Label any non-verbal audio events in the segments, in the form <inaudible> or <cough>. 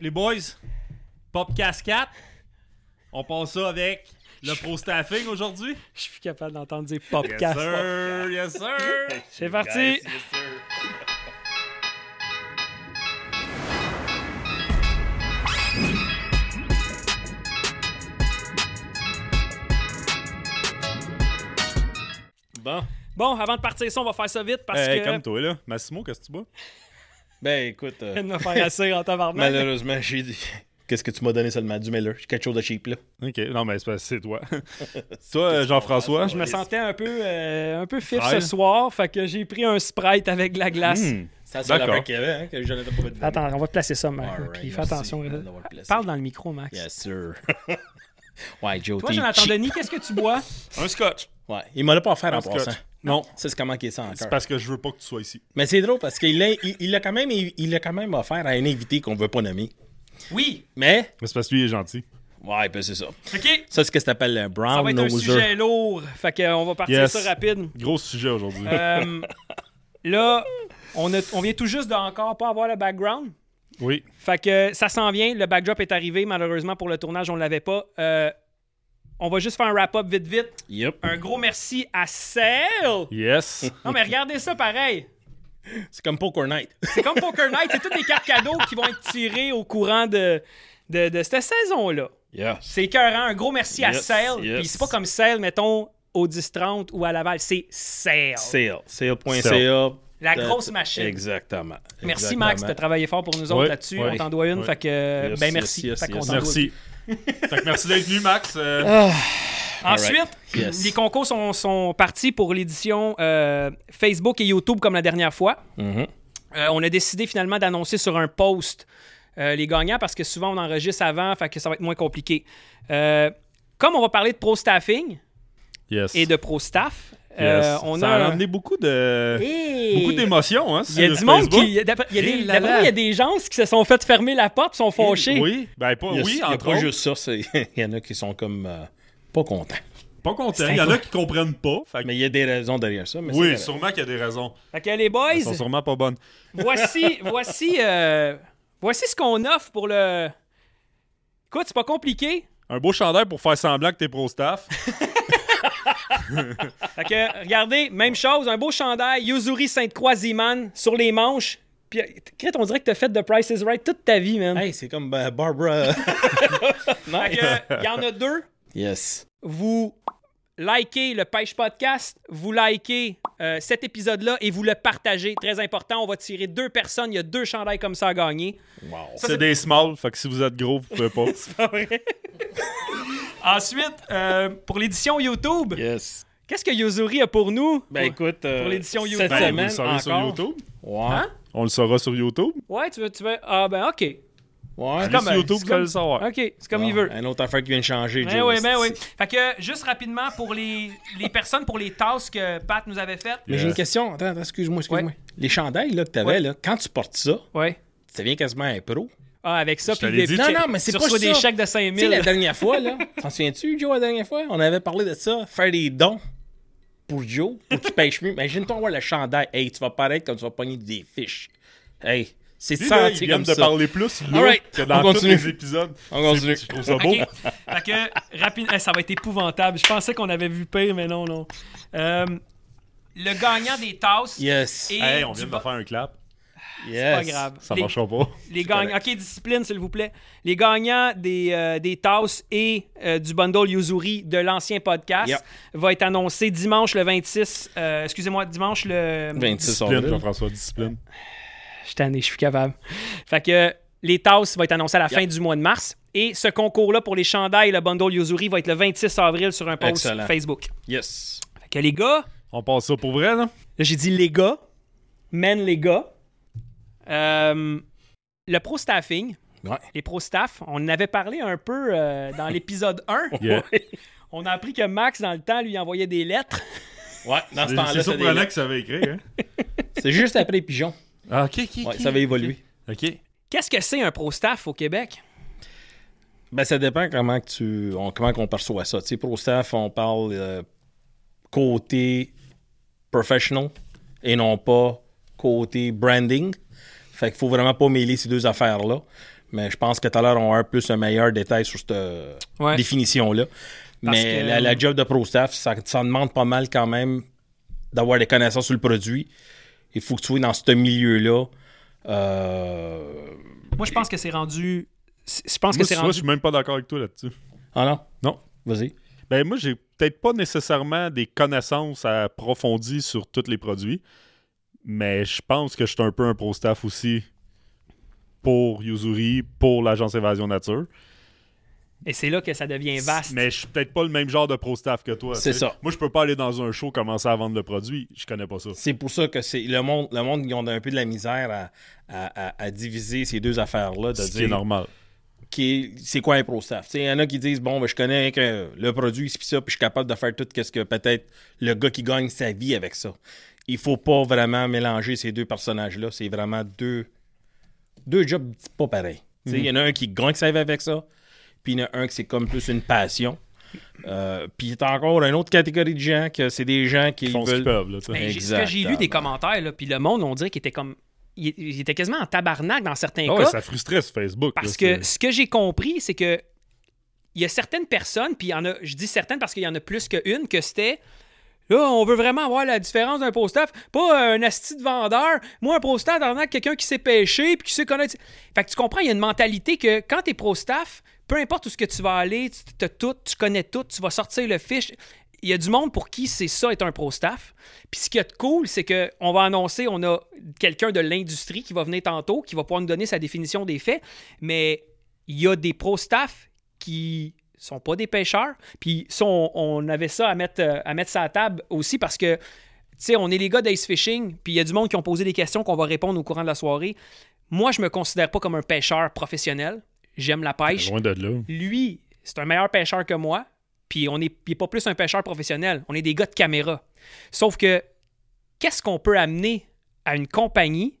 Les boys, Popcast 4. On passe ça avec le pro staffing aujourd'hui. Je suis capable d'entendre dire Yes podcast. sir, yes sir. C'est parti. Bon. Bon, avant de partir ça, on va faire ça vite parce Hey, que comme toi là. Massimo, qu'est-ce que tu bois? Ben écoute, euh, de me faire assez en tabarnak. malheureusement, j'ai dit. Qu'est-ce que tu m'as donné seulement? Du Miller? Quelque chose de cheap là. Ok, non, mais c'est toi. <laughs> toi, euh, Jean-François? Je me sentais un peu, euh, un peu fif ce soir, fait que j'ai pris un Sprite avec de la glace. Hmm. Ça, c'est D'accord. l'affaire qu'il y avait, hein, que pas de Attends, on va te placer ça, Max. Alright, Puis fais attention. Placer. Parle dans le micro, Max. Yes, sir. <laughs> ouais, Joe, Toi, Jonathan. Denis, qu'est-ce que tu bois? Un scotch. Ouais, il m'a l'a pas offert en Un scotch. passant. Non, Ça, c'est comment qu'il est ça c'est encore. parce que je veux pas que tu sois ici. Mais c'est drôle parce qu'il l'a il, il l'a quand même il l'a quand même offert à un invité qu'on veut pas nommer. Oui. Mais Mais c'est parce que lui il est gentil. ouais, ben c'est ça. OK. Ça c'est ce que ça s'appelle un Ça brown va être un sujet lourd. Fait que, euh, on va partir Yes. ça rapide. Gros sujet aujourd'hui. Euh, là, on, a- on vient tout juste de encore pas avoir le background. Oui. Fait que ça s'en vient. Le backdrop est arrivé. Malheureusement, pour le tournage, on l'avait pas. Euh, on va juste faire un wrap-up vite, vite. Yep. Un gros merci à Cell. Yes. Non, mais regardez ça pareil. C'est comme Poker Night. C'est comme Poker Night. C'est tous des cartes cadeaux qui vont être tirées au courant de, de, de cette saison-là. Yeah. C'est écœurant. Un gros merci à Sale. yes. Puis c'est pas comme Sale, mettons, au 10-30 ou à Laval. C'est Sale. Sale. Sale.ca. Sale. La grosse machine. Exactement. Merci Exactement. Max, t'as travaillé fort pour nous autres là-dessus. on t'en doit une. ouais. Fait que, Yes, ben merci. yes, Fait qu'on yes. t'en doit Merci. Fait que merci d'être venu, Max. Euh, Ensuite, Yes. les concours sont, sont partis pour l'édition euh, Facebook et YouTube comme la dernière fois. Mhm. Euh, on a décidé finalement d'annoncer sur un post euh, les gagnants parce que souvent on enregistre avant, fait que ça va être moins compliqué. Euh, comme on va parler de pro staffing yes. et de pro staff, Yes. euh, on Ça a a amené beaucoup de beaucoup d'émotions hein, Il y a du monde qui. d'après- Il y a, des, là d'après moi, là. il y a des gens qui se sont fait fermer la porte et sont fâchés. Oui, ben pas Il y a- oui, il y a entre pas autres. juste ça. c'est- <laughs> Il y en a qui sont comme euh, pas contents. Pas content. C'est Il y en a qui comprennent pas. Fait Mais il y a des raisons derrière ça. Mais c'est oui, sûrement qu'il y a des raisons. Fait que les boys, Elles sont sûrement pas bonnes. voici, <laughs> voici, euh, voici ce qu'on offre pour le. Écoute, c'est pas compliqué. Un beau chandail pour faire semblant que t'es pro staff. <laughs> <laughs> Fait que, regardez, même chose, un beau chandail, Yuzuri Sainte-Croix Ziman sur les manches. Puis, Crit, on dirait que t'as fait The Price is Right toute ta vie, man. Hey, c'est comme euh, Barbara. <laughs> Fait que, <laughs> il y en a deux. yes. Vous likez le Pêche Podcast, vous likez euh, cet épisode-là et vous le partagez. Très important, on va tirer deux personnes. Il y a deux chandails comme ça à gagner. Wow. C'est des small, fait que si vous êtes gros, vous pouvez pas. <laughs> Pas vrai? <laughs> Ensuite, euh, pour l'édition YouTube, Yes. qu'est-ce que Yuzuri a pour nous? Ben Pour- écoute, euh, pour l'édition cette YouTube. Ben, vous le semaine saurez sur encore. YouTube. Ouais. Hein? On le saura sur YouTube. Ouais, tu veux, tu veux. Ah, ben, OK. Ouais. Allez comme- sur YouTube, c'est comme- le savoir. OK, c'est comme il veut. Un autre affaire qui vient de changer, Ben Joe. oui, ben oui. Fait que, juste rapidement, pour les, les personnes, pour les tasks que Pat nous avait faites. Mais j'ai une question. Attends, attends, excuse-moi, excuse-moi. Ouais. Les chandails là, que t'avais, Ouais. là, quand tu portes ça, Ouais. ça devient quasiment un pro. Ah, avec ça, puis des- dit. Non, non, mais c'est tu pas ça. des chèques de Tu sais, 5000. la dernière fois, là, <laughs> t'en souviens-tu, Joe, la dernière fois? On avait parlé de ça, faire des dons pour Joe, pour qu'il pêche mieux. Imagine-toi avoir le chandail. Hey, tu vas paraître comme tu vas pogner des fiches. Hey, c'est senti viennent comme de ça. parler plus là, que on dans tous continue. les épisodes. On continue. Je trouve ça beau. Fait que, rapide... eh, ça va être épouvantable. Je pensais qu'on avait vu pire, mais non, non. Euh, le gagnant des tasses. Yes. Et Hey, on vient de faire un clap. yes. Pas grave. Ça les, marchera pas. les gagnants. OK, discipline, s'il vous plaît. Les gagnants des, euh, des tasses et euh, du bundle Yuzuri de l'ancien podcast Yep. va être annoncé dimanche le 26. euh, Excusez-moi, dimanche le. 26 Discipline. Jean-François, discipline. Je suis tanné, je suis capable. Fait que les tasses vont être annoncés à la fin du mois de mars. Et ce concours-là pour les chandails et le bundle Yuzuri va être le 26 avril sur un post Excellent. Facebook. Yes. Fait que les gars, On passe ça pour vrai, là? là j'ai dit les gars, men les gars. Euh, le pro staffing, Ouais. les pro staff, on en avait parlé un peu euh, dans l'épisode 1. <laughs> Yeah. <laughs> On a appris que Max, dans le temps, lui envoyait des lettres. Ouais, dans ce temps-là, c'est surprenant que ça avait écrit, hein? c'est juste après Pigeon. Ah, ok, ok, Ouais, ok. ça va évoluer. Ok. Qu'est-ce que c'est un pro staff au Québec? Ben, ça dépend comment que tu, on, comment qu'on perçoit ça. Tu sais, pro staff, on parle euh, côté professional et non pas côté branding. Fait qu'il faut vraiment pas mêler ces deux affaires-là. Mais je pense que tout à l'heure, on avoir plus un meilleur détail sur cette euh, Ouais. définition-là. Mais que- la, la job de pro staff, ça, ça demande pas mal quand même d'avoir des connaissances sur le produit. Il faut que tu sois dans ce milieu-là. Euh... Moi, je pense que c'est rendu. Je pense Moi, que c'est vois, rendu. je suis même pas d'accord avec toi là-dessus. Ah non? Non. Vas-y. Ben moi, j'ai peut-être pas nécessairement des connaissances approfondies sur tous les produits, mais je pense que je suis un peu un pro staff aussi pour Yuzuri, pour l'agence Évasion Nature. Et c'est là que ça devient vaste. Mais je suis peut-être pas le même genre de pro staff que toi. C'est ça. Moi, je peux pas aller dans un show commencer à vendre le produit. Je connais pas ça. C'est pour ça que c'est le monde, le monde, ils ont un peu de la misère à, à- à- à diviser ces deux affaires-là. De Ce qui est dire normal. qui est- c'est quoi un pro staff. Il y en a qui disent bon, ben, je connais que le produit, c'est ça, puis je suis capable de faire tout ce que peut-être le gars qui gagne sa vie avec ça. Il faut pas vraiment mélanger ces deux personnages-là. C'est vraiment deux, deux jobs pas pareils. Tu sais, Il y en a un qui gagne sa vie avec ça, puis il y en a un qui c'est comme plus une passion. Euh, puis il y a encore une autre catégorie de gens que c'est des gens qui Ils font ce veulent. qu'ils peuvent. Là. Ben, ce que j'ai lu des commentaires, là, puis le monde, on dirait qu'il était comme. Il, il était quasiment en tabarnak dans certains Ah cas. ouais, ça frustrait sur Facebook. Parce là, que ce que j'ai compris, c'est que il y a certaines personnes, puis il y en a, je dis certaines parce qu'il y en a plus qu'une, que c'était là, on veut vraiment avoir la différence d'un pro-staff, pas un asti de vendeur. Moi, un pro-staff, quelqu'un qui sait pêcher, puis qui sait connaître. Fait que tu comprends, il y a une mentalité que quand t'es pro-staff, peu importe où ce que tu vas aller, tu as tout, tu connais tout, tu vas sortir le fiche. Il y a du monde pour qui c'est ça être un pro-staff. Puis ce qui est cool, c'est qu'on va annoncer, on a quelqu'un de l'industrie qui va venir tantôt, qui va pouvoir nous donner sa définition des faits, mais il y a des pro-staff qui sont pas des pêcheurs. Puis ça, on, avait ça à mettre, euh, à mettre ça à table aussi parce que, tu sais, on est les gars d'Ace Fishing, puis il y a du monde qui ont posé des questions qu'on va répondre au courant de la soirée. Moi, je me considère pas comme un pêcheur professionnel. J'aime la pêche. Loin de là. Lui, c'est un meilleur pêcheur que moi, puis on n'est est pas plus un pêcheur professionnel. On est des gars de caméra. Sauf que, qu'est-ce qu'on peut amener à une compagnie?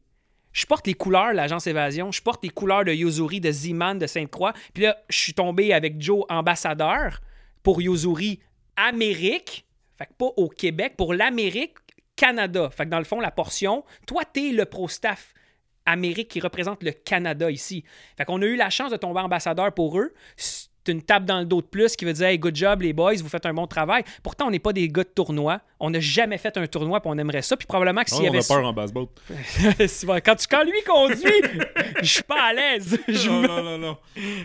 Je porte les couleurs de l'agence Évasion, je porte les couleurs de Yozuri, de Z-Man, de Sainte-Croix. Puis là, je suis tombé avec Joe ambassadeur pour Yozuri Amérique, fait que pas au Québec, pour l'Amérique, Canada. Fait que dans le fond, la portion, toi, t'es le pro-staff Amérique qui représente le Canada ici. Fait qu'on a eu la chance de tomber ambassadeur pour eux. C'est une tape dans le dos de plus qui veut dire Hey, good job les boys, vous faites un bon travail. Pourtant, on n'est pas des gars de tournoi. On n'a jamais fait un tournoi puis on aimerait ça. Puis probablement que s'il y on avait a peur en basse-boat. <laughs> Si- quand, tu, quand lui conduit, <laughs> je suis pas à l'aise. Non, non, non, non.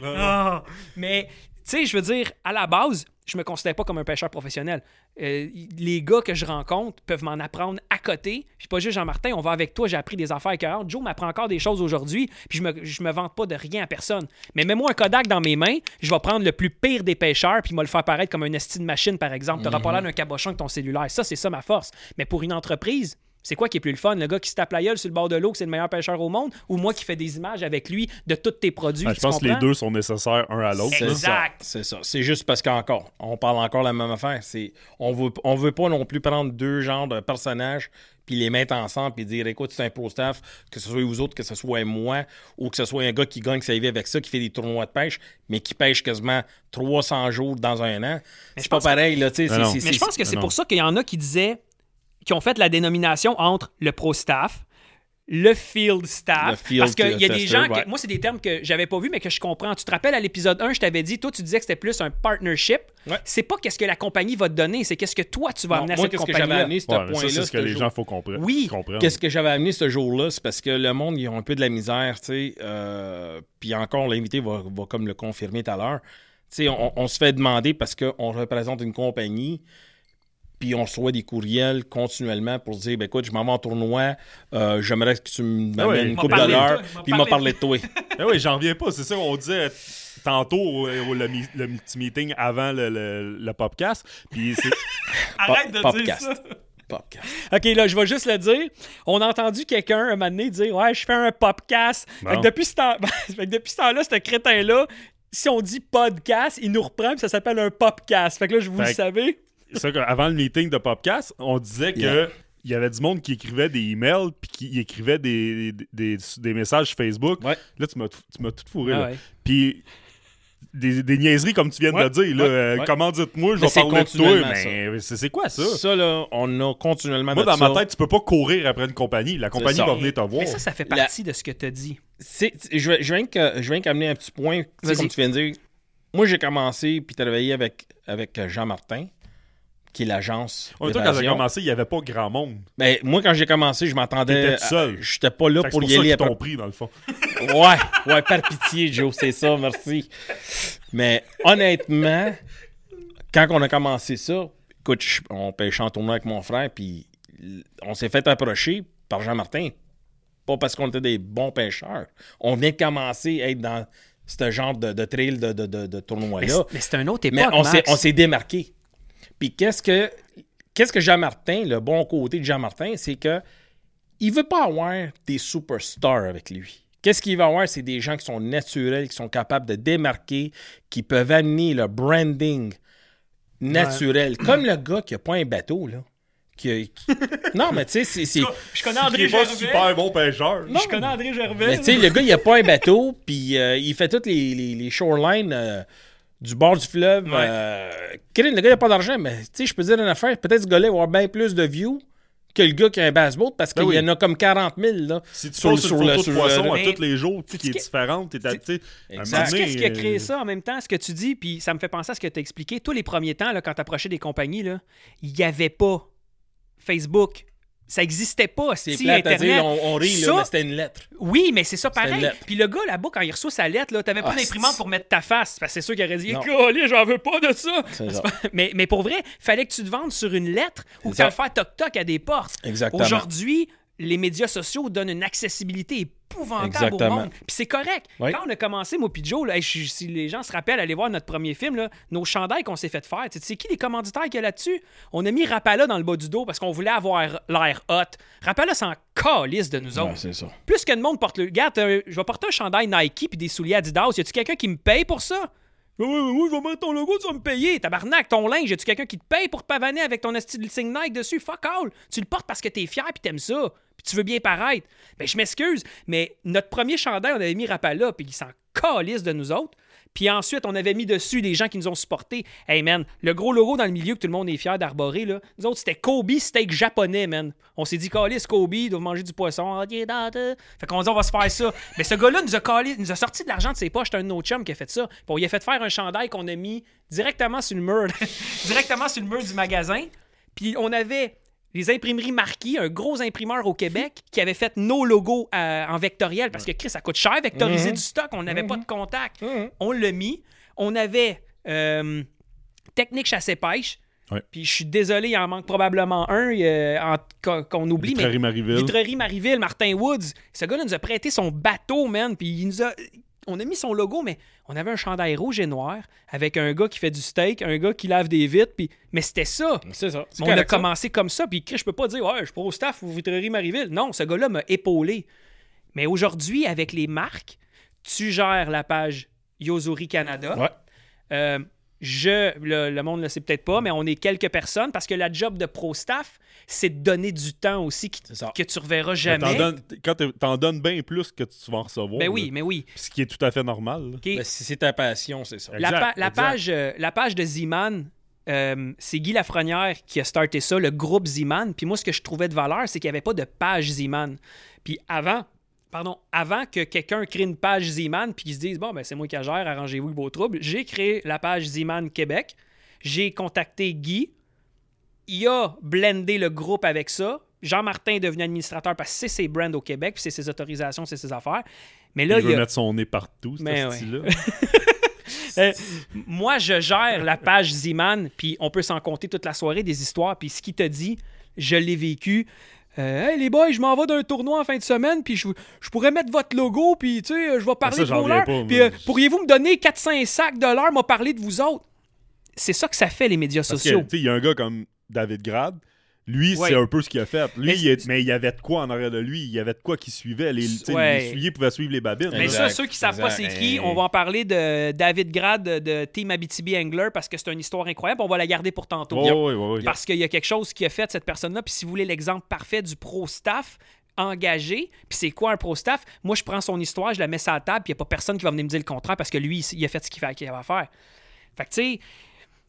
Ah! Mais, sais, je veux dire, à la base, je me considère pas comme un pêcheur professionnel. Euh, les gars que je rencontre peuvent m'en apprendre à côté. Puis pas juste Jean-Martin, on va avec toi, j'ai appris des affaires écœurantes. Joe m'apprend encore des choses aujourd'hui, puis je me, je me vante pas de rien à personne. Mais mets-moi un Kodak dans mes mains, je vais prendre le plus pire des pêcheurs, puis me le faire paraître comme un esti de machine, par exemple. T'auras pas l'air d'un cabochon avec ton cellulaire. Ça, c'est ça ma force. Mais pour une entreprise, c'est quoi qui est plus le fun? Le gars qui se tape la gueule sur le bord de l'eau, que c'est le meilleur pêcheur au monde, ou moi qui fais des images avec lui de tous tes produits? Ah, je tu pense que les deux sont nécessaires un à l'autre. Exact. ça. C'est ça. C'est juste parce qu'encore, on parle encore la même affaire. C'est, on veut, on veut pas non plus prendre deux genres de personnages puis les mettre ensemble puis dire écoute, c'est un pro staff, que ce soit vous autres, que ce soit moi, ou que ce soit un gars qui gagne sa vie avec ça, qui fait des tournois de pêche, mais qui pêche quasiment 300 jours dans un an. je C'est pas pareil, là, tu sais. Mais je c'est- pense que c'est non. pour ça qu'il y en a qui disaient, qui ont fait la dénomination entre le pro staff, le field staff. Le field parce qu'il y a des gens, que- ouais. moi, c'est des termes que j'avais pas vus, mais que je comprends. Tu te rappelles à l'épisode 1, je t'avais dit, toi, tu disais que c'était plus un partnership. Ouais. C'est pas qu'est-ce que la compagnie va te donner, c'est qu'est-ce que toi, tu vas Non, amener à moi, cette qu'est-ce que j'avais amené, ce Ouais, point-là, ça, c'est ce que ce les jour- gens faut compre- Oui. Qu'est-ce que j'avais amené ce jour-là? C'est parce que le monde, ils ont un peu de la misère, tu sais. euh, Puis encore, l'invité va, va comme le confirmer tout à l'heure. Tu sais, on, on se fait demander parce qu'on représente une compagnie, puis on reçoit des courriels continuellement pour dire, ben écoute, je m'en vais en tournoi, euh, j'aimerais que tu m'amènes Ah ouais, il une coupe de l'heure, puis il m'a parlé de toi. Ah <laughs> oui, j'en reviens pas. C'est ça qu'on disait tantôt au, au- le, le petit meeting avant le, le, le podcast. Puis <laughs> Arrête de dire podcast. ça. Podcast. OK, là, je vais juste le dire. On a entendu quelqu'un un moment donné dire Ouais, je fais un podcast. Fait que depuis ce temps- <laughs> fait que depuis ce temps-là, ce crétin-là, si on dit podcast, il nous reprend, puis ça s'appelle un popcast. Fait que là, je vous Fait le savez. Ça qu'avant le meeting de podcast, on disait que. Yeah. Il y avait du monde qui écrivait des emails puis qui écrivait des, des, des- des messages Facebook. Ouais. Là, tu m'as tout- tu m'as tout fourré. Ah ouais. Puis des, des niaiseries comme tu viens Ouais, de dire. Là, ouais, Euh, ouais. Comment dites-moi, je vais c'est parler de toi, mais c'est c'est quoi ça? Ça, là, on a continuellement Moi, dans ça. ma tête, tu peux pas courir après une compagnie. La compagnie va venir te voir. Mais ça, ça fait La- partie de ce que tu as dit. Je je viens que- je viens qu'amener un petit point, tu sais, Vas-y. comme tu viens de dire. Moi, j'ai commencé puis travaillé avec, avec Jean Martin, qui est l'agence. En même temps, quand j'ai commencé, il y avait pas grand monde. Ben, moi, quand j'ai commencé, je m'attendais. T'étais tout seul. à- J'étais pas là Fait pour c'est y aller t'ont pris, dans le fond. <laughs> Ouais, ouais, par pitié, Joe, c'est ça, merci. Mais honnêtement, quand on a commencé ça, écoute, je- on pêchait en tournoi avec mon frère, puis on s'est fait approcher par Jean-Martin. Pas parce qu'on était des bons pêcheurs. On venait de commencer à être dans ce genre de, de trail de, de, de, Mais tournoi-là. c'est- mais c'est un autre Mais époque, on s'est, Max. on s'est démarqué. Puis qu'est-ce que qu'est-ce que Jean Martin, le bon côté de Jean Martin, c'est que il veut pas avoir des superstars avec lui. Qu'est-ce qu'il va avoir, c'est des gens qui sont naturels, qui sont capables de démarquer, qui peuvent amener le branding naturel. Comme le gars qui a pas un bateau, là. Qui a- qui- <laughs> Non, mais tu sais, c'est... Je connais André est pas Gervais. super bon pêcheur. Je connais André Gervais. Mais tu sais, le gars, il a pas un bateau, puis euh, il fait toutes les, les, les shorelines euh, du bord du fleuve. Ouais. Euh, le gars, il a pas d'argent, mais tu sais, je peux dire une affaire, peut-être ce gars-là va avoir bien plus de views que le gars qui a un bass boat, parce Ben qu'il oui. y en a comme 40 000, là. Si tu Sur le- poses sur une le- photo sur de le- poisson à Mais- tous les jours, qui est différente, t'es à- à qu'est-ce qui a créé euh, ça en même temps, ce que tu dis, puis ça me fait penser à ce que tu as expliqué. Tous les premiers temps, là, quand tu approchais des compagnies, là, il n'y avait pas Facebook. Ça n'existait pas, C'est plate à dire, on, on rit, Ça- là, mais c'était une lettre. Oui, mais c'est ça pareil. Puis le gars là-bas, quand il reçoit sa lettre, là, t'avais pas Ah, d'imprimante c'est- pour mettre ta face. Parce que c'est sûr qu'il aurait dit j'en veux pas de ça. <laughs> Mais, mais pour vrai, fallait que tu te vendes sur une lettre ou que tu faire toc-toc à des portes. Exactement. Aujourd'hui, les médias sociaux donnent une accessibilité épouvantable Exactement. au monde. Puis c'est correct. Oui. Quand on a commencé, moi puis Joe, là, hey, je- si les gens se rappellent, allez voir notre premier film, là, nos chandails qu'on s'est fait faire. Tu sais, c'est qui les commanditaires qu'il y a là-dessus? On a mis Rapala dans le bas du dos parce qu'on voulait avoir l'air hot. Rapala s'en calisse de nous Ouais, autres. c'est ça. Plus que de monde porte le. Regarde, euh, je vais porter un chandail Nike puis des souliers Adidas. Y a-tu quelqu'un qui me paye pour ça? Oui, oui, oui, je vais mettre ton logo, tu vas me payer. Tabarnak, ton linge, y a-tu quelqu'un qui te paye pour te pavaner avec ton style signe Nike dessus? Fuck all. Tu le portes parce que t'es fier puis t'aimes ça. Puis tu veux bien paraître. Ben, je m'excuse, mais notre premier chandail, on avait mis Rapala puis il s'en calisse de nous autres. Puis ensuite, on avait mis dessus des gens qui nous ont supportés. Hey man, le gros logo dans le milieu que tout le monde est fier d'arborer, là. Nous autres, c'était Kobe steak japonais, man. On s'est dit, Calis, Kobe, ils doivent manger du poisson. Ah, Fait qu'on dit, on va se faire ça. Mais ce gars-là nous a, sorti de l'argent de ses poches. C'est un autre chum qui a fait ça. Puis on lui a fait faire un chandail qu'on a mis directement sur le mur, <laughs> directement sur le mur du magasin. Puis on avait les imprimeries Marquis, un gros imprimeur au Québec, qui avait fait nos logos euh, en vectoriel parce que Chris, ça coûte cher vectoriser Mhm. du stock. On n'avait pas de contact. Mhm. On l'a mis. On avait euh, Technique chasse-pêche. Ouais. Puis je suis désolé, il en manque probablement un euh, qu'on oublie. Vitrerie Marieville. Vitrerie Marieville, Martin Woods. Ce gars-là nous a prêté son bateau, man. Puis il nous a. On a mis son logo, mais on avait un chandail rouge et noir avec un gars qui fait du steak, un gars qui lave des vitres. Puis... Mais c'était ça. C'est ça. On a ça. commencé comme ça. Puis je peux pas dire, ouais, je suis pro staff ou Vitrerie Marieville. Non, ce gars-là m'a épaulé. Mais aujourd'hui, avec les marques, tu gères la page Yozuri Canada. Ouais. Euh, je, le, le monde ne le sait peut-être pas, mais on est quelques personnes parce que la job de pro staff, c'est de donner du temps aussi qui- que tu reverras Mais jamais. t'en donnes- Quand t'en donnes bien plus que tu vas en recevoir. Ben là. oui, mais oui. Ce qui est tout à fait normal. là. OK. Ben, si c'est ta passion, c'est ça. La, pa- page, euh, la page de Ziman, euh, c'est Guy Lafrenière qui a starté ça, le groupe Ziman. Puis moi, ce que je trouvais de valeur, c'est qu'il n'y avait pas de page Ziman. Puis avant, pardon, avant que quelqu'un crée une page Ziman puis qu'il se dise, bon, ben c'est moi qui la gère, arrangez-vous vos troubles, j'ai créé la page Ziman Québec. J'ai contacté Guy. Il a blendé le groupe avec ça. Jean-Martin est devenu administrateur parce que c'est ses brands au Québec, puis c'est ses autorisations, c'est ses affaires. Mais là, il il veut a- mettre son nez partout, ce Mais ouais. style-là. <laughs> <laughs> euh, moi, je gère la page Ziman, puis on peut s'en compter toute la soirée des histoires. Puis ce qu'il t'a dit, je l'ai vécu. Euh, hey les boys, je m'en vais d'un tournoi en fin de semaine, puis je, je pourrais mettre votre logo, puis tu sais, je vais parler ça, de vos leurs. Puis euh, pourriez-vous me donner 400 sacs de l'heure, m'a parlé de vous autres? C'est ça que ça fait, les médias Parce sociaux. tu sais, il y a un gars comme David Grad. Lui, Ouais. c'est un peu ce qu'il a fait. Lui, Mais il est- mais il y avait de quoi en arrière de lui. Il y avait de quoi qui suivait. Les, Ouais. les souliers pouvaient suivre les babines. Mais Exact, ça, ceux qui savent pas c'est qui, on va en parler de David Grad de, Team Abitibi Angler parce que c'est une histoire incroyable. On va la garder pour tantôt. Oh, oui, oui, oui. Parce qu'il y a quelque chose qui a fait cette personne-là. Puis si vous voulez l'exemple parfait du pro staff, engagé. Puis c'est quoi un pro staff? Moi, je prends son histoire, je la mets sur la table, puis il n'y a pas personne qui va venir me dire le contraire parce que lui, il- a fait ce qu'il fait- qu'il avait à faire. Fait que, tu sais,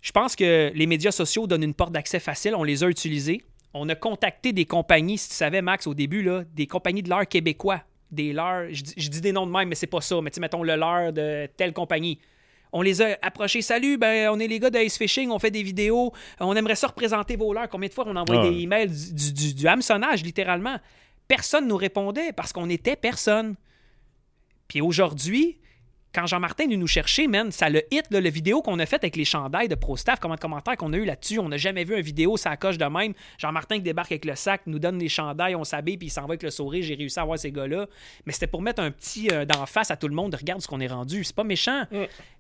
je pense que les médias sociaux donnent une porte d'accès facile. On les a utilisés. On a contacté des compagnies, si tu savais, Max, au début, là, des compagnies de l'art québécois. Des leurres, je, dis- je dis des noms de même, mais c'est pas ça. Mais tu mettons le leurre de telle compagnie. On les a approchés. Salut, ben, on est les gars de Ace Fishing, on fait des vidéos. On aimerait ça représenter vos leurres. Combien de fois on envoie Ah. des emails du, du, du- du hameçonnage, littéralement? Personne nous répondait parce qu'on était personne. Puis aujourd'hui, quand Jean-Martin est venu nous chercher, man, ça le hit, là, le vidéo qu'on a fait avec les chandails de ProStaff, comment de commentaires qu'on a eu là-dessus. On n'a jamais vu une vidéo, ça coche de même. Jean-Martin qui débarque avec le sac, nous donne les chandails, on s'habille, puis il s'en va avec le sourire. J'ai réussi à voir ces gars-là. Mais c'était pour mettre un petit euh, d'en face à tout le monde. Regarde ce qu'on est rendu. C'est pas méchant.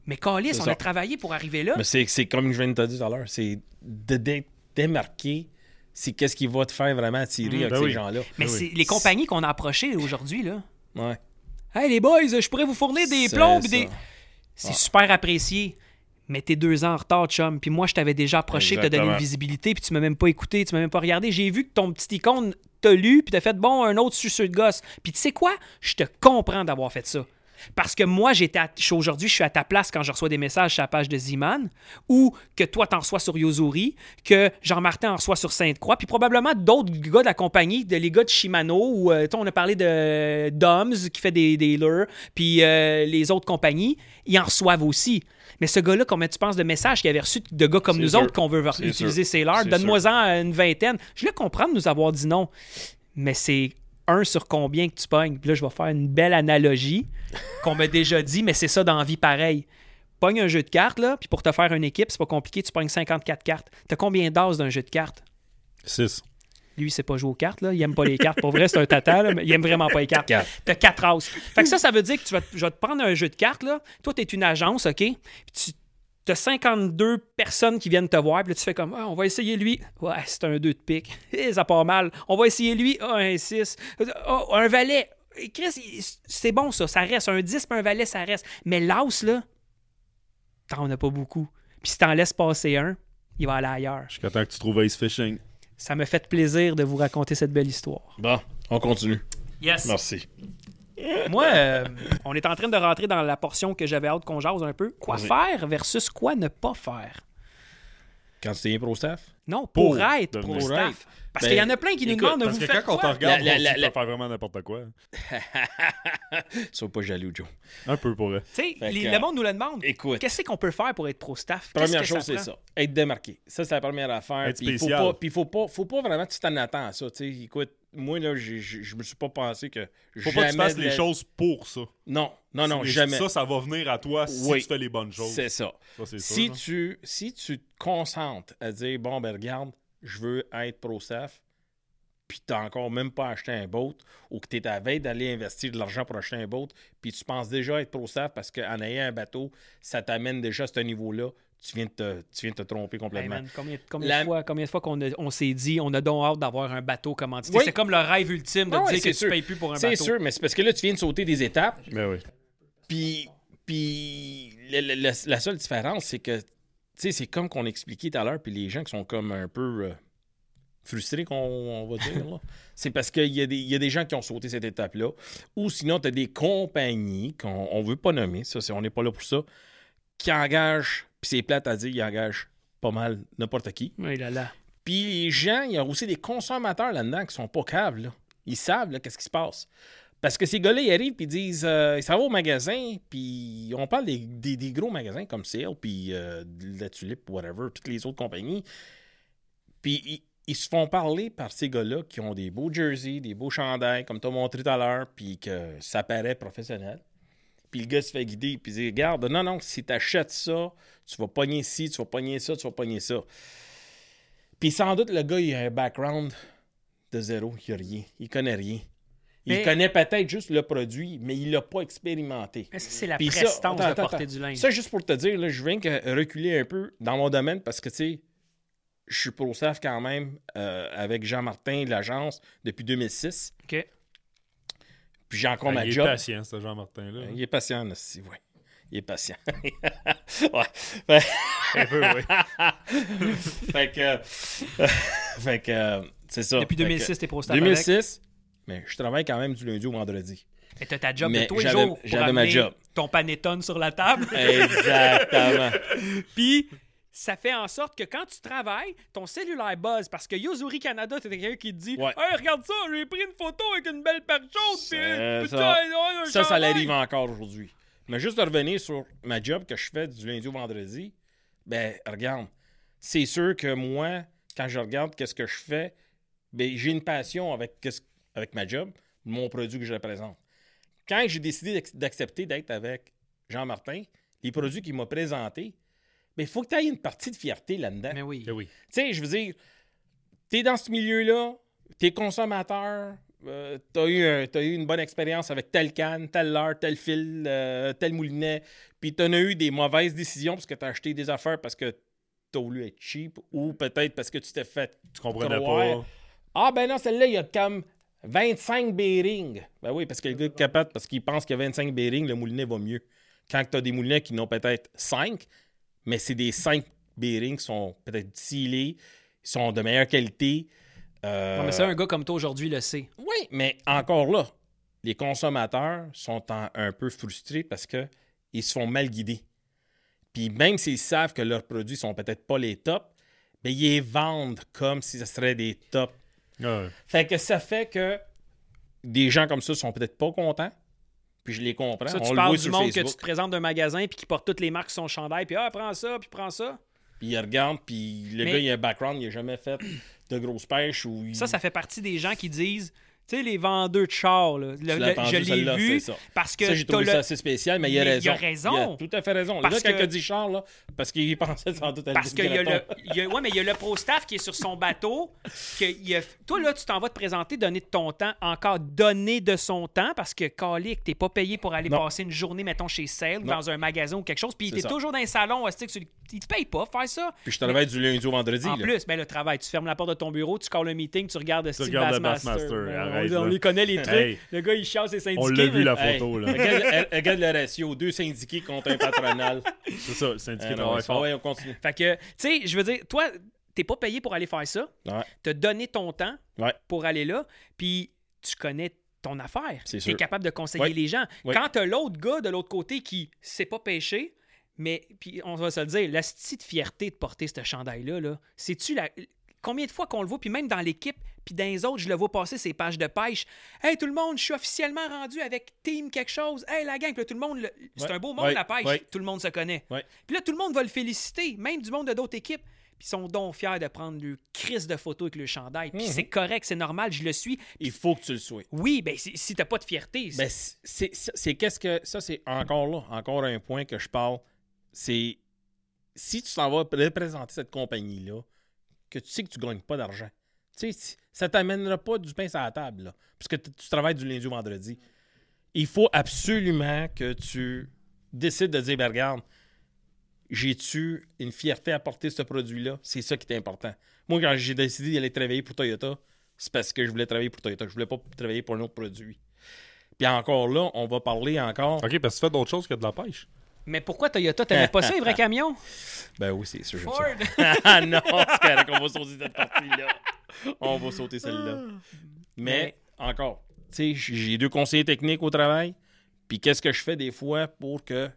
Mais Calis, on ça. a travaillé pour arriver là. Mais c'est, comme je viens de te dire tout à l'heure, c'est de dé- démarquer, c'est qu'est-ce qui va te faire vraiment attirer avec ben ces oui. gens-là. Mais oui. c'est les compagnies qu'on a approchées aujourd'hui, là. Ouais. Hey les boys, je pourrais vous fournir des plombs. Des... C'est super apprécié. Mais t'es deux ans en retard, chum. Puis moi, je t'avais déjà approché, t'as donné une visibilité, puis tu m'as même pas écouté, tu m'as même pas regardé. J'ai vu que ton petit icône t'a lu, puis t'as fait bon, un autre suceux de gosse. Puis tu sais quoi? Je te comprends d'avoir fait ça. Parce que moi, j'étais aujourd'hui, je suis à ta place quand je reçois des messages sur la page de Ziman, ou que toi, t'en reçois sur Yozuri, que Jean-Martin en reçoit sur Sainte-Croix, puis probablement d'autres gars de la compagnie, de, les gars de Shimano, ou euh, on a parlé de Doms qui fait des, des lures, puis euh, les autres compagnies, ils en reçoivent aussi. Mais ce gars-là, combien tu penses de messages qu'il avait reçus de gars comme nous sûr. autres qu'on veut utiliser sûr. ces lures? Donne-moi-en une vingtaine. Je le comprends de nous avoir dit non. Mais c'est un sur combien que tu pognes. Puis là, je vais faire une belle analogie qu'on m'a déjà dit, mais c'est ça dans la vie pareil. Pogne un jeu de cartes, là, puis pour te faire une équipe, c'est pas compliqué, tu pognes 54 cartes. T'as combien d'as d'un jeu de cartes? 6. Lui, il sait pas jouer aux cartes, là. Il aime pas les cartes. Pour vrai, c'est un tata, là, mais il aime vraiment pas les cartes. Quatre. T'as 4 as. Fait que ça, ça veut dire que tu vas, te- je vais te prendre un jeu de cartes, là. Toi, t'es une agence, OK? Puis tu as 52 personnes qui viennent te voir, puis là, tu fais comme, Ah, on va essayer lui. Ouais, c'est un 2 de pique. <laughs> Eh, ça part mal. On va essayer lui. Ah, un 6. Ah, un valet. Eh, Chris, c'est bon, ça. Ça reste. Un 10 puis un valet, ça reste. Mais l'as, là, t'en as pas beaucoup. Puis si t'en laisses passer un, il va aller ailleurs. Jusqu'à temps que tu trouves Ace Fishing. Ça me fait plaisir de vous raconter cette belle histoire. Bon, on continue. Yes. Merci. Moi, euh, on est en train de rentrer dans la portion que j'avais hâte qu'on jase un peu. Quoi faire versus quoi ne pas faire? Quand tu es pro staff? Non, pour, Pour être devenir pro staff. staff. Parce Ben, qu'il y en a plein qui nous écoute, demandent de Parce vous que faire quand on te regarde, La- on la- la- tu peux faire vraiment n'importe quoi. <laughs> Sois pas jaloux, Joe. Un peu pour eux. Tu sais, que, le monde nous le demande. Écoute. Qu'est-ce qu'on peut faire pour être pro staff? Première que chose, c'est ça. Être démarqué. Ça, c'est la première affaire. Être Puis il faut pas, puis faut pas, faut pas vraiment que tu t'en attends à ça. tu sais. Écoute, moi, là, je me suis pas pensé que. Faut pas que tu jamais fasses de les choses pour ça. Non, non, non, jamais. Ça, ça va venir à toi si Oui. tu fais les bonnes choses. C'est ça. Si sûr, tu, si tu te concentres à dire, bon, ben regarde, je veux être pro staff, puis tu n'as encore même pas acheté un boat, ou que tu es à la veille d'aller investir de l'argent pour acheter un boat, puis tu penses déjà être pro staff parce qu'en ayant un bateau, ça t'amène déjà à ce niveau-là, tu viens de te, tu viens de te tromper Hey, complètement. man, combien, combien La- de fois, combien de fois qu'on a- on s'est dit, on a donc hâte d'avoir un bateau commandité. Oui. C'est comme le rêve ultime de Ah ouais, dire que c'est tu sûr. payes plus pour un C'est bateau. sûr, mais c'est parce que là, tu viens de sauter des étapes, Ben oui. Puis, puis le- le- le- la seule différence, c'est que, tu sais, c'est comme qu'on expliquait tout à l'heure, puis les gens qui sont comme un peu euh, frustrés, qu'on on va dire, <laughs> c'est parce qu'il y, a des- il y a des gens qui ont sauté cette étape-là, ou sinon, tu as des compagnies qu'on on veut pas nommer, ça, c'est- on n'est pas là pour ça, qui engagent, puis c'est plate à dire, ils engagent pas mal n'importe qui. Oui, là, là. Puis les gens, il y a aussi des consommateurs là-dedans qui sont pas caves, là. Ils savent, qu'est-ce qui se passe. Parce que ces gars-là, ils arrivent puis ils disent, euh, s'en vont au magasin, puis on parle des, des- des gros magasins comme Sale, puis euh, de la Tulipe, whatever, toutes les autres compagnies. Puis ils, ils se font parler par ces gars-là qui ont des beaux jerseys, des beaux chandails, comme tu as montré tout à l'heure, puis que ça paraît professionnel. Puis le gars se fait guider, puis il dit, regarde, non, non, si tu achètes ça, tu vas pogner ci, tu vas pogner ça, tu vas pogner ça. Puis sans doute, le gars, il a un background de zéro. Il a rien. Il connaît rien. Il Mais- connaît peut-être juste le produit, mais il l'a pas expérimenté. Est-ce que c'est la Puis ça, prestance attends, de attends, porter attends. du linge? Ça, juste pour te dire, là, je viens que reculer un peu dans mon domaine parce que, tu sais, je suis pro staff quand même euh, avec Jean-Martin de l'agence depuis 2006. OK. Puis j'ai encore Ben, ma il est job. patient, ce Jean-Martin-là. Il est patient, aussi, oui. Il est patient. <laughs> ouais. Fait- Un peu, oui. <laughs> fait que. <laughs> fait que. euh, c'est ça. Depuis Fait que 2006, t'es pro staff avec? 2006, mais je travaille quand même du lundi au vendredi. Mais t'as ta job Mais de tous les jours j'avais ma job. ton panettone sur la table? Exactement. Puis ça fait en sorte que quand tu travailles, ton cellulaire buzz parce que Yozuri Canada, t'as quelqu'un qui te dit Ouais. Hey, regarde ça, j'ai pris une photo avec une belle paire chaude. C'est peux-tu ça. ça, ça l'arrive encore aujourd'hui. Mais juste de revenir sur ma job que je fais du lundi au vendredi, ben, regarde, c'est sûr que moi, quand je regarde qu'est-ce que je fais, ben, j'ai une passion avec, avec ma job, mon produit que je représente. Quand j'ai décidé d'ac- d'accepter d'être avec Jean-Martin, les produits qu'il m'a présentés, ben, il faut que tu aies une partie de fierté là-dedans. Mais oui. Oui. Tu sais, je veux dire, t'es dans ce milieu-là, t'es consommateur, euh, t'as eu, un- t'as eu une bonne expérience avec telle canne, telle leurre, tel fil, euh, tel moulinet, puis t'en as eu des mauvaises décisions parce que t'as acheté des affaires parce que t'as voulu être cheap ou peut-être parce que tu t'es fait. Tu comprenais croire. pas. Ah, ben non, celle-là, il y a comme 25 bearings. Ben oui, parce que le gars capote parce qu'il pense qu'il y a 25 bearings, le moulinet va mieux. Quand t'as des moulinets qui n'ont peut-être 5, mais c'est des 5 bearings qui sont peut-être ils sont de meilleure qualité. Euh, Non, mais ça, un gars comme toi aujourd'hui le sait. Oui, mais encore là, les consommateurs sont en- un peu frustrés parce que ils se font mal guider. Puis même s'ils savent que leurs produits sont peut-être pas les tops, ben ils les vendent comme si ce serait des tops. Ouais. Fait que ça fait que des gens comme ça sont peut-être pas contents. Puis je les comprends. Ça, On tu le parles voit du sur monde que Facebook. tu te présentes d'un magasin puis qui porte toutes les marques sur son chandail, puis ah, prends ça, puis prends ça. Puis ils regardent, puis le Mais- gars, il a un background, il a jamais fait de grosses pêches. Ou il- Ça, ça fait partie des gens qui disent, tu sais, les vendeurs de chars, là, le- Tu l'as le- entendu, je l'ai vu ça. parce que Ça, j'ai trouvé le- ça assez spécial, mais il a Mais raison. il a raison. Il a tout à fait raison. Parce le gars, que- quand il a dit Charles, là, parce qu'il pensait sans doute à Parce qu'il y a le. Il y a- ouais, mais il y a le pro staff qui est sur son bateau. Que il a- toi, là, tu t'en vas te présenter, donner de ton temps, encore donner de son temps, parce que Calic, t'es pas payé pour aller Non. passer une journée, mettons, chez Sale, dans un magasin ou quelque chose, puis t'es toujours dans un salon, tu- il te paye pas faire ça? Puis je travaille du lundi au vendredi. En là. plus, ben, le travail, tu fermes la porte de ton bureau, tu calls le meeting, tu regardes le style regardes le Bassmaster. Arrête, on, on là. les connaît les trucs. Hey. Le gars, il chasse ses syndiqués. On l'a vu mais- la Hey, photo, là. regarde, regarde le ratio, deux syndiqués contre un patronal. <laughs> C'est ça, le syndicat Ah, non, travaille fort. ouais, on continue. Fait que, tu sais, je veux dire, toi, t'es pas payé pour aller faire ça. Ouais. T'as donné ton temps Ouais. pour aller là, puis tu connais ton affaire. C'est Tu sûr. es capable de conseiller Ouais. les gens. Ouais. Quand t'as l'autre gars de l'autre côté qui sait pas pêcher, mais puis on va se le dire, la petite fierté de porter ce chandail-là, là, sais-tu la... combien de fois qu'on le voit, puis même dans l'équipe, puis dans les autres, je le vois passer ses pages de pêche. Hey, tout le monde, je suis officiellement rendu avec Team quelque chose. Hey, la gang, puis là, tout le monde, le- c'est Ouais. un beau monde, Ouais. la pêche. Ouais. Tout le monde se connaît. Puis là, tout le monde va le féliciter, même du monde de d'autres équipes. Puis ils sont donc fiers de prendre le crise de photos avec le chandail. Puis Mhm. c'est correct, c'est normal, je le suis. Il faut que tu le sois. Oui, ben si, t'as pas de fierté, Ben, c'est- c'est c'est- c'est qu'est-ce que. Ça, c'est encore là, encore un point que je parle. C'est si tu t'en vas représenter cette compagnie-là, que tu sais que tu gagnes pas d'argent, tu sais, ça t'amènera pas du pain sur la table, là, puisque tu travailles du lundi au vendredi. Il faut absolument que tu décides de dire, ben, regarde, j'ai-tu une fierté à porter ce produit-là? C'est ça qui est important. Moi, quand j'ai décidé d'aller travailler pour Toyota, c'est parce que je voulais travailler pour Toyota. Je voulais pas travailler pour un autre produit. Puis encore là, on va parler encore. Ok, parce que tu fais d'autres choses que de la pêche. Mais pourquoi Toyota, t'aimais pas ça, les vrais camions? Ben oui, c'est sûr. Ford! <laughs> Ah non, c'est correct, on va sauter cette partie-là. On va sauter celle-là. Mais encore, tu sais, j'ai deux conseillers techniques au travail. Puis qu'est-ce que je fais des fois pour que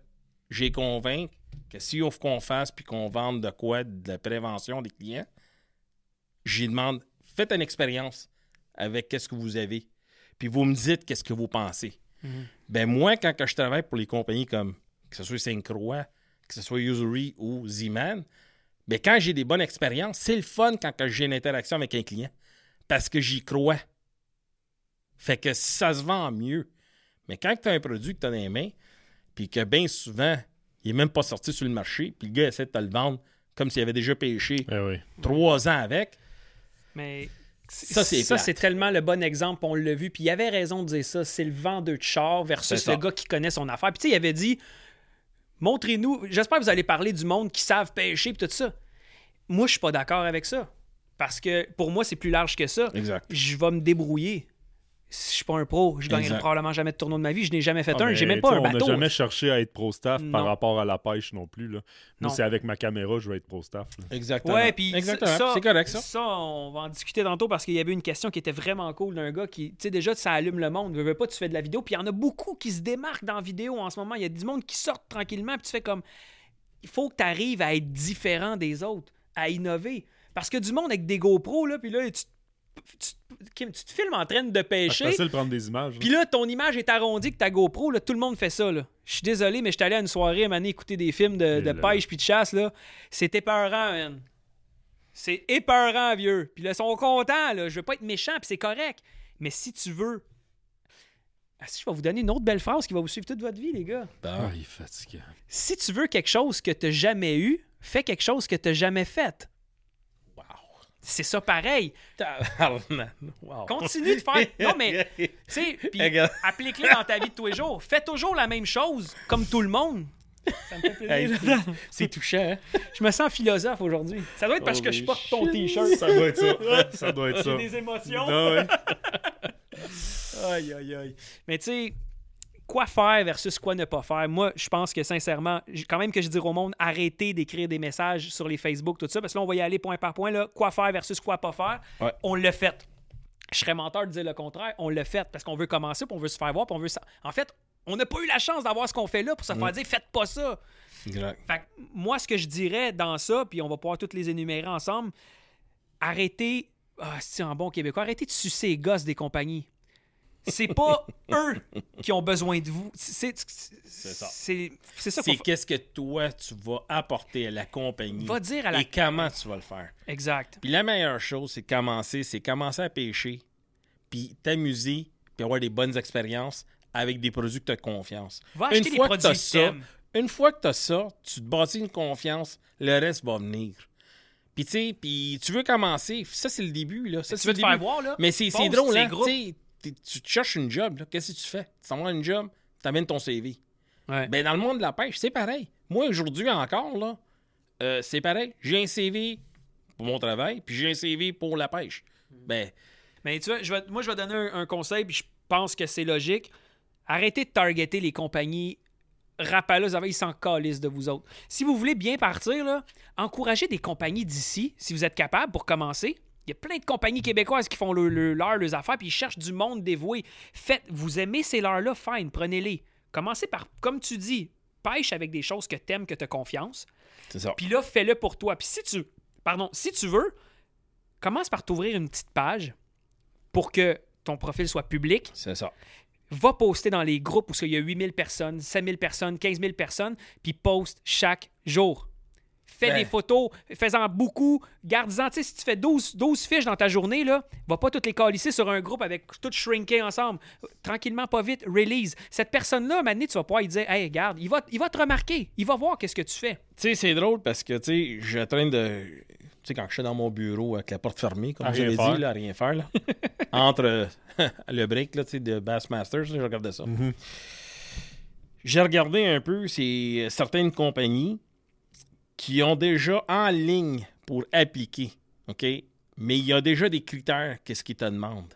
j'ai convainc que si on qu'on fasse puis qu'on vende de quoi, de la prévention des clients, j'y demande, faites une expérience avec qu'est-ce que vous avez. Puis vous me dites qu'est-ce que vous pensez. Ben moi, quand je travaille pour les compagnies comme que ce soit Saint-Croix, que ce soit Usury ou Z-Man, ben quand j'ai des bonnes expériences, c'est le fun quand j'ai une interaction avec un client. Parce que j'y crois. Fait que ça se vend mieux. Mais quand tu as un produit que tu as dans les mains, puis que bien souvent, il n'est même pas sorti sur le marché, puis le gars essaie de te le vendre comme s'il avait déjà pêché Eh oui. trois ans avec, Mais Ça, c'est ça, plate. c'est tellement le bon exemple, on l'a vu. Puis il avait raison de dire ça. C'est le vendeur de char versus le gars qui connaît son affaire. Puis tu sais, il avait dit montrez-nous. J'espère que vous allez parler du monde qui savent pêcher puis tout ça. Moi, je suis pas d'accord avec ça. Parce que pour moi, c'est plus large que ça. Exact. Je vais me débrouiller. Je suis pas un pro, je gagnerai Exact. probablement jamais de tournoi de ma vie, je n'ai jamais fait Ah, un, j'ai même pas un On bateau. n'a jamais cherché à être pro staff par rapport à la pêche non plus. Là. Moi, c'est avec ma caméra, je vais être pro staff. là. Exactement. Ouais, puis Exactement. ça, c'est correct, ça. on va en discuter tantôt parce qu'il y avait une question qui était vraiment cool d'un gars qui, tu sais, déjà, ça allume le monde. Veux, veux pas, tu fais de la vidéo. Puis il y en a beaucoup qui se démarquent dans la vidéo en ce moment. Il y a du monde qui sort tranquillement. Puis tu fais comme. Il faut que tu arrives à être différent des autres, à innover. Parce que du monde avec des GoPros, là, puis là, tu, tu- Kim, tu te filmes en train de Ah, C'est pêcher. facile de prendre des images. là. Puis là, ton image est arrondie que ta GoPro, là, tout le monde fait ça. là. Je suis désolé, mais je suis allé à une soirée à écouter des films de, Et de pêche puis de chasse. là. C'est épeurant, man. C'est épeurant, vieux. Puis là, ils sont contents. Là. Je veux pas être méchant, puis c'est correct. Mais si tu veux... Ah, si je vais vous donner une autre belle phrase qui va vous suivre toute votre vie, les gars. Ah, il est fatigué. Si tu veux quelque chose que tu jamais eu, fais quelque chose que tu jamais fait. C'est ça pareil. Wow. Continue de faire. Non, mais, <laughs> tu sais, puis applique-le dans ta vie de tous les jours. Fais toujours la même chose, comme tout le monde. Ça me fait plaisir. Hey, c'est- touchant, hein? Je me sens philosophe aujourd'hui. Ça doit être parce que je porte ton t-shirt. Ça doit être ça. ça doit être ça. J'ai des émotions. Ah ouais. <laughs> Aïe, aïe, aïe. Mais tu sais, quoi faire versus quoi ne pas faire? Moi, je pense que sincèrement, quand même que je dirais au monde, arrêtez d'écrire des messages sur les Facebook, tout ça, parce que là, on va y aller point par point. Là, quoi faire versus quoi pas faire? Ouais. On l'a fait. Je serais menteur de dire le contraire. On l'a fait parce qu'on veut commencer, puis on veut se faire voir, puis on veut. sa- En fait, on n'a pas eu la chance d'avoir ce qu'on fait là pour se faire dire faites pas ça. Exact. Fait que moi, ce que je dirais dans ça, puis on va pouvoir toutes les énumérer ensemble, arrêtez, ah, c'est en bon québécois, arrêtez de sucer les gosses des compagnies. C'est pas eux qui ont besoin de vous. C'est ça. C'est ça C'est qu'est-ce que toi, tu vas apporter à la compagnie. Va dire à la- Et comment tu vas le faire. Exact. Puis la meilleure chose, c'est commencer, c'est commencer à pêcher, puis t'amuser, puis avoir des bonnes expériences avec des produits que tu as confiance. Va acheter des que produits ça, une fois que tu as ça, tu te bâtis une confiance, le reste va venir. Puis tu sais, puis tu veux commencer, ça c'est le début là, ça Tu veux le te faire voir, là? Mais c'est drôle tu t'es- tu te cherches une job qu'est-ce que tu fais? Tu t'en vas une job, t'amènes ton CV. Ouais. Ben, dans le monde de la pêche, c'est pareil. Moi, aujourd'hui encore, là, euh, c'est pareil. J'ai un CV pour mon travail, puis j'ai un CV pour la pêche. Ben, Mais tu vois, je vais- moi, je vais donner un, un conseil, puis je pense que c'est logique. Arrêtez de targeter les compagnies rapaleuses. Ils s'en calissent de vous autres. Si vous voulez bien partir, là, encouragez des compagnies d'ici, si vous êtes capable, pour commencer. Il y a plein de compagnies québécoises qui font le, le- leur, leurs affaires, puis ils cherchent du monde dévoué. Faites, vous aimez ces leurs-là, fine, prenez-les. Commencez par, comme tu dis, pêche avec des choses que t'aimes, que tu as confiance. c'est ça. Puis là, fais-le pour toi. Puis si tu, pardon, si tu veux, commence par t'ouvrir une petite page pour que ton profil soit public. C'est ça. Va poster dans les groupes où il y a 8000 personnes, 5000 personnes, 15 000 personnes, puis poste chaque jour. Fais Ben. des photos, fais-en beaucoup, garde-en. Tu sais, si tu fais 12, 12 fiches dans ta journée, là, va pas toutes les calisser sur un groupe avec tout shrinké ensemble. Tranquillement, pas vite, release. Cette personne-là, maintenant, tu vas pouvoir lui dire Hey, regarde, il va, il va te remarquer, il va voir qu'est-ce que tu fais. Tu sais, c'est drôle parce que, tu sais, je train de. Tu sais, quand je suis dans mon bureau avec la porte fermée, comme avez faire. dit, là, à rien faire, là. <laughs> Entre euh, <laughs> le break, là, tu sais, de Bassmasters, je regardais ça. J'ai regardé un peu, c'est certaines compagnies qui ont déjà en ligne pour appliquer, OK? Mais il y a déjà des critères, qu'est-ce qu'ils te demandent?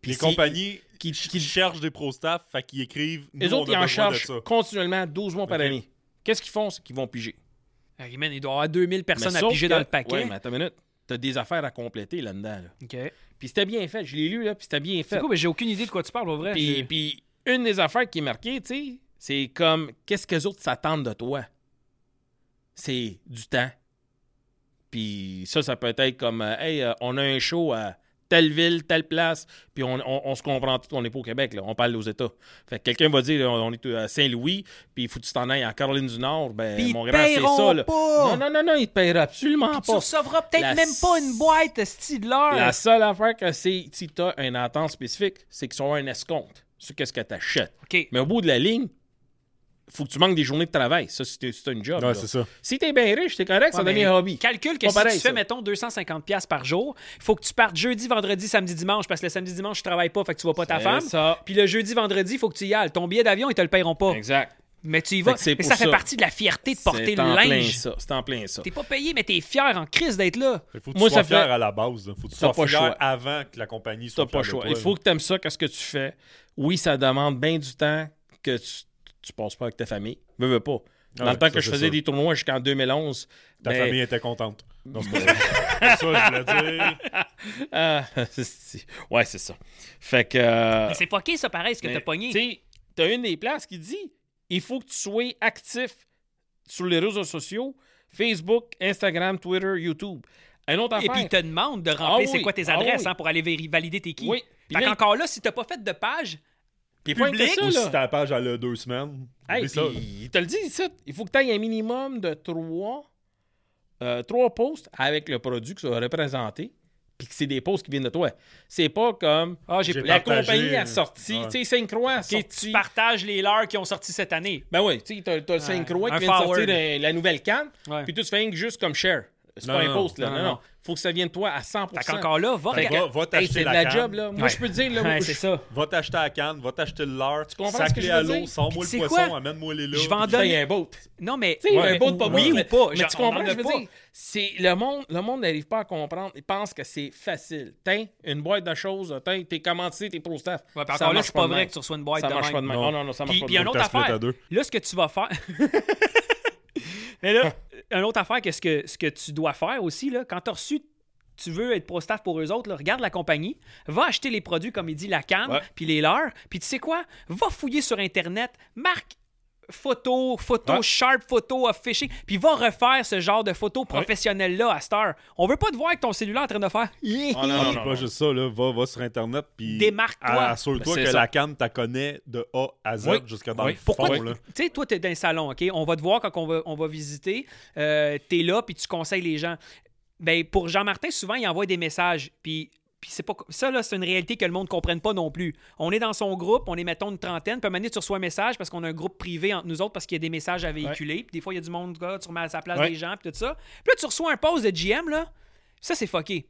Puis Les compagnies qui- cherchent des pro staff, fait qu'ils écrivent. Nous, Les autres, ils en ça. continuellement 12 mois par année. Qu'est-ce qu'ils font? C'est qu'ils vont piger. Hey, man, il doit y avoir 2000 personnes Mais à piger que- dans le paquet. Ouais, mais attends une minute. T'as des affaires à compléter là-dedans. là. OK. Puis c'était bien fait. Je l'ai lu, là, puis c'était bien fait. C'est cool, mais j'ai aucune idée de quoi tu parles, au vrai. Puis, puis une des affaires qui est marquée, tu sais, c'est comme qu'est-ce que les autres s'attendent de toi? C'est du temps. Puis ça, ça peut être comme euh, Hey, euh, on a un show à telle ville, telle place, puis on, on- on se comprend tout, on n'est pas au Québec, là, on parle aux États. Fait que quelqu'un va dire on on est à Saint-Louis, puis il faut que tu t'en ailles en Caroline du Nord, ben mon grand, c'est ça. Là. pas. Non, non, non, non, il te paiera absolument tu pas. recevras peut-être La même pas une boîte, style de l'heure. La seule affaire que c'est si tu as une attente spécifique, c'est qu'ils sont un escompte sur qu'est-ce que tu achètes. Mais au bout de la ligne, faut que tu manques des journées de travail. Ça, si t'es- si t'as une job. Ouais, c'est ça. Si t'es bien riche, c'est correct, ça devient un hobby. Calcule que Pas si pareil, tu fais, mettons, 250$ piastres par jour, il faut que tu partes jeudi, vendredi, samedi, dimanche, parce que le samedi, dimanche, je travaille pas, fait que tu vois pas ta C'est femme. ça. Puis le jeudi, vendredi, il faut que tu y ailles. Ton billet d'avion, ils te le paieront pas. Exact. Mais tu y vas. c'est Mais ça fait ça. partie de la fierté de porter C'est le en plein linge. C'est en plein ça. T'es pas payé, mais t'es fier en crise d'être là. Il faut que tu Moi, sois ça fier fait- à la base. Il faut que tu T'as sois pas fier choix. avant que la compagnie T'as soit pas le fière de choix. Il faut que tu aimes ça, qu'est-ce que tu fais. Oui, ça demande bien du temps que tu, tu passes pas avec ta famille. Veux, veux pas. Dans ouais, le temps que je faisais sûr. des tournois jusqu'en 2011. Ta ben, famille était contente. Non, c'est pas <laughs> ça. Je voulais dire. ah, c'est- <laughs> ouais, c'est ça. Fait que. euh, Mais c'est fucké, ça, pareil, ce que t'as pogné. Tu sais, t'as une des places qui dit il faut que tu sois actif sur les réseaux sociaux Facebook, Instagram, Twitter, YouTube. Un autre Et affaire. puis, ils te demandent de remplir Ah c'est oui, quoi tes ah adresses oui. hein, pour aller valider tes qui. Oui. Fait là, qu'encore là, si t'as pas fait de page, puis public, ça, Ou si ta page elle a deux semaines? Hey, ça. il te le dit ici. Il faut que tu aies un minimum de trois, euh, trois posts avec le produit que ça va représenter. Puis que c'est des posts qui viennent de toi. C'est pas comme ah, j'ai la partagé, compagnie a sorti, ouais. tu sais, a sorti. tu partages les leurs qui ont sorti cette année. Ben oui, tu sais, t'as, t'as le Sainte-Croix un qui vient de sortir la, la nouvelle canne. Ouais. Puis tout se fait rien que juste comme share. C'est Non, pas un non, post, là. non, Non, non. non. Faut que ça vienne de toi à 100%. Fait qu'encore là, va Fait. Va, va Hey, t'acheter c'est de la, la canne. job, là. Moi, Ouais. je peux te dire, là. Ouais, c'est ça. <laughs> Va t'acheter la canne, va t'acheter le leurre. Tu comprends ce que je à veux l'eau, dire? sors-moi C'est le quoi? poisson, amène-moi les là. Je vais donner. un boat. Non, mais. Tu sais, Ouais, un boat pas oui ou pas? Mais tu comprends en ce que je veux dire? C'est le monde, le monde n'arrive pas à comprendre. Il pense que c'est facile. Tiens, une boîte de choses, tiens, t'es commandité, t'es pro staff. Ouais, puis Ça encore là, marche c'est pas vrai que tu reçois une boîte Ça de marche même. pas de même. Non. Non, non, ça marche Puis, pas puis de un même. autre que t'as split affaire. à deux. Là, ce que tu vas faire. <laughs> Mais là, une autre affaire, que ce que, ce que tu dois faire aussi, là, quand tu as reçu, tu veux être pro-staff pour eux autres, là, regarde la compagnie, va acheter les produits, comme il dit, la canne, puis les leurs, puis tu sais quoi? Va fouiller sur Internet, marque photo, photo, Ouais. sharp photo, fishing, puis va refaire ce genre de photos professionnelles-là à Star. On veut pas te voir avec ton cellulaire en train de faire. Oh, non, non, pas juste ça, là. Va, va sur Internet puis Démarque-toi. assure-toi Ben, que ça. la canne, tu connais de A à Z Oui. jusqu'à dans Oui. le fond. Pourquoi là. tu sais, toi, tu es dans un salon, OK? On va te voir quand on va, on va visiter. Euh, tu es là, puis tu conseilles les gens. Ben, pour Jean-Martin, souvent, il envoie des messages. Puis, puis c'est pas ça, là, c'est une réalité que le monde ne comprenne pas non plus. On est dans son groupe, on est, mettons, une trentaine. Puis à tu reçois un message parce qu'on a un groupe privé entre nous autres parce qu'il y a des messages à véhiculer. Puis des fois, il y a du monde, là, tu remets à sa place Ouais. des gens, puis tout ça. Puis là, tu reçois un post de GM, là. Ça, c'est fucké.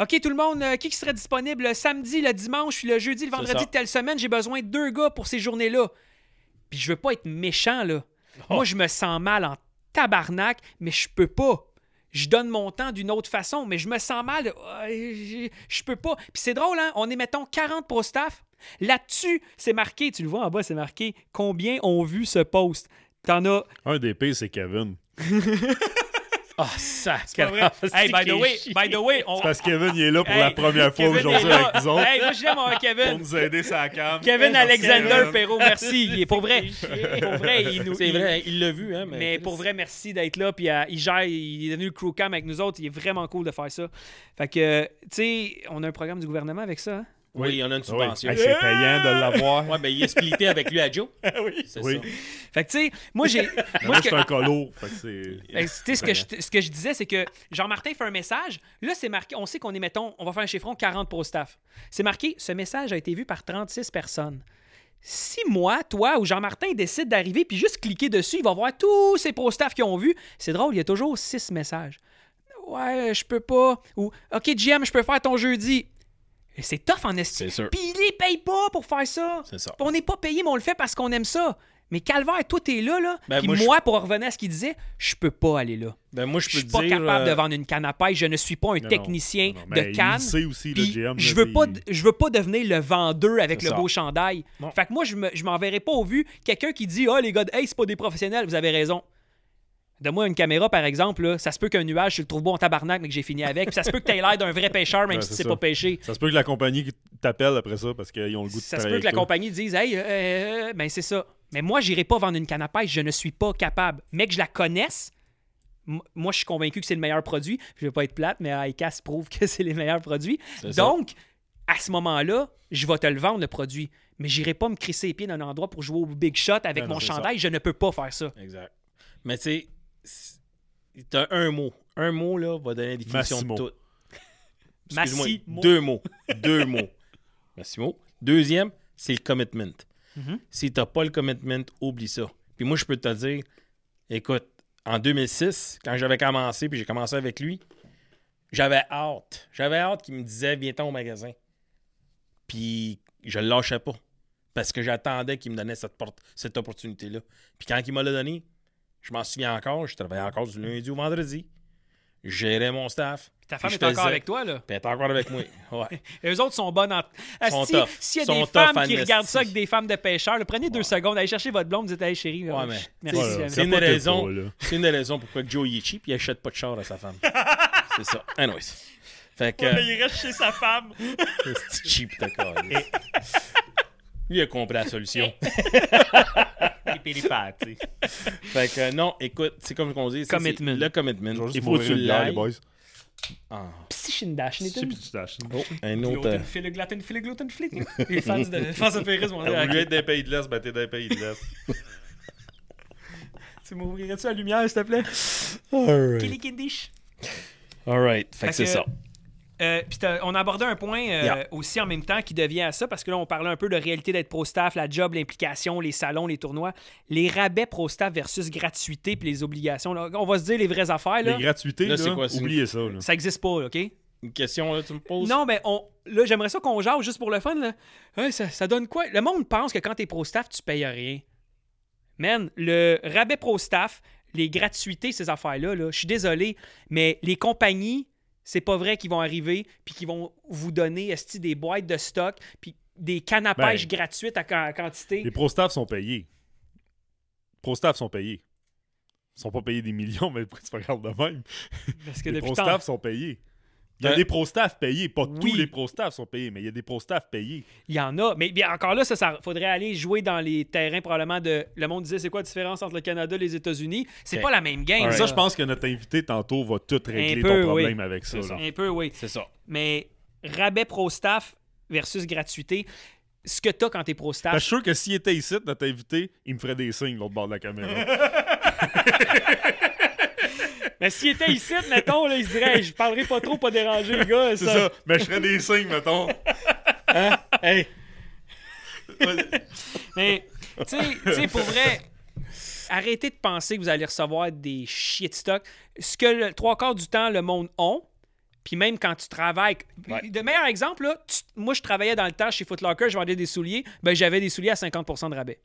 OK, tout le monde, euh, qui serait disponible le samedi, le dimanche, puis le jeudi, le vendredi de telle semaine? J'ai besoin de deux gars pour ces journées-là. Puis je veux pas être méchant, là. Oh. Moi, je me sens mal en tabarnak, mais je peux pas. Je donne mon temps d'une autre façon, mais je me sens mal. je je peux pas. Puis c'est drôle, hein? On est, mettons, 40 pro staff. Là-dessus, c'est marqué, tu le vois en bas, c'est marqué combien ont vu ce post? T'en as. Un des pires, c'est Kevin. <laughs> Ah, ça, C'est pas vrai. <laughs> Hey, by the way, by the way, on. Parce que Kevin, il est là pour Hey, la première fois Kevin aujourd'hui avec nous autres. Hey, moi, j'aime mon Pour Kevin. nous aider sa cam. Kevin Alexander Kevin. Perrault, merci. Il est pour vrai. <laughs> Pour vrai, il nous. C'est vrai, il l'a vu, hein. Mais, Mais pour vrai, merci d'être là. Puis euh, il gère, il est devenu le crew cam avec nous autres. Il est vraiment cool de faire ça. Fait que, tu sais, on a un programme du gouvernement avec ça. hein? Oui, il y en a une Oui. subvention. Hey, c'est payant de l'avoir. Ouais, ben il est splitté avec lui à Joe. <laughs> oui. C'est Oui. ça. Fait que, tu sais, moi, j'ai. <laughs> Moi, je suis un colo. Fait que c'est. <laughs> ben, tu sais, ce, que je, ce que je disais, c'est que Jean-Martin fait un message. Là, c'est marqué. On sait qu'on est, mettons, on va faire un chiffron 40 pro staff. C'est marqué ce message a été vu par 36 personnes. Si moi, toi ou Jean-Martin décide d'arriver puis juste cliquer dessus, il va voir tous ces pro staff qui ont vu. C'est drôle, il y a toujours 6 messages. Ouais, je peux pas. Ou OK, GM, je peux faire ton jeudi. C'est tough en C'est estime. sûr. Puis il les paye pas pour faire ça. C'est ça. On n'est pas payé, mais on le fait parce qu'on aime ça. Mais Calvaire, toi, t'es là, là. Ben, Puis moi, moi, je- pour revenir à ce qu'il disait, je peux pas aller là. Ben moi, je Je suis pas dire. capable euh, de vendre une canne à pêche. Je ne suis pas un Non, technicien non, non, de mais canne. Aussi, le GM. je là, veux pas, il- je veux pas devenir le vendeur avec le ça. beau chandail. Fait que moi, je me- je m'enverrai pas au vu quelqu'un qui dit Ah, les gars, hey, c'est pas des professionnels, vous avez raison. Donne-moi une caméra, par exemple, là. ça se peut qu'un nuage, je le trouve bon en tabarnak, mais que j'ai fini avec. Puis ça se peut que tu aies l'air d'un vrai pêcheur, même Ouais, si tu sais pas pêcher. Ça se peut que la compagnie t'appelle après ça parce qu'ils ont le goût de Ça se peut que la toi. compagnie dise Hey, euh, ben c'est ça. Mais moi, j'irai pas vendre une canne à pêche, je ne suis pas capable. Mais que je la connaisse, moi, je suis convaincu que c'est le meilleur produit. Je vais pas être plate, mais ICAS prouve que <laughs> c'est les meilleurs produits. Ça. Donc, à ce moment-là, je vais te le vendre, le produit. Mais j'irai pas me crisser les pieds d'un endroit pour jouer au big shot avec Non, non, mon ça. chandail. Je ne peux pas faire ça. Exact. Mais tu sais, c'est- t'as un mot. Un mot, là, va donner la définition Massimo. de tout. <laughs> Massimo. Deux mots. Deux mots. Massimo. Deuxième, c'est le commitment. Mhm. Si t'as pas le commitment, oublie ça. Puis moi, je peux te dire, écoute, en 2006, quand j'avais commencé, puis j'ai commencé avec lui, j'avais hâte. J'avais hâte qu'il me disait, viens-t'en au magasin. Puis je le lâchais pas. Parce que j'attendais qu'il me donnait cette, porte- cette opportunité-là. Puis quand il m'a donné, je m'en souviens encore, je travaillais encore du lundi au vendredi. Je gérais mon staff. Ta femme est encore avec toi, là. Puis elle est encore avec moi. <laughs> Ouais. Et eux autres sont bonnes en. Sont tough. S'il y a Sont des femmes qui regardent ça avec des femmes de pêcheurs, là, prenez deux secondes, allez chercher votre blonde, dites, hey chérie, Ouais, euh, mais- merci. Ouais, euh, C'est une, raison, une des raisons pourquoi Joe est cheap et il achète pas de char à sa femme. <laughs> c'est ça. Anyways. Fait que. il reste chez sa femme. <laughs> C'est cheap, d'accord. Lui a compris la solution. <laughs> fait que non, écoute, c'est comme on dit. c'est Commitment. Le commitment. Je vais juste Il faut que m'ouvrir tu une bière, les l'ailles. boys. Ah. Psychindash, Je sais plus si tu t'achètes. Oh, un autre. euh. <laughs> Les fans de fans de Ferris vont Au dire, lieu d'être d'un pays de l'Est, ben t'es d'un pays de l'Est. <laughs> Tu m'ouvrirais-tu la lumière, s'il te plaît? Alright. Kilikindish. Alright. Fait Fait que c'est ça. Euh, Puis on a abordé un point euh, Yeah. aussi en même temps qui devient à ça, parce que là, on parlait un peu de réalité d'être pro-staff, la job, l'implication, les salons, les tournois. Les rabais pro-staff versus gratuité puis les obligations. là. On va se dire les vraies affaires. Là. Les gratuités, Là, là, c'est quoi, oubliez ça. Là. Ça existe pas, OK? Une question, là, tu me poses? Non, mais on, là, j'aimerais ça qu'on jase juste pour le fun. Là. Hey, ça, ça donne quoi? Le monde pense que quand t'es pro-staff, tu payes rien. Man, le rabais pro-staff, les gratuités, ces affaires-là, là, je suis désolé, mais les compagnies, c'est pas vrai qu'ils vont arriver puis qu'ils vont vous donner esti, des boîtes de stock puis des cannes à Ben, pêche gratuites à, quantité? Les pro-staff sont payés. Les pro-staff sont payés. Ils sont pas payés des millions, <laughs> mais pourquoi tu regardes de même? Parce que Les pro-staff sont payés. Il y a Euh, des pro-staff payés. Pas oui. tous les pro-staff sont payés, mais il y a des pro-staff payés. il y en a. Mais bien, encore là, ça, ça faudrait aller jouer dans les terrains probablement de. Le monde disait c'est quoi la différence entre le Canada et les États-Unis? C'est Ok. pas la même game. Ça, je pense que notre invité tantôt va tout régler peu, ton oui. problème avec ça. Un peu, oui. C'est ça. Mais rabais pro-staff versus gratuité, ce que t'as quand t'es pro-staff. Parce que Je suis sûr que s'il était ici, notre invité, il me ferait des signes l'autre bord de la caméra. <laughs> Mais s'il était ici, mettons, là, il se dirait, Hey, je parlerai pas trop, pas déranger les gars. C'est ça. Mais je ferais des signes, mettons. Hey! Mais, tu sais, pour vrai, arrêtez de penser que vous allez recevoir des shit stock. Ce que le trois quarts du temps, le monde ont, puis même quand tu travailles. Ouais. De meilleur exemple, là, tu- moi, je travaillais dans le temps chez Foot Locker, je vendais des souliers, ben j'avais des souliers à 50% de rabais.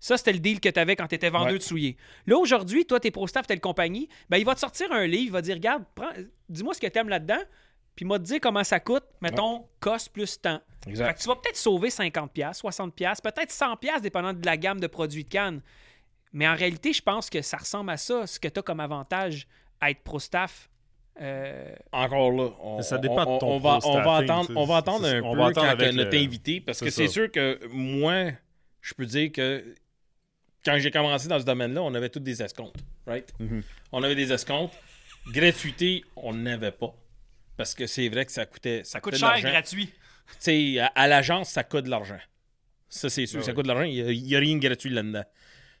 Ça, c'était le deal que tu avais quand tu étais vendeur Ouais. de souliers. Là, aujourd'hui, toi, t'es pro-staff, telle compagnie, ben, il va te sortir un livre, il va dire Regarde, prends- dis-moi ce que t'aimes là-dedans, puis il m'a dit comment ça coûte, mettons, cost plus temps. Fait Exact. que tu vas peut-être sauver 50$, 60$, peut-être 100$, dépendant de la gamme de produits de canne. Mais en réalité, je pense que ça ressemble à ça, ce que tu as comme avantage à être pro-staff. Euh, Encore là, on, Ça dépend de on- ton on va, on va attendre, tu on va attendre un on peu va attendre quand avec notre le- invité, parce c'est que c'est sûr que moi, je peux dire que quand j'ai commencé dans ce domaine-là, on avait tous des escomptes, right? Mhm. On avait des escomptes. Gratuité, on n'avait pas. Parce que c'est vrai que ça coûtait, ça ça coûte cher, gratuit. Tu sais, à, à l'agence, ça coûte de l'argent. Ça, c'est sûr, Ah ça coûte de l'argent. Il n'y a, rien de gratuit là-dedans.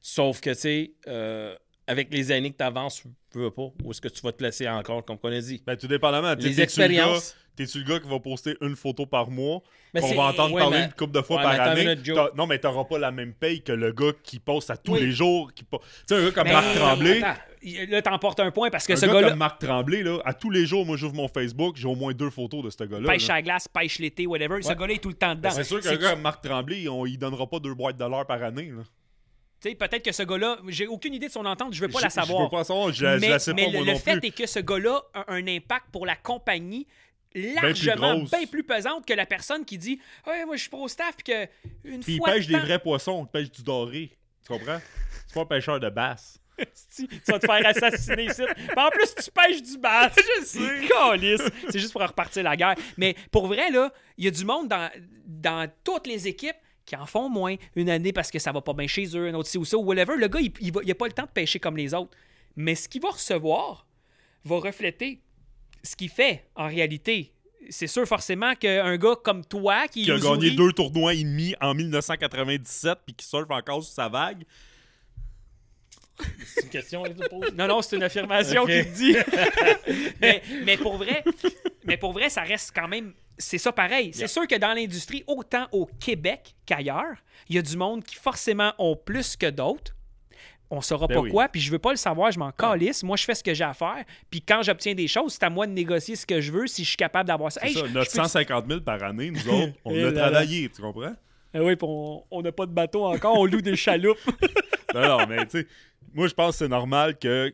Sauf que, tu sais, euh, avec les années que tu avances, tu veux pas, où est-ce que tu vas te placer encore, comme on a dit? Ben, tout dépendamment. Les T'es-tu le gars- expériences. T'es-tu le gars qui va poster une photo par mois? Mais qu'on va entendre ouais, parler mais- une couple de fois ouais, par année? minute, Non, mais t'auras pas la même paye que le gars qui poste à tous Oui. les jours. Qui Tu sais, un gars comme Mais- Marc Tremblay. Attends. Là, t'emportes un point parce que Un ce gars gars-là comme Marc Tremblay, là, à tous les jours, moi, j'ouvre mon Facebook, j'ai au moins deux photos de ce gars-là. pêche là. à la glace, pêche l'été, whatever. Ce gars-là est tout le temps dedans. Ben, C'est sûr qu'un C'est- gars comme Marc Tremblay, on, il donnera pas deux boîtes de l'heure par année. là. Tu sais, peut-être que ce gars-là, j'ai aucune idée de son entente, je veux pas Je- la Je savoir. veux pas la savoir, je, je mais la sais mais pas le, fait plus. est que ce gars-là a un impact pour la compagnie largement grosse. bien plus pesante que la personne qui dit Ouais, moi je suis pro-staff puis que une Puis il pêche de des vrais poissons, il pêche du doré. Tu comprends? C'est pas un pêcheur de basse. <laughs> Tu vas te faire assassiner ici. Puis en plus, tu pêches du bass. <laughs> Je sais. C'est juste pour repartir la guerre. Mais pour vrai, là, il y a du monde dans, dans toutes les équipes qui en font moins une année parce que ça va pas bien chez eux, un autre ci ou ça, ou whatever. Le gars, il, il, va- il a pas le temps de pêcher comme les autres. Mais ce qu'il va recevoir va refléter ce qu'il fait en réalité. C'est sûr forcément qu'un gars comme toi qui, Qui a gagné ouvrit- deux tournois et demi en 1997 puis qui surfe encore sur sa vague. C'est une question, là, tu poses? Non, non, c'est une affirmation Ok. qu'il te dit. <laughs> mais, mais pour vrai, mais pour vrai, ça reste quand même. C'est ça pareil. C'est sûr que dans l'industrie, autant au Québec qu'ailleurs, il y a du monde qui forcément ont plus que d'autres. On saura Ben pas oui. quoi, puis je veux pas le savoir, je m'en calisse. Moi, je fais ce que j'ai à faire. Puis quand j'obtiens des choses, c'est à moi de négocier ce que je veux si je suis capable d'avoir ça. Hey, ça, je- notre je peux- 150 000 par année, nous autres, <laughs> on l'a travaillé, tu comprends? Ah oui, puis on on n'a pas de bateau encore, on loue des <laughs> chaloupes. Non, non, mais tu sais, moi, je pense que c'est normal que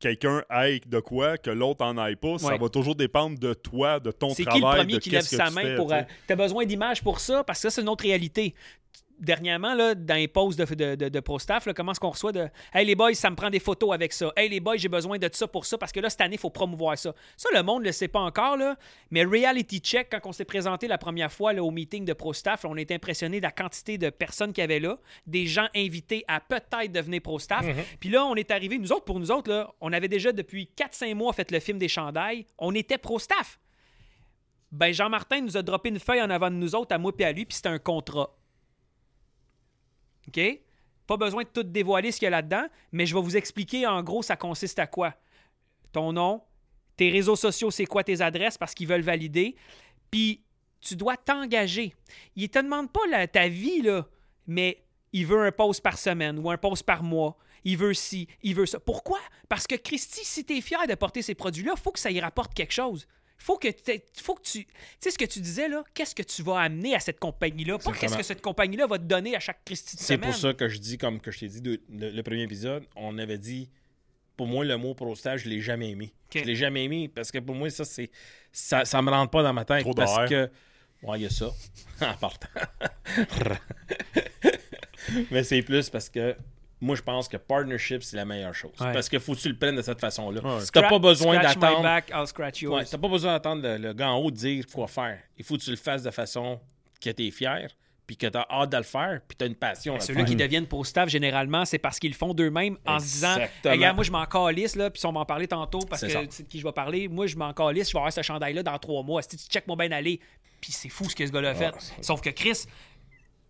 quelqu'un aille de quoi, que l'autre en aille pas. Ça va toujours dépendre de toi, de ton C'est travail. qui le premier de qui lève sa main fais, pour. tu sais. Tu as besoin d'images pour ça, parce que ça, c'est une autre réalité. Dernièrement, là, dans les posts de, de, de, de ProStaff, comment est-ce qu'on reçoit de Hey les boys, ça me prend des photos avec ça. Hey les boys, j'ai besoin de ça pour ça, parce que là, cette année, il faut promouvoir ça. Ça, le monde ne le sait pas encore, là, mais Reality Check, quand on s'est présenté la première fois là, au meeting de ProStaff, on été impressionné de la quantité de personnes qu'il y avait là, des gens invités à peut-être devenir ProStaff. Puis là, on est arrivé, nous autres, pour nous autres, là, on avait déjà depuis 4-5 mois fait le film des chandails. On était ProStaff ben Jean-Martin nous a droppé une feuille en avant de nous autres, à moi et à lui, puis c'était un contrat. Pas besoin de tout dévoiler ce qu'il y a là-dedans, mais je vais vous expliquer en gros ça consiste à quoi? Ton nom, tes réseaux sociaux, c'est quoi tes adresses parce qu'ils veulent valider. Puis tu dois t'engager. Il te demande pas ta vie, mais il veut un post par semaine ou un post par mois. Il veut ci, il veut ça. Pourquoi? Parce que Christy, si tu es fier de porter ces produits-là, il faut que ça y rapporte quelque chose. Faut que, faut que tu. Tu sais ce que tu disais là? Qu'est-ce que tu vas amener à cette compagnie-là? Pas qu'est-ce que cette compagnie-là va te donner à chaque Christy de C'est pour ça que je dis, comme que je t'ai dit de- le, le premier épisode, on avait dit, pour moi, le mot prostage, je l'ai jamais aimé. Ok. Je l'ai jamais aimé parce que pour moi, ça, c'est ça, ça me rentre pas dans ma tête. Trop parce que. Ouais, il y a ça. <laughs> en partant. <laughs> Mais c'est plus parce que moi, je pense que partnership, c'est la meilleure chose. Ouais. Parce que faut que tu le prennes de cette façon-là. Ouais. Si t'as pas besoin d'attendre. Ouais, t'as pas besoin d'attendre le, le gars en haut de dire quoi faire. Il faut que tu le fasses de façon que tu es fier, puis que tu as hâte de le faire, puis tu as une passion à le Ceux-là qui deviennent pro staff, généralement, c'est parce qu'ils le font d'eux-mêmes en se disant Exactement. Regarde, moi, je m'en calisse, là, puis on m'en parlait tantôt parce C'est que sais de qui je vais parler. Moi, je m'en calisse, je vais avoir ce chandail-là dans trois mois. Si tu check mon bien aller. Puis c'est fou ce que ce gars-là a fait. Sauf que Chris,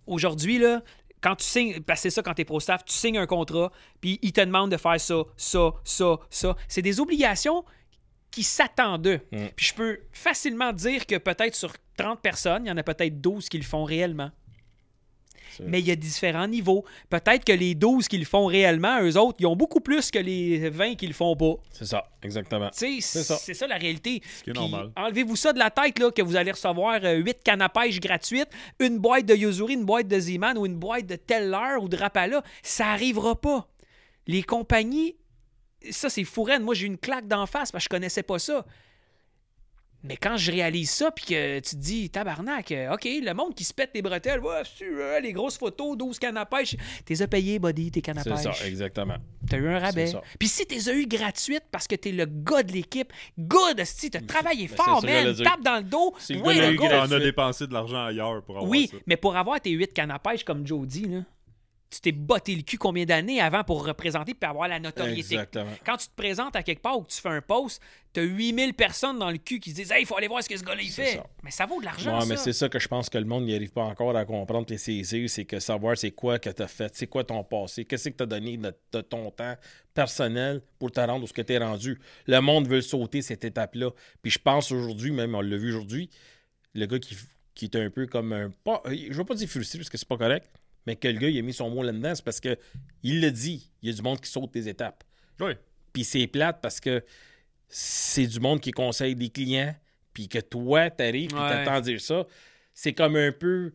aujourd'hui, là, quand tu signes, c'est ça quand t'es pro staff, tu signes un contrat, puis il te demande de faire ça, ça, ça, ça. C'est des obligations qui s'attendent d'eux. Mm. Puis je peux facilement dire que peut-être sur 30 personnes, il y en a peut-être 12 qui le font réellement. C'est- Mais il y a différents niveaux. Peut-être que les 12 qui le font réellement, eux autres, ils ont beaucoup plus que les 20 qui le font pas. C'est ça, exactement. C'est ça. c'est ça la réalité. qui est Puis, normal. Enlevez-vous ça de la tête, là, que vous allez recevoir 8 cannes à pêche gratuites, une boîte de Yuzuri, une boîte de Z-Man ou une boîte de Teller ou de Rapala. Ça arrivera pas. Les compagnies, ça, c'est fourraine. Moi, j'ai eu une claque d'en face parce que je connaissais pas ça. Mais quand je réalise ça, puis que tu te dis, tabarnak, euh, OK, le monde qui se pète les bretelles, ouais, c'est, euh, les grosses photos, 12 cannes à pêche, t'es as payé, buddy, tes cannes à C'est pêche. ça, exactement. T'as eu un rabais. C'est ça. Puis si t'es as eu gratuite parce que t'es le gars de l'équipe, good, si t'as travaillé c'est fort, man, tape dans le dos. C'est gars de le gars. On a dépensé de l'argent ailleurs pour avoir Oui, ça. mais pour avoir tes 8 cannes à pêche comme Joe dit, là, tu t'es botté le cul combien d'années avant pour représenter puis avoir la notoriété? Exactement. Quand tu te présentes à quelque part ou que tu fais un post, t'as 8000 personnes dans le cul qui se disent Hey, il faut aller voir ce que ce gars-là fait. ça. Mais ça vaut de l'argent. Mais ça. c'est ça que je pense que le monde n'y arrive pas encore à comprendre et saisir, c'est que savoir c'est quoi que tu as fait, c'est quoi ton passé, qu'est-ce que tu as donné de, de ton temps personnel pour te rendre où ce que tu es rendu. Le monde veut sauter cette étape-là. Puis je pense aujourd'hui, même on l'a vu aujourd'hui, le gars qui, qui est un peu comme un. Pas, je veux pas dire frustré parce que c'est pas correct, mais que le gars il a mis son mot là-dedans, c'est parce que il le dit, il y a du monde qui saute des étapes. Oui. Puis c'est plate parce que c'est du monde qui conseille des clients, puis que toi, t'arrives, puis Ouais. t'attends dire ça. C'est comme un peu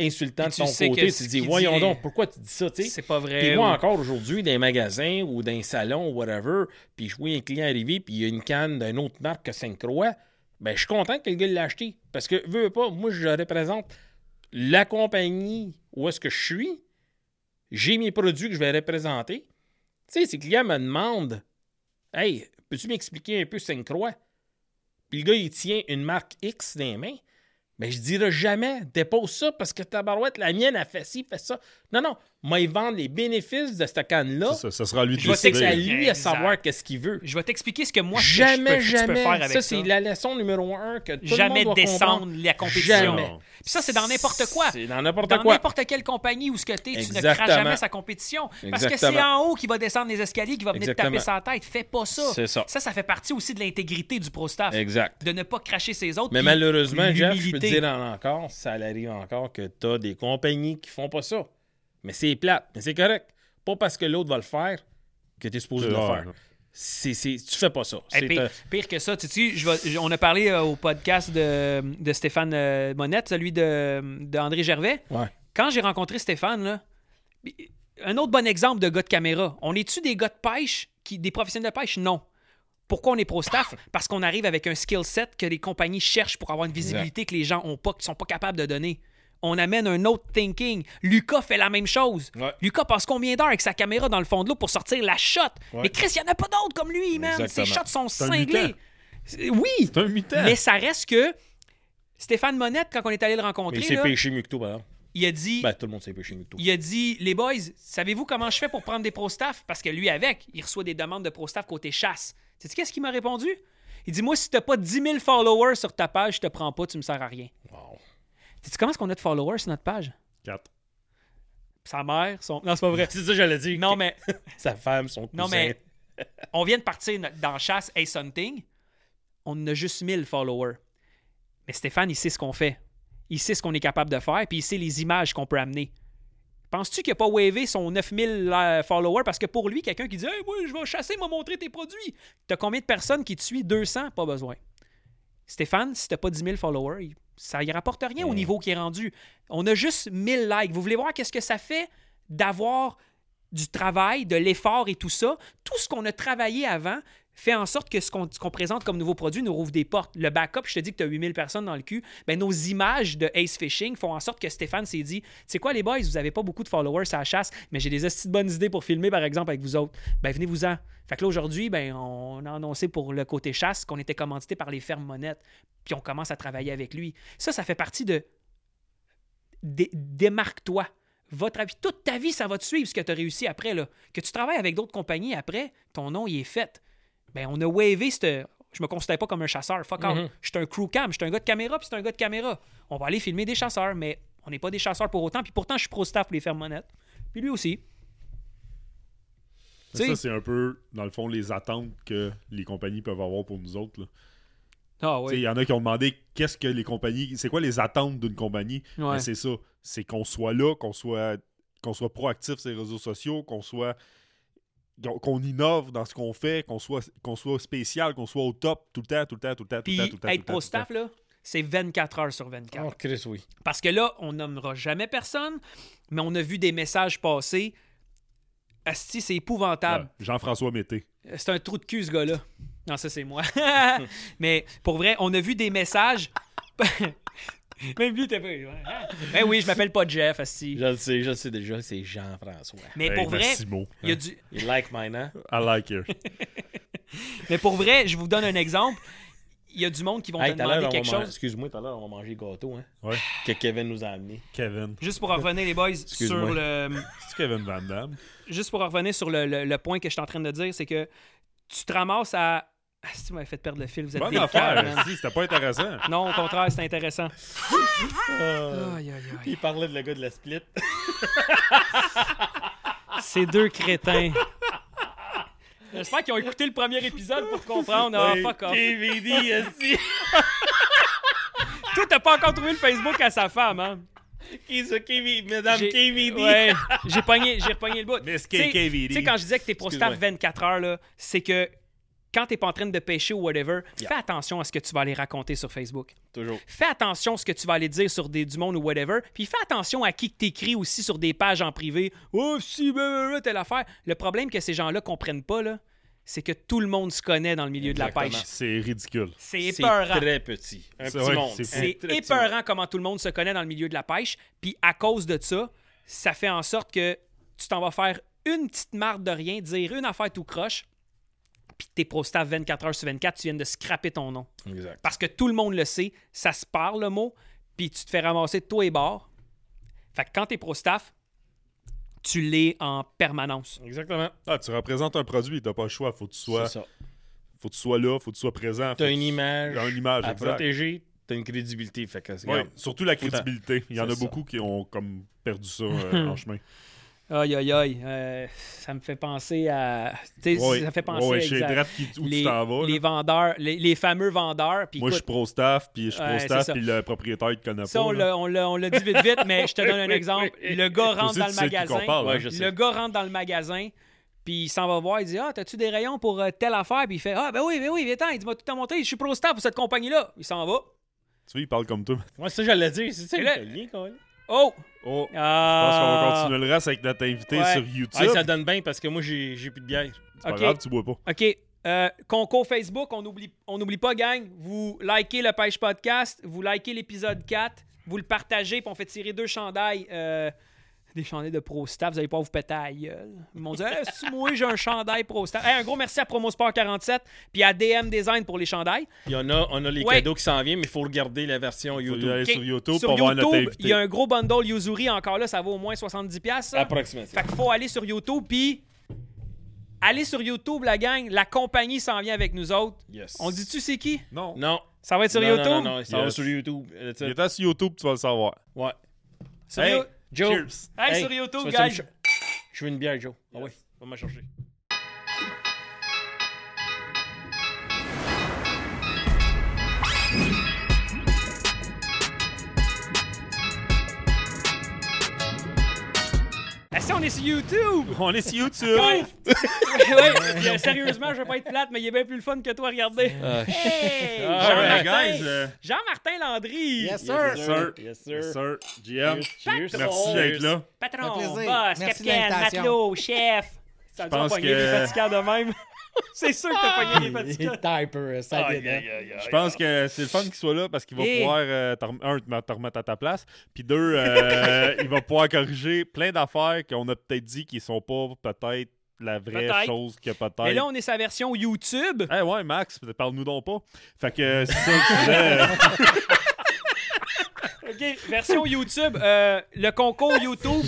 insultant de ton côté. Tu te dis, voyons dit- donc, pourquoi tu dis ça, tu sais? c'est pas vrai. Puis moi, ou- encore aujourd'hui, dans les magasins ou dans les salons ou whatever, puis je vois un client arriver, puis il y a une canne d'une autre marque que Sainte-Croix, ben je suis content que le gars l'ait acheté. Parce que, veux veux pas, moi, je représente la compagnie où est-ce que je suis, j'ai mes produits que je vais représenter. Tu sais, ces clients me demandent Hey, peux-tu m'expliquer un peu Sainte-Croix? Puis le gars, il tient une marque X dans les mains. Mais je dirais jamais, dépose ça parce que ta barouette, la mienne, a fait ci, fait ça. Non, non, moi, ils vendent les bénéfices de cette canne-là. Ça, ça sera à lui de Je vais C'est à décider. lui à savoir qu'est-ce qu'il veut. Je vais t'expliquer ce que moi, je- jamais, peux, je peux jamais. faire avec ça. ça, c'est la leçon numéro un que tout Jamais le monde doit descendre comprendre. la compétition. Jamais. Puis ça, c'est dans n'importe quoi. C'est dans n'importe Dans quoi. n'importe quelle compagnie où ce que t'es, tu ne Exactement. craches jamais sa compétition. Parce que c'est Exactement. en haut qui va descendre les escaliers, qui va venir te taper Exactement. sa tête. Fais pas ça. C'est ça. Ça, ça fait partie aussi de l'intégrité du pro staff. Exact. De ne pas cracher ses autres. Mais malheureusement, Jeff, je peux te dire en- encore, ça arrive encore que tu as des compagnies qui font pas ça. Mais c'est plate, mais c'est correct. Pas parce que l'autre va le faire que tu es supposé le faire. c'est, c'est- tu fais pas ça. Hey, pire, euh, pire que ça, tu sais, je vais- on a parlé euh, au podcast de, de Stéphane euh, Monette, celui de, de André Gervais. ouais. Quand j'ai rencontré Stéphane, là, un autre bon exemple de gars de caméra. On est-tu des gars de pêche, qui, des professionnels de pêche? Non. Pourquoi on est pro-staff? <laughs> Parce qu'on arrive avec un skill set que les compagnies cherchent pour avoir une visibilité que les gens ont pas, qui sont pas capables de donner. On amène un autre thinking. Lucas fait la même chose. Ouais. Lucas passe combien d'heures avec sa caméra dans le fond de l'eau pour sortir la shot? Ouais. Mais Chris, il n'y en a pas d'autres comme lui, man. Ses shots sont cinglés. Oui, C'est un mutant. mais ça reste que Stéphane Monette, quand on est allé le Mais rencontrer, il s'est pêché mieux que par exemple. il a dit Ben, tout le monde s'est pêché mieux que il a dit Les boys, savez-vous comment je fais pour prendre des pro-staff? Parce que lui, avec, il reçoit des demandes de pro-staff côté chasse. Sais-tu qu'est-ce qu'il m'a répondu? Il dit Moi, si t'as pas 10 000 followers sur ta page, je te prends pas, tu me sers à rien. Wow. Sais-tu comment est-ce qu'on a de followers sur notre page? Quatre. Sa mère, son. Non, c'est pas vrai. <laughs> C'est ça que j'allais dire. Non, mais <laughs> Sa femme, son cousin. Non, mais on vient de partir dans Chasse Ace Hunting. On a juste 1000 followers. Mais Stéphane, il sait ce qu'on fait. Il sait ce qu'on est capable de faire, puis il sait les images qu'on peut amener. Penses-tu qu'il n'a pas wavé son 9000 euh, followers? Parce que pour lui, quelqu'un qui dit Hey, moi, je vais chasser, m'a montrer tes produits. T'as combien de personnes qui te suivent? 200 Pas besoin. Stéphane, si t'as pas 10 000 followers, il- ça y rapporte rien au Mm. niveau qui est rendu. On a juste 1000 likes. Vous voulez voir qu'est-ce que ça fait d'avoir du travail, de l'effort et tout ça? Tout ce qu'on a travaillé avant fait en sorte que ce qu'on présente comme nouveau produit nous rouvre des portes. Le backup, je te dis que tu as 8000 personnes dans le cul. Ben, nos images de Ace Fishing font en sorte que Stéphane s'est dit C'est quoi les boys, vous avez pas beaucoup de followers à la chasse, mais j'ai des hosties de bonnes idées pour filmer, par exemple, avec vous autres. Ben, venez-vous-en. Fait que là, aujourd'hui, ben, on a annoncé pour le côté chasse qu'on était commandité par les fermes monettes, puis on commence à travailler avec lui. Ça, ça fait partie de. Dé- Démarque-toi. Votre avis, toute ta vie, ça va te suivre ce que tu as réussi après. Là. Que tu travailles avec d'autres compagnies après, ton nom, il est fait. Ben, on a wavé cette. Je me considère pas comme un chasseur. Fuck out. Mhm. Je suis un crew cam. Je suis un gars de caméra, puis c'est un gars de caméra. On va aller filmer des chasseurs, mais on n'est pas des chasseurs pour autant. Puis pourtant, je suis pro-staff pour les fermes monettes. Puis lui aussi. Ça, c'est un peu, dans le fond, les attentes que les compagnies peuvent avoir pour nous autres. là. Ah Tu sais, Il y en a qui ont demandé qu'est-ce que les compagnies. C'est quoi les attentes d'une compagnie? Ouais. Ben, C'est ça. C'est qu'on soit là, qu'on soit, qu'on soit proactif sur les réseaux sociaux, qu'on soit. Qu'on- innove dans ce qu'on fait, qu'on soit, qu'on soit spécial, qu'on soit au top tout le temps, tout le temps, tout le temps, tout Puis le temps, tout le temps. être tout le temps, pro-staff, là, c'est 24 heures sur 24. Oh, Chris, oui. Parce que là, on nommera jamais personne, mais on a vu des messages passer. Asti, c'est épouvantable. Ouais, Jean-François Mété. C'est un trou de cul, ce gars-là. Non, ça, c'est moi. <laughs> mais pour vrai, on a vu des messages. <laughs> <laughs> Même lui, t'es pas. ouais. Ben oui, je m'appelle pas Jeff, Asti. Je le sais, je le sais déjà, c'est Jean-François. Mais Hey, pour vrai, Massimo. il y a du. <laughs> You like mine, hein? I like it. <laughs> Mais pour vrai, je vous donne un exemple. Il y a du monde qui vont Hey, te tout à l'heure, demander on va quelque chose. Excuse-moi, tout à l'heure, on va manger le gâteau, hein? Ouais. Que Kevin nous a amené. Kevin. Juste pour revenir, les boys, sur Excuse-moi. le. C'est Kevin Van Damme. juste pour revenir sur le, le- le point que je suis en train de dire, c'est que tu te ramasses à. Ah, si tu m'avais fait perdre le fil, vous êtes Bonne des affaire. si, C'était pas intéressant. Non, au contraire, c'est intéressant. Euh, Aïe, aïe, aïe. Il parlait de le gars de la split. <laughs> Ces deux crétins. J'espère qu'ils ont écouté le premier épisode pour comprendre. Ah, fuck off. KVD, aussi. Toi, t'as pas encore trouvé le Facebook à sa femme, hein? Qui ça, KVD? Madame J'ai- KVD. Ouais, j'ai pogné, j'ai repogné le bout. Miss Tu sais- KKVD. Tu sais, quand je disais que t'es pro staff Excuse-moi. 24 heures, là, c'est que quand t'es pas en train de pêcher ou whatever, Yeah. fais attention à ce que tu vas aller raconter sur Facebook. Toujours. Fais attention à ce que tu vas aller dire sur des, du monde ou whatever. Puis fais attention à qui que t'écris aussi sur des pages en privé. Oh, si, blablabla, telle affaire. Le problème que ces gens-là comprennent pas, là, c'est que tout le monde se connaît dans le milieu de la pêche. C'est ridicule. C'est C'est épeurant. très petit. Un C'est petit vrai, monde. c'est fou. Un C'est très petit épeurant comment tout le monde se connaît dans le milieu de la pêche. Puis à cause de ça, ça fait en sorte que tu t'en vas faire une petite marque de rien, dire une affaire tout croche, puis t'es pro staff 24 heures sur 24, tu viens de scraper ton nom. Exact. Parce que tout le monde le sait, ça se parle le mot, puis tu te fais ramasser de toi et bord. Fait que quand t'es pro staff, tu l'es en permanence. Exactement. Ah, tu représentes un produit, t'as pas le choix. Faut que tu sois, C'est ça. faut que tu sois là, faut que tu sois présent. T'as une tu- image. T'as une image, à exact. protéger, t'as une crédibilité. Fait que Ouais, surtout la crédibilité. Il y en a ça. beaucoup qui ont comme perdu ça euh, <laughs> en chemin. Aïe, aïe, aïe. euh, ça me fait penser à. tu sais, Ouais. ça fait penser Ouais, à je sais exact- qui- où les, tu t'en vas. les là. vendeurs, les, les fameux vendeurs. Puis Moi, je suis pro-staff, puis je suis Ouais, pro-staff, ça. puis le propriétaire, il te connaît ça, pas. l'a- on l'a dit vite, vite, mais je te donne un <laughs> oui, exemple. oui. Le gars rentre aussi, dans le magasin. parle, Ouais, hein. je sais. Le gars rentre dans le magasin, Puis il s'en va voir, il dit Ah, t'as-tu des rayons pour euh, telle affaire? Puis il fait Ah, ben oui, ben oui, viens il m'a tout à montré, je suis pro staff pour cette compagnie-là. Il s'en va. Tu vois, il parle comme toi. Moi, ça, j'allais dire. C'est ça là- Oh Oh, je pense qu'on Ah va continuer le reste avec notre invité Ouais. sur YouTube. Ah, ça donne bien parce que moi, j'ai j'ai plus de bière. C'est pas Ok. grave, tu bois pas. OK. Euh, concours Facebook, on n'oublie on n'oublie pas, gang. Vous likez le Pêche Podcast, vous likez l'épisode 4, vous le partagez, puis on fait tirer deux chandails. euh, des chandails de Pro Staff, vous allez pas vous péter à la gueule. Ils m'ont dit, c'est moi, j'ai un chandail Pro Staff. Hey, un gros merci à Promo Sport 47, puis à DM Design pour les chandails. Puis on a, on a les Ouais. cadeaux qui s'en viennent, mais il faut regarder la version YouTube. y aller OK. sur YouTube Sur pour voir notre il y a un gros bundle Yuzuri encore là, ça vaut au moins 70$. piastres, ça. Approximativement. Fait qu'il faut aller sur YouTube, puis allez sur YouTube, la gang. La compagnie s'en vient avec nous autres. Yes. On dit-tu c'est qui? Non. Non. Ça va être sur non, YouTube? Non, non, non, ça va Yes. sur YouTube. Il est sur YouTube, tu vas le savoir. Ouais. Sur Hey, Joe. Cheers. Hey, Hey, sur YouTube, guys. Je veux une bière, Joe. Ah oui, va me chercher. On est sur YouTube! On est sur YouTube. Ouais. ouais, puis, euh, sérieusement, je veux pas être plate, mais il est bien plus le fun que toi à regarder. Hey! Ah, Jean-Martin, ouais, guys, euh, Jean-Martin Landry! Yes, sir. Yes, sir. Yes, Yes, sir. sir. GM, Cheers. merci d'être là. Patron, boss, capitaine, matelot, chef. Ça pense pense que... que- des fatigants de même. <laughs> C'est sûr que t'as pogné fatigants. Typer, ça aïe, aïe. Je pense que c'est le fun qu'il soit là parce qu'il va Et- pouvoir, euh, un, te remettre à ta place, puis deux, euh, <laughs> il va pouvoir corriger plein d'affaires qu'on a peut-être dit qui sont pas peut-être la vraie Peut-être. chose que peut-être. Mais là, on est sa version YouTube. Eh ouais, Max, parle-nous donc pas. Fait que c'est ça que je disais. OK, version YouTube. euh, le concours YouTube,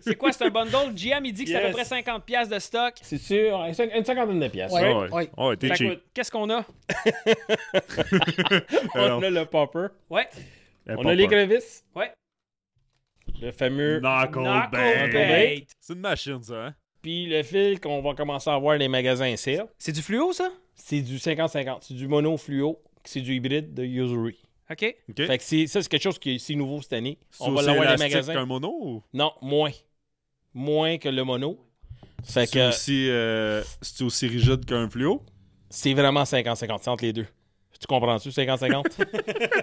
c'est quoi? C'est un bundle? GM, il dit que c'est à peu près 50$ piastres de stock. C'est sûr, une cin- une cinquantaine de pièces. Ouais. Ouais, ouais. ouais, t'es cheap. Qu'est-ce qu'on a? <laughs> On a le popper. Ouais, On a les crevisses. ouais. Le fameux. Knuckle Knuckle bait. bait. C'est une machine, ça, hein? Puis le fil qu'on va commencer à voir dans les magasins sale. C'est du fluo, ça? C'est du 50-50. C'est du mono fluo. C'est du hybride de Usury. OK? Fait que c'est, ça, c'est quelque chose qui est c'est nouveau cette année. C'est On va aussi l'avoir dans les magasins. qu'un mono ou? Non, moins. Moins que le mono. Fait c'est que aussi, euh, c'est aussi rigide qu'un fluo? c'est vraiment 50-50. C'est entre les deux. Tu comprends-tu, 50-50?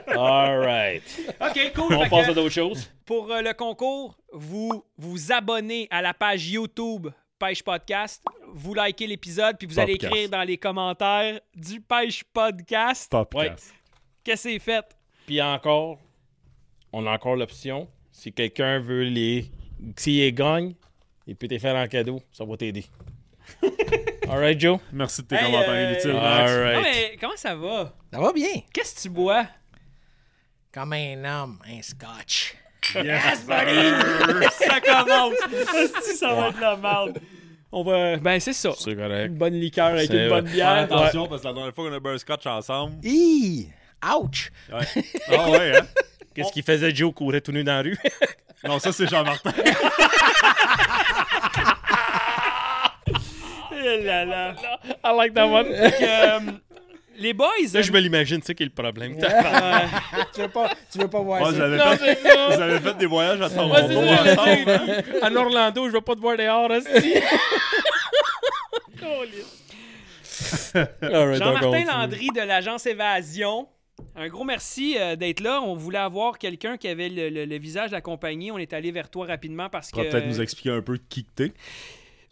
<laughs> All right. OK, cool. On passe que à d'autres choses. pour euh, le concours, vous vous abonnez à la page YouTube Pêche Podcast. Vous likez l'épisode, puis vous allez écrire dans les commentaires du Pêche Podcast. Podcast. Qu'est-ce que c'est fait? Puis encore, on a encore l'option. Si quelqu'un veut les. S'il les gagne, il peut te faire en cadeau. Ça va t'aider. <laughs> All right, Joe? Merci de tes Hey, commentaires euh, inutiles, All Max. Non, right. mais comment ça va? Ça va bien. Qu'est-ce que tu bois? Comme un homme, un scotch. Yes, <laughs> ça commence! Si ça va être la merde. On va. Ben, c'est ça. C'est correct. Une bonne liqueur avec une bonne. Fais bière. attention parce que la dernière fois qu'on a bu un scotch ensemble. Hi! Ouch! Ouais. <laughs> Ah ouais, hein? Qu'est-ce qu'il faisait, Joe, courait tout nu dans la rue? <laughs> Non, ça c'est Jean-Martin. <laughs> Eh là là. I like that one. Que, euh, les boys. Là, je me l'imagine, tu sais, qui est le problème. Euh, tu, veux pas, tu veux pas voir Moi, ça? vous avez, Non, fait, c'est vous avez fait des voyages à Ouais, Toronto c'est. En Orlando, je vais pas te voir dehors, Jean-Martin donc, Landry de l'agence Évasion. Un gros merci euh, d'être là. On voulait avoir quelqu'un qui avait le, le- le visage de la compagnie. On est allé vers toi rapidement parce que. peut-être nous expliquer un peu qui que t'es.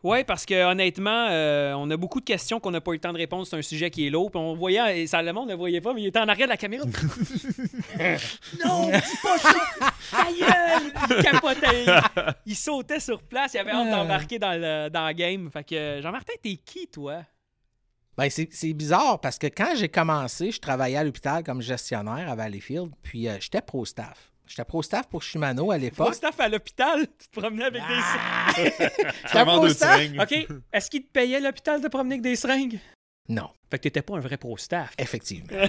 Oui, parce que honnêtement, euh, on a beaucoup de questions qu'on n'a pas eu le temps de répondre. C'est un sujet qui est lourd. Puis on voyait, et ça le monde ne le voyait pas, mais il était en arrière de la caméra. <laughs> non, dis pas ça! Gueule! <laughs> Il capotait. Il sautait sur place. Il avait hâte d'embarquer dans le, dans le game. Fait que, Jean-Martin, t'es qui, toi? Ben, c'est bizarre parce que quand j'ai commencé, je travaillais à l'hôpital comme gestionnaire à Valleyfield, puis euh, j'étais pro-staff. J'étais pro-staff pour Shimano à l'époque. staff à l'hôpital, <laughs> tu te promenais avec des seringues? <laughs> J'étais pro-staff? OK. Est-ce qu'il te payait l'hôpital de promener avec des seringues? Non, Fait que t'étais pas un vrai pro-staff. effectivement. <laughs>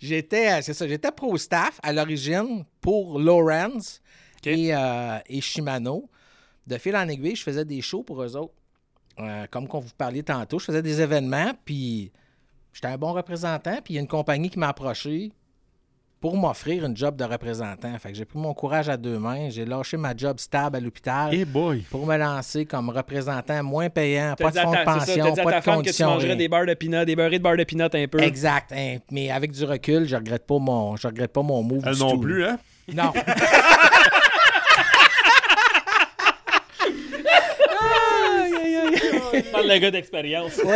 j'étais, euh, c'est ça, j'étais pro-staff à l'origine pour Lawrence et, euh, et Shimano. De fil en aiguille, je faisais des shows pour eux autres. Euh, comme qu'on vous parlait tantôt, je faisais des événements, puis j'étais un bon représentant, puis il y a une compagnie qui m'a approché. pour m'offrir une job de représentant. Fait que j'ai pris mon courage à deux mains, j'ai lâché ma job stable à l'hôpital pour me lancer comme représentant moins payant, pas de fonds de ça, pension, à pas ta de femme que tu conditions. mangerais rien. des beurres de peanut, des beurrés de beurre de peanut un peu. Exact. hein. Mais avec du recul, je regrette pas mon, je regrette pas mon move Elle du non tout, plus, hein? Non. <laughs> <laughs> Parle le gars d'expérience. Non.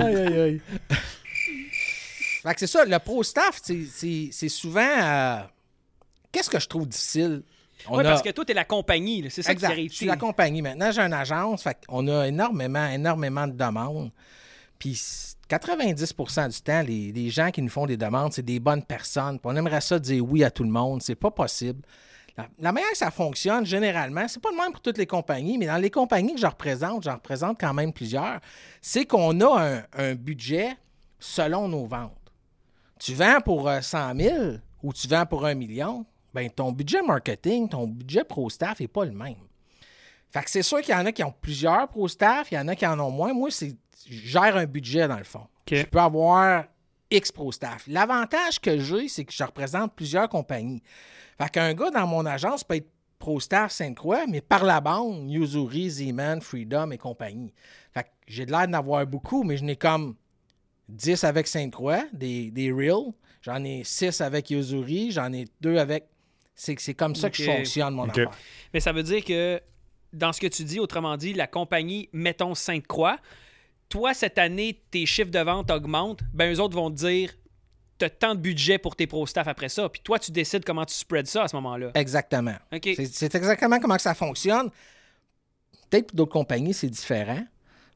Aïe, aïe, aïe. Fait que c'est ça, le pro staff, c'est- souvent. euh, Qu'est-ce que je trouve difficile? On Ouais, a- parce que toi, t'es la compagnie. là. C'est ça exact. qui arrive. Je suis la compagnie. Maintenant, j'ai une agence. Fait qu'on a énormément, énormément de demandes. Puis 90% du temps, les, les gens qui nous font des demandes, c'est des bonnes personnes. Puis on aimerait ça dire oui à tout le monde. C'est pas possible. La, la manière que ça fonctionne, généralement, c'est pas le même pour toutes les compagnies, mais dans les compagnies que je représente, j'en représente quand même plusieurs, c'est qu'on a un, un budget selon nos ventes. Tu vends pour euh, 100 000 ou tu vends pour un million, ben ton budget marketing, ton budget pro-staff n'est pas le même. Fait que c'est sûr qu'il y en a qui ont plusieurs pro-staff, il y en a qui en ont moins. Moi, c'est je gère un budget dans le fond. Je peux avoir X pro-staff. L'avantage que j'ai, c'est que je représente plusieurs compagnies. Fait qu'un gars dans mon agence peut être pro-staff Sainte-Croix, mais par la bande, Yuzuri, Z-Man, Freedom et compagnie. Fait que j'ai de l'air d'en avoir beaucoup, mais je n'ai comme 10 avec Sainte-Croix, des, des Real. J'en ai 6 avec Yuzuri, j'en ai 2 avec. C'est c'est comme ça que je fonctionne, mon Ok. affaire. Mais ça veut dire que dans ce que tu dis, autrement dit, la compagnie, mettons Sainte-Croix, toi, cette année, tes chiffres de vente augmentent, ben eux autres vont te dire t'as tant de budget pour tes pro staff après ça. Puis toi, tu décides comment tu spreads ça à ce moment-là. Exactement. C'est exactement comment que ça fonctionne. Peut-être pour d'autres compagnies, c'est différent,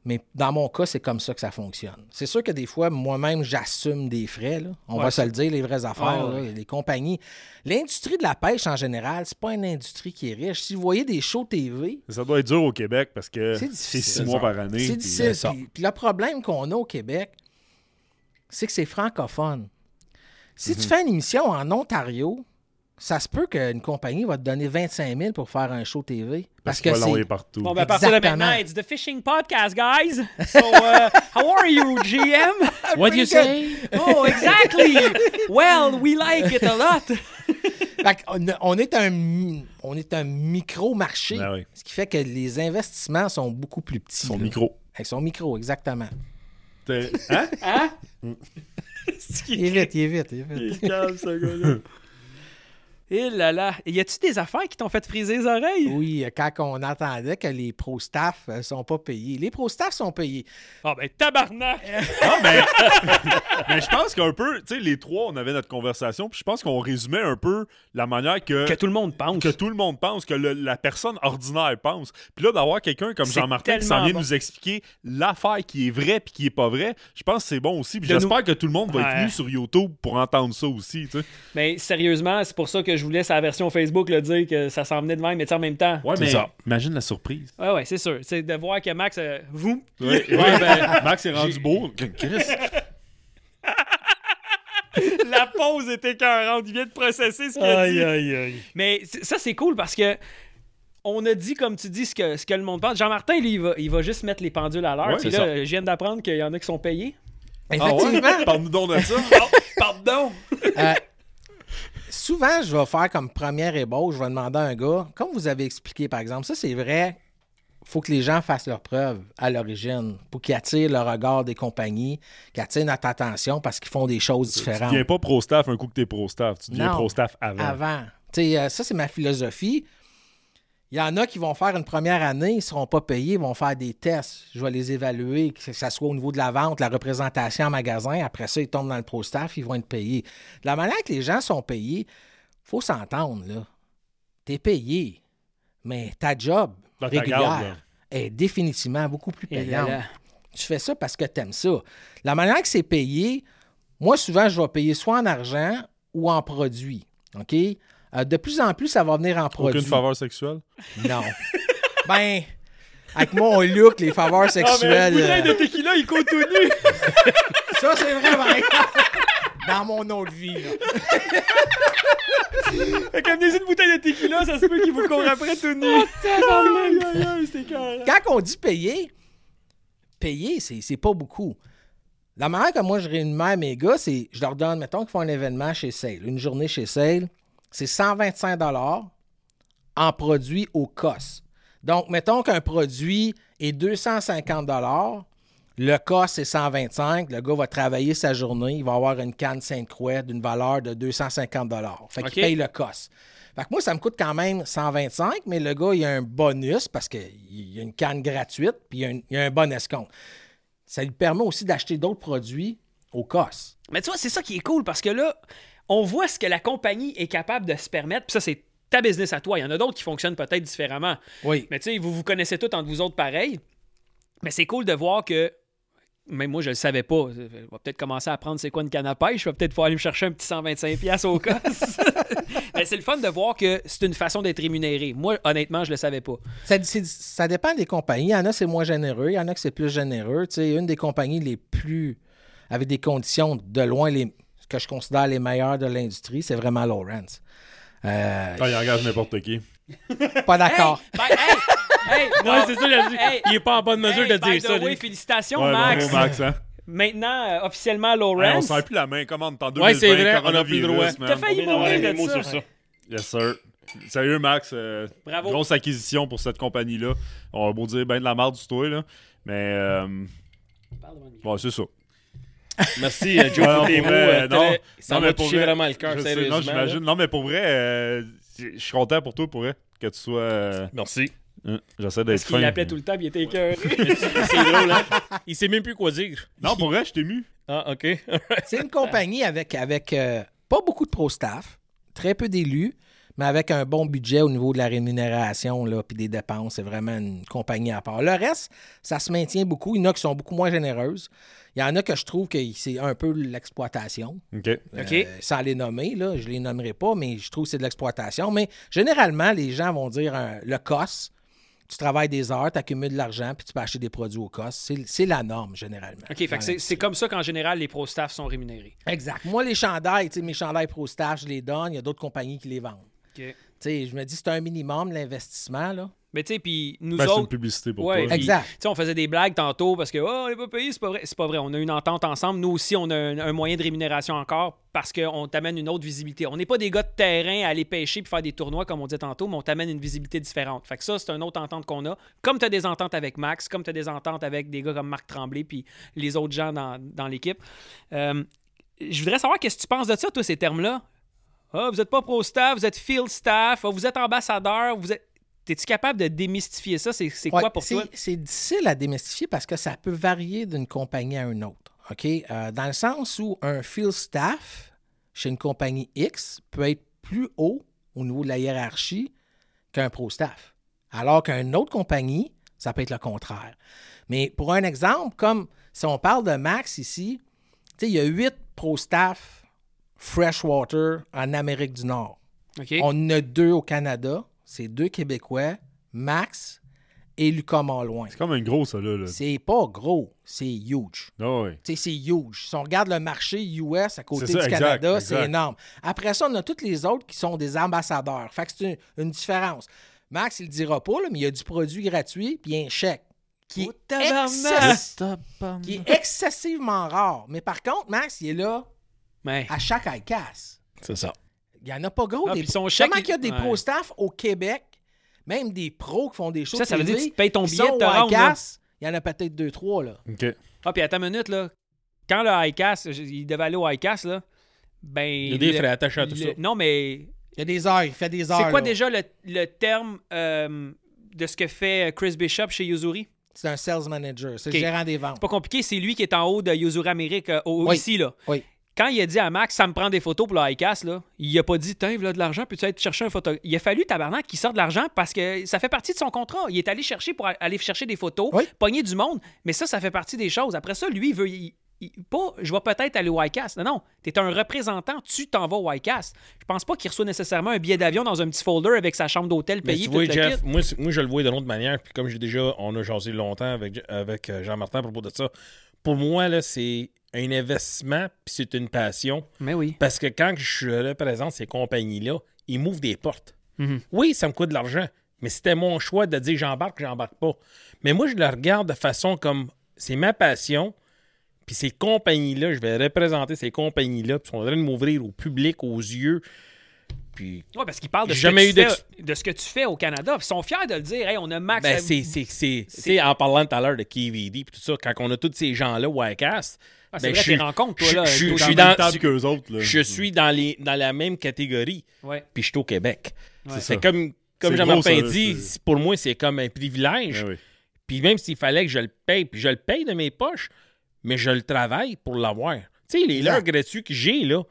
mais dans mon cas, c'est comme ça que ça fonctionne. C'est sûr que des fois, moi-même, j'assume des frais. là. On Ouais, va se le dire, les vraies affaires. Ouais, ouais. là. Les compagnies. L'industrie de la pêche, en général, c'est pas une industrie qui est riche. Si vous voyez des shows TV, Ça doit être dur au Québec parce que C'est six mois par année. c'est difficile. Puis, puis le problème qu'on a au Québec, c'est que c'est francophone. Si Mhm. tu fais une émission en Ontario, ça se peut qu'une compagnie va te donner 25 000 pour faire un show TV. Parce Parce qu'il que va l'envoyer c'est. partout. Bon, ben, à partir de Exactement. maintenant, it's the fishing podcast, guys. So, uh, how are you, GM? <laughs> What do you say? Oh, exactly. Well, we like it a lot. Fait qu'on a- on, est un, on est un micro-marché, Ben oui. ce qui fait que les investissements sont beaucoup plus petits. Son là. micro. Avec son micro, exactement. Hein? Hein? Il est vite, il est vite, il est vite. calme, ce gars-là. <laughs> Et là là. Y a-tu des affaires qui t'ont fait friser les oreilles? Oui, quand on attendait que les pro-staff ne sont pas payés. Les pro-staff sont payés. Ah, ben, tabarnak. <laughs> Non, mais, <laughs> mais je pense qu'un peu, tu sais, les trois, on avait notre conversation, puis je pense qu'on résumait un peu la manière que, Que tout le monde pense. que tout le monde pense, que le- la personne ordinaire pense. Puis là, d'avoir quelqu'un comme Jean-Martin qui s'en vient bon. nous expliquer l'affaire qui est vraie puis qui est pas vraie, je pense que c'est bon aussi. Puis j'espère que tout le monde va être venu sur YouTube pour entendre ça aussi, tu sais. Mais sérieusement, c'est pour ça que je vous laisse à la version Facebook le dire que ça s'en venait de même, mais tu sais, en même temps. Ouais, mais ça. imagine la surprise. Ouais, ouais, c'est sûr. C'est de voir que Max, euh, vous, Ouais, ouais, <laughs> ben, Max est rendu beau. Chris, <laughs> la pause était écœurante. Il vient de processer ce qu'il a dit. aïe, aïe. Mais ça, c'est cool parce que on a dit, comme tu dis, ce que, ce que le monde pense. Jean-Martin, lui, il va, il va juste mettre les pendules à l'heure. Ouais, Puis là, je viens d'apprendre qu'il y en a qui sont payés. Effectivement, Parle-nous donc de ça. <laughs> Pardon! euh, souvent, je vais faire comme première ébauche, je vais demander à un gars, comme vous avez expliqué, par exemple, ça c'est vrai, faut que les gens fassent leurs preuves à l'origine pour qu'ils attirent le regard des compagnies, qu'ils attirent notre attention parce qu'ils font des choses Tu différentes. deviens pas pro-staff un coup que t'es pro-staff. Tu deviens pro-staff avant. avant. Tu euh, ça, c'est ma philosophie. Il y en a qui vont faire une première année, ils ne seront pas payés, ils vont faire des tests. Je vais les évaluer, que ce soit au niveau de la vente, la représentation en magasin. Après ça, ils tombent dans le pro-staff, ils vont être payés. De la manière que les gens sont payés, faut s'entendre, là. Tu es payé, mais ta job Dans ta régulière garde, là. est définitivement beaucoup plus là payante. là. Tu fais ça parce que tu aimes ça. La manière que c'est payé, moi, souvent, je vais payer soit en argent ou en produit. OK? Euh, de plus en plus, ça va venir en produit. Aucune faveur sexuelle? Non. <laughs> ben, avec mon look, les faveurs sexuelles. bouteille de euh, tequila, il court tout nu. <laughs> ça, c'est vrai, ben, Dans mon autre vie, là. <laughs> Fait une bouteille de tequila, ça se peut qu'il vous court après tout nu. Carré. Quand on dit payer, payer, c'est c'est pas beaucoup. La manière que moi je rémunère mes gars, c'est je leur donne, mettons qu'ils font un événement chez Sale, une journée chez Sale, c'est 125 en produit au COS. Donc, mettons qu'un produit est 250 le COS c'est 125, le gars va travailler sa journée, il va avoir une canne Sainte-Croix d'une valeur de 250 Fait qu'il paye le COS. Fait que moi, ça me coûte quand même 125, mais le gars, il a un bonus parce qu'il y a une canne gratuite, puis il y a un, il y a un bon escompte. Ça lui permet aussi d'acheter d'autres produits au COS. Mais tu vois, c'est ça qui est cool parce que là, on voit ce que la compagnie est capable de se permettre. Puis ça, c'est ta business à toi. Il y en a d'autres qui fonctionnent peut-être différemment. Oui. Mais tu sais, vous vous connaissez tous entre vous autres pareil. Mais c'est cool de voir que. Même moi, je le savais pas. Je vais peut-être commencer à apprendre c'est quoi une canne à pêche. Je vais peut-être pouvoir aller me chercher un petit 125$ au COS. <laughs> Mais c'est le fun de voir que c'est une façon d'être rémunéré. Moi, honnêtement, je le savais pas. Ça, dépend des compagnies. Il y en a, c'est moins généreux. Il y en a que c'est plus généreux. Tu sais, une des compagnies les plus. avec des conditions de loin les que je considère les meilleures de l'industrie, c'est vraiment Lawrence. Euh, Ah, il engage n'importe qui. <laughs> pas d'accord. Hey, ben, hey, hey, Ouais, <laughs> non. c'est ça, j'ai dit. Hey, Il est pas en bonne mesure hey, de by dire the ça. félicitations, Ouais, Max. hein? Maintenant, euh, officiellement, Hey, on Lawrence. serre plus la main. Comment en 2020, Ouais, c'est vrai, on a plus le droit. coronavirus, man. T'as failli mourir de mots ça. sur ça. Yes, sir. Sérieux, Max, euh, Bravo. grosse acquisition pour cette compagnie-là. On va beau dire ben de la merde du toi, là. Mais, euh, bon, c'est ça. Merci, euh, Joe, Ouais, pour non, tes pour mots. vrai, euh, Ça m'a mais pour touché vrai, vraiment le cœur, je sais, sérieusement. Non, j'imagine. Non, mais pour vrai, euh, je suis content pour toi, pour vrai, que tu sois. euh, Merci. J'essaie d'être fin. l'appelait tout le temps, il était écœuré. <laughs> C'est drôle, hein? Il sait même plus quoi dire. Non, pour vrai, je t'ai mu. Ah, OK. C'est une compagnie avec, avec euh, pas beaucoup de pro-staff, très peu d'élus, mais avec un bon budget au niveau de la rémunération là, puis des dépenses. C'est vraiment une compagnie à part. Le reste, ça se maintient beaucoup. Il y en a qui sont beaucoup moins généreuses. Il y en a que je trouve que c'est un peu l'exploitation. OK. OK. Euh, sans les nommer, là, je les nommerai pas, mais je trouve que c'est de l'exploitation. Mais généralement, les gens vont dire euh, le COS, tu travailles des heures, tu accumules de l'argent, puis tu peux acheter des produits au COS. C'est c'est la norme, généralement. OK, c'est- c'est comme ça qu'en général, les pro-staff sont rémunérés. Exact. Moi, les chandails, tu sais, mes chandails pro staff, je les donne. Il y a d'autres compagnies qui les vendent. Je me dis, c'est un minimum l'investissement, là. Mais tu sais, puis nous Ben, c'est une autres, publicité pour Ouais, toi. Exact. tu sais, on faisait des blagues tantôt parce que oh, on n'est pas payé, c'est pas vrai. C'est pas vrai. On a une entente ensemble. Nous aussi, on a un, un moyen de rémunération encore parce qu'on t'amène une autre visibilité. On n'est pas des gars de terrain à aller pêcher puis faire des tournois comme on disait tantôt, mais on t'amène une visibilité différente. Fait que ça, c'est une autre entente qu'on a. Comme tu as des ententes avec Max, comme tu as des ententes avec des gars comme Marc Tremblay puis les autres gens dans, dans l'équipe. Euh, je voudrais savoir qu'est-ce que tu penses de ça, toi, ces termes-là? Ah, vous n'êtes pas pro-staff, vous êtes field staff, ah, vous êtes ambassadeur, vous êtes. Es-tu capable de démystifier ça? C'est Ouais, quoi pour toi? C'est difficile à démystifier parce que ça peut varier d'une compagnie à une autre. OK? Euh, dans le sens où un field staff chez une compagnie X peut être plus haut au niveau de la hiérarchie qu'un pro staff. Alors qu'une autre compagnie, ça peut être le contraire. Mais pour un exemple, comme si on parle de Max ici, tu sais, il y a huit pro staff freshwater en Amérique du Nord. On en a deux au Canada. C'est deux Québécois, Max et Lucas Malouin. C'est comme un gros, ça, là. là. C'est pas gros, c'est huge. Ah ouais. Tu sais, c'est huge. Si on regarde le marché US à côté C'est du exact, Canada, c'est énorme. Après ça, on a tous les autres qui sont des ambassadeurs. Fait que c'est une, une différence. Max, il le dira pas, là, mais il y a du produit gratuit puis un chèque qui est, excess- qui est excessivement rare. Mais par contre, Max, il est là À chaque ICAS. C'est ça. Il n'y en a pas gros. Ah, des Comment chèque, qu'il y a des ouais. pro-staff au Québec, même des pros qui font des choses Ça, ça veut dire que tu te payes ton billet de. ICAS, Il y en a peut-être deux, trois, là. OK. Ah, puis attends une minute, là. Quand le ICAS, il devait aller au ICAS, là, ben. Il y a des le- frais attachés à tout le- ça. Non, mais. Il y a des heures, il fait des heures. C'est quoi là. déjà le, le terme euh, de ce que fait Chris Bishop chez Yuzuri? C'est un sales manager, c'est le gérant des ventes. C'est pas compliqué, c'est lui qui est en haut de Yuzuri Amérique, euh, au- Oui. ici, là. Oui. Quand il a dit à Max, ça me prend des photos pour le ICAS, là, il a pas dit, tiens, il a de l'argent, peux-tu aller te chercher un photo? Il a fallu, tabarnak, qu'il sorte de l'argent parce que ça fait partie de son contrat. Il est allé chercher pour aller chercher des photos, Oui. pogner du monde, mais ça, ça fait partie des choses. Après ça, lui, il veut. il- il- pas, je vais peut-être aller au ICAS. Non, non, tu es un représentant, tu t'en vas au ICAS. Je pense pas qu'il reçoit nécessairement un billet d'avion dans un petit folder avec sa chambre d'hôtel payée. tu puis vois, Jeff, moi, je le vois d'une autre manière. Puis comme j'ai déjà, on a jasé longtemps avec, avec euh, Jean-Martin à propos de ça. Pour moi, là, c'est un investissement, puis c'est une passion. Mais oui. Parce que quand je représente ces compagnies-là, ils m'ouvrent des portes. Mhm. Oui, ça me coûte de l'argent, mais c'était mon choix de dire j'embarque, j'embarque pas. Mais moi, je le regarde de façon comme c'est ma passion, Puis ces compagnies-là, je vais représenter ces compagnies-là, puis ils sont en train de m'ouvrir au public, aux yeux. Puis Ouais, parce qu'ils parlent de ce, Jamais que eu tu d'ex- fais, de ce que tu fais au Canada. Ils sont fiers de le dire. Hey, on a Max. Ben, c'est, c'est, c'est, c'est en parlant tout à l'heure de KVD puis tout ça, quand on a tous ces gens-là, Wycast, ah, c'est ben, vrai, je rencontres, toi, je- là. je je Dans suis dans- autres. Là. je suis dans, les, dans la même catégorie, Ouais. puis je suis au Québec. Ouais. C'est comme, comme Jean-Martin dit, pour moi, c'est comme un privilège. Ben oui. Puis même s'il fallait que je le paye, puis je le paye de mes poches, mais je le travaille pour l'avoir. Tu sais, les heures gratuits que j'ai, là,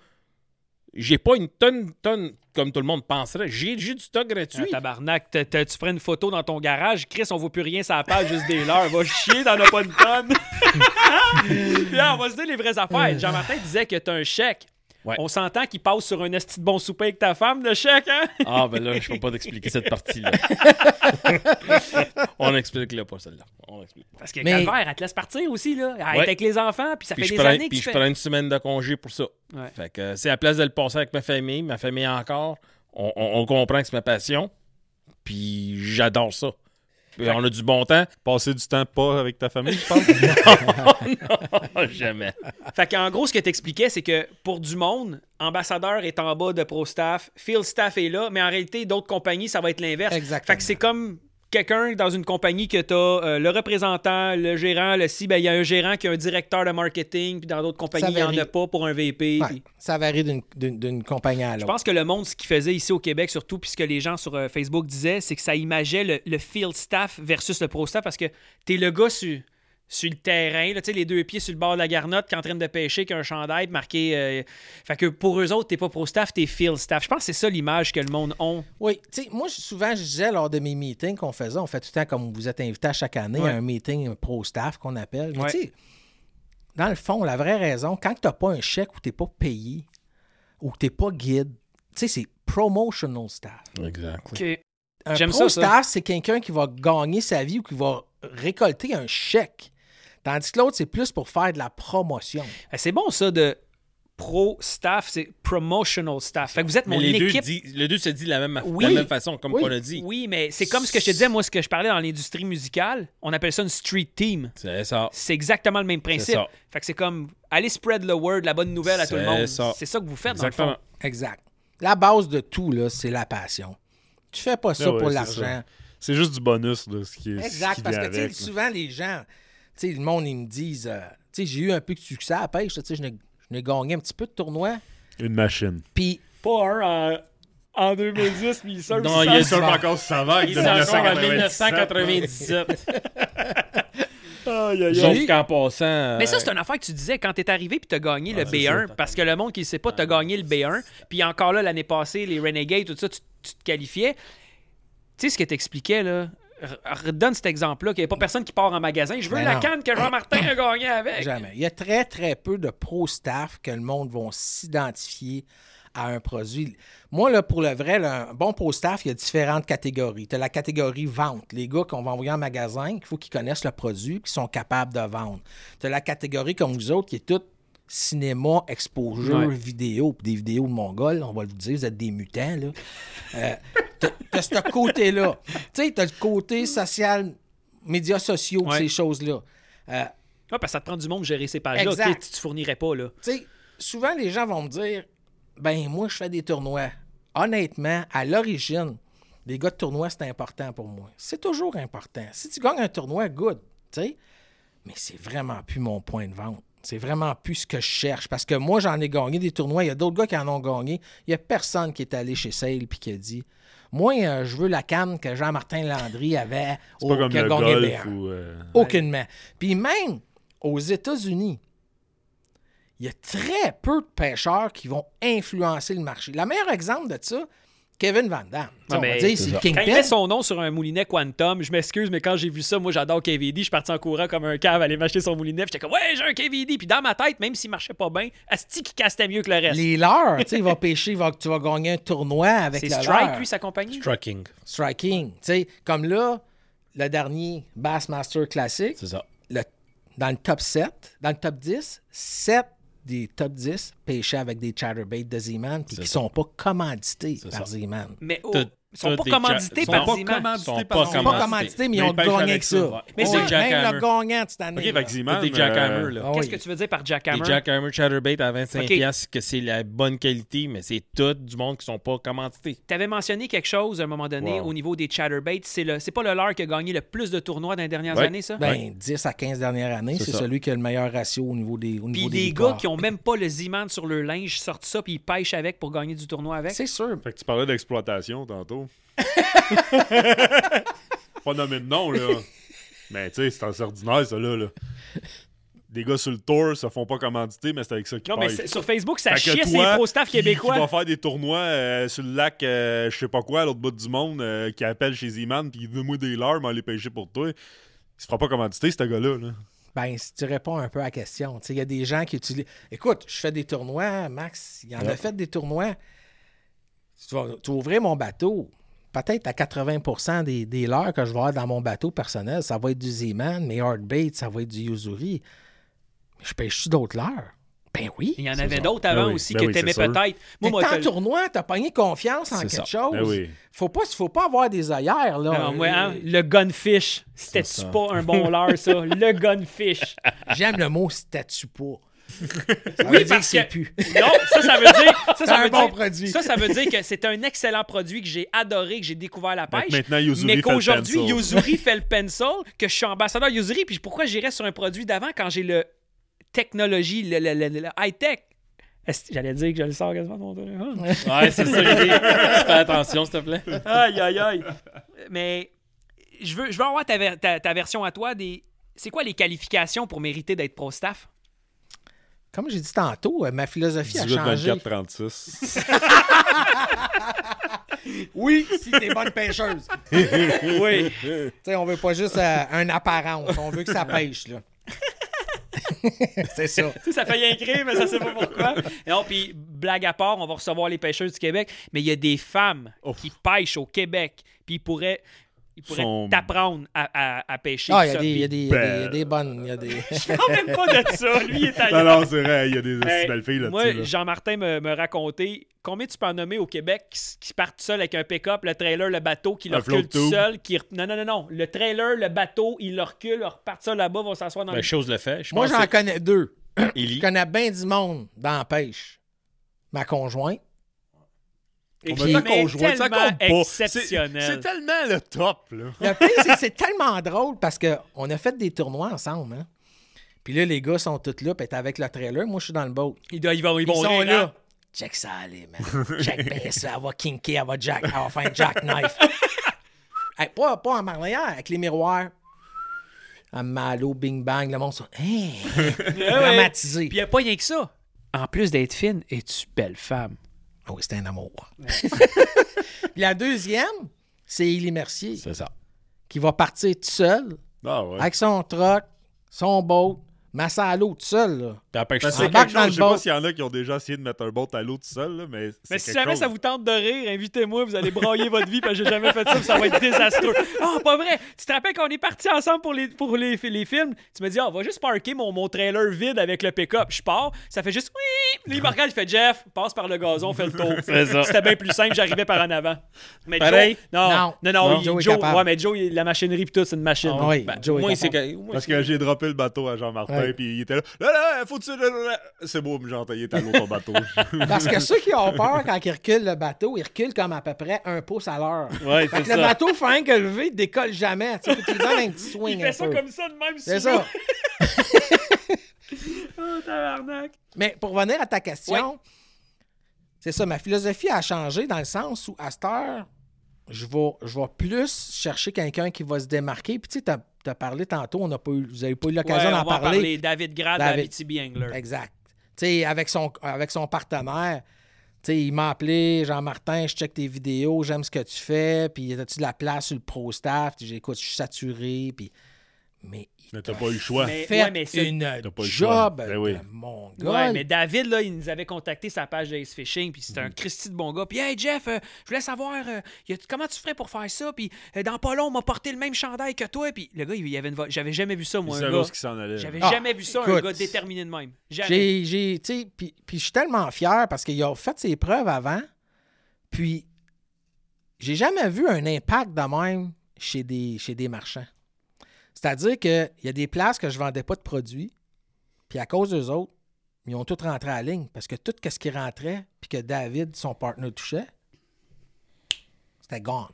j'ai pas une tonne, tonne comme tout le monde penserait. J'ai, du stock Ah, gratuit. tabarnak, t'as- t'as- tu ferais une photo dans ton garage? Chris, on voit plus rien la page, juste des leurs. Va chier, t'en as pas une tonne. <laughs> Puis là, on va se dire les vraies affaires. Jean-Martin disait que t'as un chèque. Ouais. On s'entend qu'il passe sur un esti de bon souper avec ta femme, le chèque, hein? Ah, ben là, je peux pas t'expliquer cette partie-là. <laughs> On explique là pas celle-là. On explique. Parce que Mais- Calvaire, elle te laisse partir aussi, là. Elle est avec les enfants, puis ça Puis fait des prends, années que puis tu je fais. prends une semaine de congé pour ça. Ouais. Fait que c'est à la place de le passer avec ma famille, ma famille encore, on, on- on comprend que c'est ma passion. Puis j'adore ça. Puis on a du bon temps. Passer du temps pas avec ta famille, je pense? <laughs> Oh, jamais. Fait qu'en gros, ce que t'expliquais, c'est que pour du monde, ambassadeur est en bas de ProStaff, Field Staff est là, mais en réalité, d'autres compagnies, ça va être l'inverse. Exactement. Fait que c'est comme quelqu'un dans une compagnie que t'as euh, le représentant, le gérant, le si, ben il y a un gérant qui a un directeur de marketing, puis dans d'autres compagnies, il n'y en a pas pour un VP. Ouais, puis- ça varie d'une- compagnie à Je l'autre. pense que le monde, ce qu'il faisait ici au Québec, surtout, puis ce que les gens sur euh, Facebook disaient, c'est que ça imageait le, le field staff versus le pro staff parce que t'es le gars sur, sur le terrain, là, tu sais, les deux pieds sur le bord de la garnotte, qui est en train de pêcher, qui a un chandail marqué. euh, Fait que pour eux autres, t'es pas pro staff, t'es field staff. Je pense que c'est ça l'image que le monde ont. Oui, tu sais, moi, souvent, je disais lors de mes meetings qu'on faisait, on fait tout le temps comme vous êtes invité à chaque année Ouais. à un meeting pro-staff qu'on appelle. Mais Ouais. tu sais, dans le fond, la vraie raison, quand tu n'as pas un chèque ou tu n'es pas payé ou n'es pas guide, tu sais, c'est promotional staff. Exact. Un J'aime ça, pro-staff, c'est quelqu'un qui va gagner sa vie ou qui va récolter un chèque. Tandis que l'autre, c'est plus pour faire de la promotion. Eh, C'est bon ça de pro staff, c'est promotional staff. Fait que vous êtes Mais mon les deux, équipe. dit- les deux se disent de la même, Oui. la même façon, comme Oui. on a dit. Oui, mais c'est comme ce que je te disais, moi, ce que je parlais dans l'industrie musicale, on appelle ça une street team. C'est ça. C'est exactement le même principe. ça. Fait que c'est comme aller spread the word, la bonne nouvelle à tout le monde. ça. C'est ça que vous faites Exactement. dans le fond. Exact. La base de tout, là, c'est la passion. Tu fais pas ça Ah ouais, pour c'est l'argent. ça. C'est juste du bonus, là, ce qui est. ce Exact, qui parce vient que tu souvent les gens, sais, le monde, ils me disent, euh, tu sais, j'ai eu un peu de succès à la pêche, tu sais, je n'ai gagné un petit peu de tournois. Une machine. Puis, Pas un en, en 2010, puis il surfe Non, il du- encore ça va Il en 1997. <laughs> Aïe, aïe, aïe. Sauf qu'en passant. euh, Mais ça, c'est une affaire que tu disais quand t'es arrivé puis t'as gagné le Ah, c'est B1. ça. parce que le monde qui ne sait pas, t'as gagné le B1. Puis encore là, l'année passée, les Renegades, tout ça, tu, tu te qualifiais. Tu sais ce que t'expliquais, là? Redonne cet exemple-là, qu'il n'y a pas personne qui part en magasin. Je veux Ben la non. canne que Jean-Martin a gagné avec. jamais. Il y a très, très peu de pro-staff que le monde va s'identifier à un produit. Moi, là, pour le vrai, là, un bon pro-staff, il y a différentes catégories. Tu as la catégorie vente, les gars qu'on va envoyer en magasin, il faut qu'ils connaissent le produit qui sont capables de vendre. Tu as la catégorie comme vous autres qui est toute cinéma, exposure, Ouais. vidéo, puis des vidéos de Mongol, on va le dire, vous êtes des mutants, là. Euh, t'as- ce côté-là. Tu sais, t'as le côté social, médias sociaux, Ouais. ces choses-là. Euh, Ah, parce que ça te prend du monde de gérer ces pages-là. Tu te fournirais pas, là. tu sais, souvent les gens vont me dire ben moi je fais des tournois. Honnêtement, à l'origine, les gars de tournoi, c'est important pour moi. C'est toujours important. Si tu gagnes un tournoi, good, tu sais. Mais c'est vraiment plus mon point de vente. C'est vraiment plus ce que je cherche. Parce que moi, j'en ai gagné des tournois. Il y a d'autres gars qui en ont gagné. Il n'y a personne qui est allé chez Sale et qui a dit Moi, euh, je veux la canne que Jean-Martin Landry avait au, pas comme qui a le gagné golf ou. euh, Aucunement. Puis même aux États-Unis, il y a très peu de pêcheurs qui vont influencer le marché. Le meilleur exemple de ça, Kevin Van Damme. Tu sais, Ah, on va mais- dire, c'est Quand il met son nom sur un moulinet Quantum, je m'excuse, mais quand j'ai vu ça, moi j'adore KVD, je suis parti en courant comme un cave aller m'acheter son moulinet. puis J'étais comme, ouais, j'ai un KVD. Puis dans ma tête, même s'il marchait pas bien, Asti qui castait mieux que le reste. Les leurs, tu sais, il va pêcher, il va, tu vas gagner un tournoi avec C'est le Strike, leurre. lui, sa compagnie? Trucking. Striking. Tu sais, comme là, le dernier Bassmaster Classic, C'est ça. le- dans le top 7, dans le top 10, 7 des top 10 pêchaient avec des chatterbaits de Z-Man puis qui ça. sont pas commandités par. Z-Man. Mais oh, Ils sont pas commandités par pas Zeman. commandités Ils sont pas commandités. commandité, mais ils ont gagné avec ça. Mais c'est même Jackhammer. le gagnant cette année. Ok, Zeman, Des jackhammers, là. Ah Qu'est-ce oui. que tu veux dire par jackhammer? Des Jackhammer? Chatterbait à 25$, Ok. piastres, que c'est la bonne qualité, mais c'est tout du monde qui sont pas commandités. Tu avais mentionné quelque chose à un moment donné Wow. au niveau des chatterbaits. C'est le, c'est pas le leur qui a gagné le plus de tournois dans les dernières Ouais. années, ça? Ben, 10 à 15 dernières années, C'est celui qui a le meilleur ratio au niveau des au Puis niveau des, des gars qui ont même pas le Zeman sur leur linge sortent ça puis ils pêchent avec pour gagner du tournoi avec? C'est sûr. Fait que tu parlais d'exploitation tantôt. <laughs> pas nommé de nom, là. Mais tu sais, c'est assez ordinaire, ça, là. là. Des gars sur le tour se font pas commanditer, mais c'est avec ça qu'ils Non, mais c'est- sur Facebook, ça Fait que chiait ces toi, pro staff qui- québécois. va faire des tournois euh, sur le lac, euh, je sais pas quoi, à l'autre bout du monde, euh, qui appelle chez Zeman, puis il veut moi des leurs, mais aller pêcher pour toi. Il se fera pas commanditer, ce gars-là. Là. Ben, si tu réponds un peu à la question, tu sais, il y a des gens qui utilisent. Écoute, je fais des tournois, Max, il y en a fait des tournois. Tu vas, tu vas ouvrir mon bateau. Peut-être à 80 des, des leurres que je vais avoir dans mon bateau personnel, ça va être du Zeman, mes hardbait, ça va être du Yuzuri. Mais je pêche-tu d'autres leurres? Ben oui. Il y en avait d'autres Ben avant aussi ben que oui, t'aimais c'est sûr. peut-être. Mais Moi, moi, t'es en tournoi, t'as pogné confiance en quelque ça. chose. Ben oui. Faut pas, faut pas avoir des œillères, là. Non, moi, hein, Euh, le gunfish, c'était-tu pas un bon leurre, ça? Le gunfish. <laughs> J'aime le mot statue pas? Ça veut Oui, dire parce que c'est que- plus. Non, ça, ça veut dire. Ça, ça un veut bon dire, produit. Ça, ça veut dire que c'est un excellent produit que j'ai adoré, que j'ai découvert la Fait que pêche. maintenant, Yuzuri mais fait le qu'aujourd'hui. Yuzuri fait le pencil, que je suis ambassadeur Yuzuri, puis pourquoi j'irais sur un produit d'avant quand j'ai le technologie, le, le- le- le high-tech? J'allais dire que je le sors quasiment de mon téléphone. Ouais, c'est ça l'idée. Fais attention, s'il te plaît. Aïe, aïe, aïe. Mais je veux, je veux avoir ta, ver- ta- ta version à toi des. C'est quoi les qualifications pour mériter d'être pro staff? Comme j'ai dit tantôt, euh, ma philosophie a 18, changé. 24, 36. <laughs> Oui, si t'es bonne pêcheuse. <laughs> Oui. Tu sais, on veut pas juste euh, un apparence, on veut que ça pêche, là. <laughs> c'est ça. Tu sais, ça fait rien écrire, mais ça sait pas pourquoi. Et non, puis blague à part, on va recevoir les pêcheurs du Québec, mais il y a des femmes Ouf. qui pêchent au Québec, puis ils pourraient, ils pourraient Sont- t'apprendre à, à- à pêcher. Ah, il y, ça, a des- il y a des- il y a des- il y a des bonnes. il Y a des... <laughs> Je parle même pas de ça. Lui, il est non, ailleurs. non, c'est vrai, il y a des aussi belles filles là-dessus. Moi, là. Jean-Martin me, me racontait combien tu peux en nommer au Québec qui, qui partent seuls avec un pick-up, le trailer, le bateau, qui leur recule tout seul. Qui... Non, non, non, non. Le trailer, le bateau, ils le reculent, ils repartent ça là-bas, vont s'asseoir dans Ben, le. chose le fait. Je Moi, j'en connais deux. Je connais bien du monde dans la pêche. Ma conjointe. Et qu'on tellement exceptionnel. C'est tellement le top, là. <laughs> Le pire, c'est que c'est tellement drôle parce qu'on a fait des tournois ensemble. Hein? Puis là, les gars sont tous là, puis t'es avec le trailer. Moi, je suis dans le boat. Ils, doivent- ils vont, ils Ils vont sont rire, là. hein? Check ça, allez, man. <laughs> Check bien ça. Elle va kinker, elle va jack, elle va faire un jackknife. <laughs> Hey, pas, pas en marlière, avec les miroirs. Un malo, bing bang, le monde sont dramatisé. Puis il n'y a pas rien que ça. En plus d'être fine, es-tu belle femme? Ah oui, c'est un amour. <laughs> Puis la deuxième, c'est Élie Mercier, C'est ça. qui va partir tout seul, Ah ouais. avec son truck, son boat, masse à l'eau tout seul. Là. Après, Ben, je c'est sais embarque quelque dans chose, le je sais pas s'il y en a qui ont déjà essayé de mettre un boat à l'eau tout seul, là, mais Mais si jamais chose. ça vous tente de rire, invitez-moi, vous allez brailler votre vie parce que j'ai jamais fait ça, puis ça va être désastreux. <laughs> Ah, pas vrai! Tu te rappelles quand on est parti ensemble pour les, pour les, les films? Tu me dis, ah, on va juste parker mon, mon trailer vide avec le pick-up. Je pars, ça fait juste oui! Là, il me regarde, il fait Jeff, passe par le gazon, fais le tour. <laughs> C'était bien plus simple, j'arrivais par en avant. Mais Pareil? Joe, non, non, Non. non, Non. il- Joe est ouais, mais Joe, la machinerie pis tout, c'est une machine. Ah oui, Ben, Joe est Moi, moi, Parce que j'ai droppé le bateau à Jean-Martin, puis il était là. Là, là, faut-tu. C'est beau, mais j'entends, il est à l'eau ton bateau. <laughs> Parce que ceux qui ont peur quand ils reculent le bateau, ils reculent comme à peu près un pouce à l'heure. Ouais, Fait c'est que le bateau fait rien que lever, il décolle jamais. Tu sais, faut qu'il donne un petit swing Il fait un ça peu. comme ça de même C'est ça. <laughs> Oh, tabarnak. Mais pour revenir à ta question, c'est ça, ma philosophie a changé dans le sens où à cette heure, je vais, je vais plus chercher quelqu'un qui va se démarquer. Puis tu sais, tu as, parlé tantôt, on n'a pas eu, vous n'avez pas eu l'occasion Ouais, d'en parler. parler. David Grad, David. Abitibi Angler. Exact. Avec son, avec son partenaire, il m'a appelé, Jean-Martin, je check tes vidéos, j'aime ce que tu fais, puis as-tu de la place sur le pro staff? Puis j'ai dit, écoute, je suis saturé, puis... Mais Mais t'as pas eu le choix. Mais- fait ouais, mais c'est- une T'as pas le job choix. Ben oui. de mon gars. Ouais, mais David, là, il nous avait contacté sa page d'Ace Fishing, puis Mm. c'était un Christy de bon gars. Puis, hey Jeff, euh, je voulais savoir, euh, y a- comment tu ferais pour faire ça? Puis, euh, dans pas long, on m'a porté le même chandail que toi. Puis, le gars, il y avait une vo- J'avais jamais vu ça, Il moi, un savait gars. ce qui s'en allait. J'avais Ah, jamais vu ça, un écoute, gars déterminé de même. Jamais. J'ai, j'ai, tu sais, puis, puis je suis tellement fier parce qu'il a fait ses preuves avant, puis j'ai jamais vu un impact de même chez des, chez des marchands. C'est-à-dire qu'il y a des places que je vendais pas de produits, puis à cause d'eux autres, ils ont tout rentré à la ligne parce que tout ce qui rentrait, puis que David, son partenaire, touchait, c'était gone.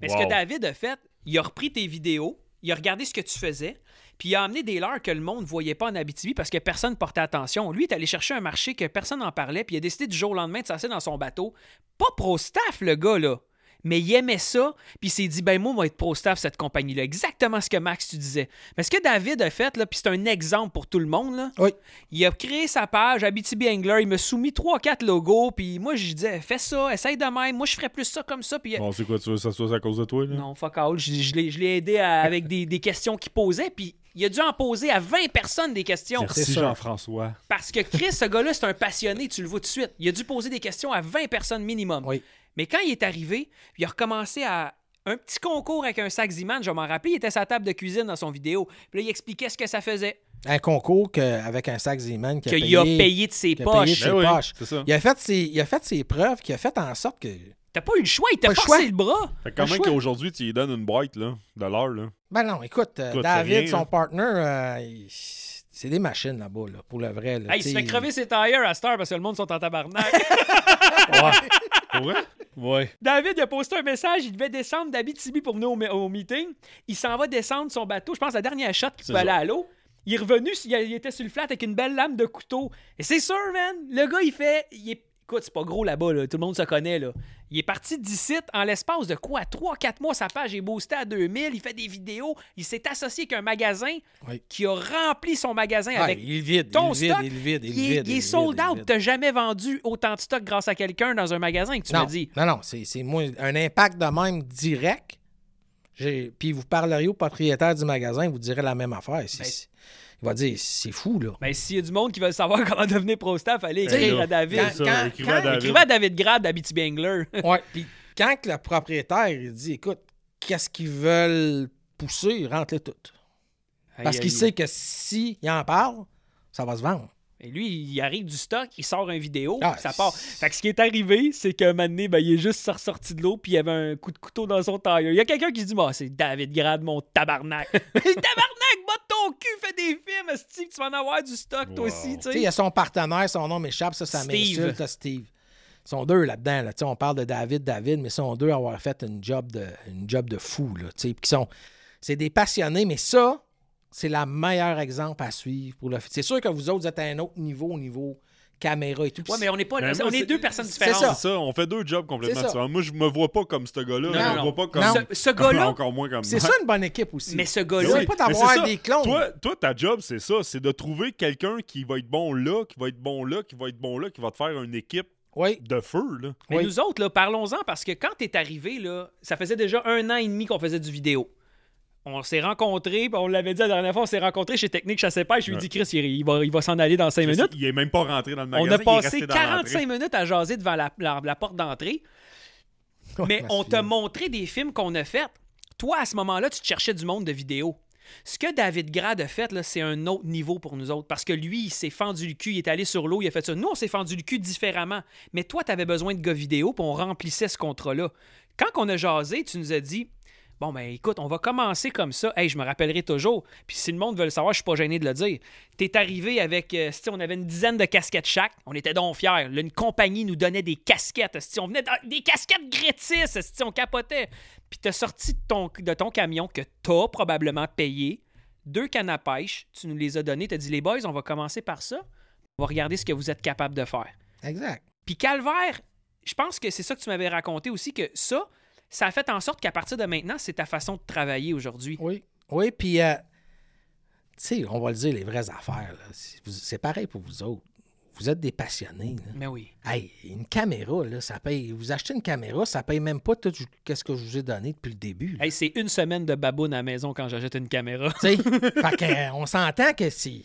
Mais ce que David a fait, il a repris tes vidéos, il a regardé ce que tu faisais, puis il a amené des leurres que le monde ne voyait pas en Abitibi parce que personne ne portait attention. Lui, il est allé chercher un marché que personne n'en parlait, puis il a décidé du jour au lendemain de s'asseoir dans son bateau. Pas pro-staff, le gars, là. Mais il aimait ça, puis il s'est dit, ben moi, moi, être pro-staff cette compagnie-là. Exactement ce que Max, tu disais. Mais ce que David a fait, là, puis c'est un exemple pour tout le monde, là, Oui. il a créé sa page Abitibi Angler, il m'a soumis 3-4 logos, puis moi, je disais, fais ça, essaye de même, moi, je ferais plus ça comme ça, puis Bon, c'est quoi, tu veux que ça soit à cause de toi, là? non, fuck all. Je, je l'ai je l'ai aidé à- avec des, des questions qu'il posait, puis il a dû en poser à 20 personnes des questions. Merci c'est sûr. Jean-François. Parce que Chris, ce gars-là, c'est un passionné, tu le vois tout de suite. Il a dû poser des questions à 20 personnes minimum. Oui. Mais quand il est arrivé, il a recommencé à un petit concours avec un sac Ziman, je vais m'en rappeler, il était à sa table de cuisine dans son vidéo. Puis là, il expliquait ce que ça faisait. Un concours que, avec un sac a Qu'il payé, a payé de ses a payé de poches. ses Ben oui, poches. Il a, fait ses, il a fait ses preuves qui a fait en sorte que. T'as pas eu le choix, il t'a forcé choix. le bras. Fait que quand même qu'aujourd'hui, tu lui donnes une boîte, là, de l'heure, là. Ben non, écoute, euh, Écoute, David, rien, son hein. partner, euh, il- c'est des machines là-bas, là, pour le vrai. là, Hey, il se fait crever ses tailleurs à cette heure parce que le monde sont en tabarnak. <laughs> Pour vrai? Ouais. David il a posté un message, il devait descendre d'Abitibi pour venir au, au meeting. Il s'en va descendre son bateau, je pense la dernière shot qu'il C'est pouvait aller à l'eau. Il est revenu, il il était sur le flat avec une belle lame de couteau. Et c'est sûr, man, le gars, il fait... Il est, écoute, c'est pas gros là-bas, là, tout le monde se connaît. Là. Il est parti d'ici en l'espace de quoi? 3-4 mois, sa page est boostée à 2000, il fait des vidéos, il s'est associé avec un magasin Oui. qui a rempli son magasin Ah, avec il est vide, ton il est vide, stock. il est vide, il est il vide, il est il est sold out. T'as jamais vendu autant de stock grâce à quelqu'un dans un magasin que tu non, m'as dit. non, non, c'est un impact de même direct. Puis vous parleriez au propriétaire du magasin, vous dirait la même affaire. Ben, il va dire, c'est fou, là. Ben, s'il y a du monde qui veut savoir <laughs> comment devenir pro-staff, allez écrire à David. quand- quand- écrivez à David. Écrivez à David Grad d'Abitibi Angler. <laughs> Ouais, puis quand que le propriétaire il dit, écoute, qu'est-ce qu'ils veulent pousser, rentre-les toutes. Parce qu'il sait que s'il en parle, ça va se vendre. Et lui, il arrive du stock, il sort une vidéo, Ah, ça part. Fait que ce qui est arrivé, c'est qu'un moment donné, ben, il est juste ressorti de l'eau, puis il y avait un coup de couteau dans son tailleur. Il y a quelqu'un qui se dit, bah, c'est David Grad, mon tabarnak. <laughs> tabarnak, botte ton cul, fais des films, Steve, tu vas en avoir du stock, toi aussi, tu sais, il y a son partenaire, son nom m'échappe, ça, ça m'insulte, Steve. Ils sont deux là-dedans. Là. On parle de David, David, mais ils sont deux à avoir fait une job de, une job de fou. Là, sont, c'est des passionnés, mais ça, c'est le meilleur exemple à suivre. pour le C'est sûr que vous autres, vous êtes à un autre niveau, au niveau caméra et tout. Ouais, mais on n'est pas, Mais on est deux personnes différentes. C'est ça, on fait deux jobs complètement C'est ça. différents. Moi, je me vois pas comme ce gars-là. Non, je non, me non. vois pas comme. Non. Ce, ce gars-là, <laughs> Encore moins comme C'est ça une bonne équipe aussi. mais ce gars-là, c'est pas d'avoir des clones. Toi, toi, ta job, c'est ça. C'est de trouver quelqu'un qui va être bon là, qui va être bon là, qui va être bon là, qui va te faire une équipe Oui, de feu, là. Mais Oui. nous autres, parlons-en parce que quand t'es arrivé, là, ça faisait déjà un an et demi qu'on faisait du vidéo. On s'est rencontrés, on l'avait dit la dernière fois, on s'est rencontrés chez Technique Chasse Pêche. Je lui ai dit, Chris, il, il va, il va s'en aller dans 5 minutes. Il est même pas rentré dans le On magasin. a il est passé resté dans 45 l'entrée. minutes à jaser devant la, la- la porte d'entrée. Mais on t'a montré des films qu'on a faits. Toi, à ce moment-là, tu te cherchais du monde de vidéo. Ce que David Grad a fait, là, c'est un autre niveau pour nous autres. Parce que lui, il s'est fendu le cul, il est allé sur l'eau, il a fait ça. Nous, on s'est fendu le cul différemment. Mais toi, tu avais besoin de gars vidéo, puis on remplissait ce contrat-là. Quand on a jasé, tu nous as dit Bon, ben écoute, on va commencer comme ça. Hey, je me rappellerai toujours. Puis si le monde veut le savoir, je suis pas gêné de le dire. T'es arrivé avec. euh, si on avait une dizaine de casquettes chaque. On était donc fiers. Là, une compagnie nous donnait des casquettes. Si on venait dans- des casquettes Grétis. Si on capotait. Puis t'as sorti de ton, de ton camion que t'as probablement payé. Deux cannes à pêche. Tu nous les as donnés. T'as dit, les boys, on va commencer par ça. On va regarder ce que vous êtes capable de faire. exact. Puis Calvaire, je pense que c'est ça que tu m'avais raconté aussi, que ça, ça a fait en sorte qu'à partir de maintenant, c'est ta façon de travailler aujourd'hui. Oui. Oui, puis, euh, tu sais, on va le dire, les vraies affaires. là. C'est pareil pour vous autres. Vous êtes des passionnés. là. Mais oui. Hey, une caméra, là, ça paye. Vous achetez une caméra, ça paye même pas tout ce que je vous ai donné depuis le début. Hey, c'est une semaine de baboune à la maison quand j'achète une caméra. Tu sais, <laughs> euh, on s'entend que c'est.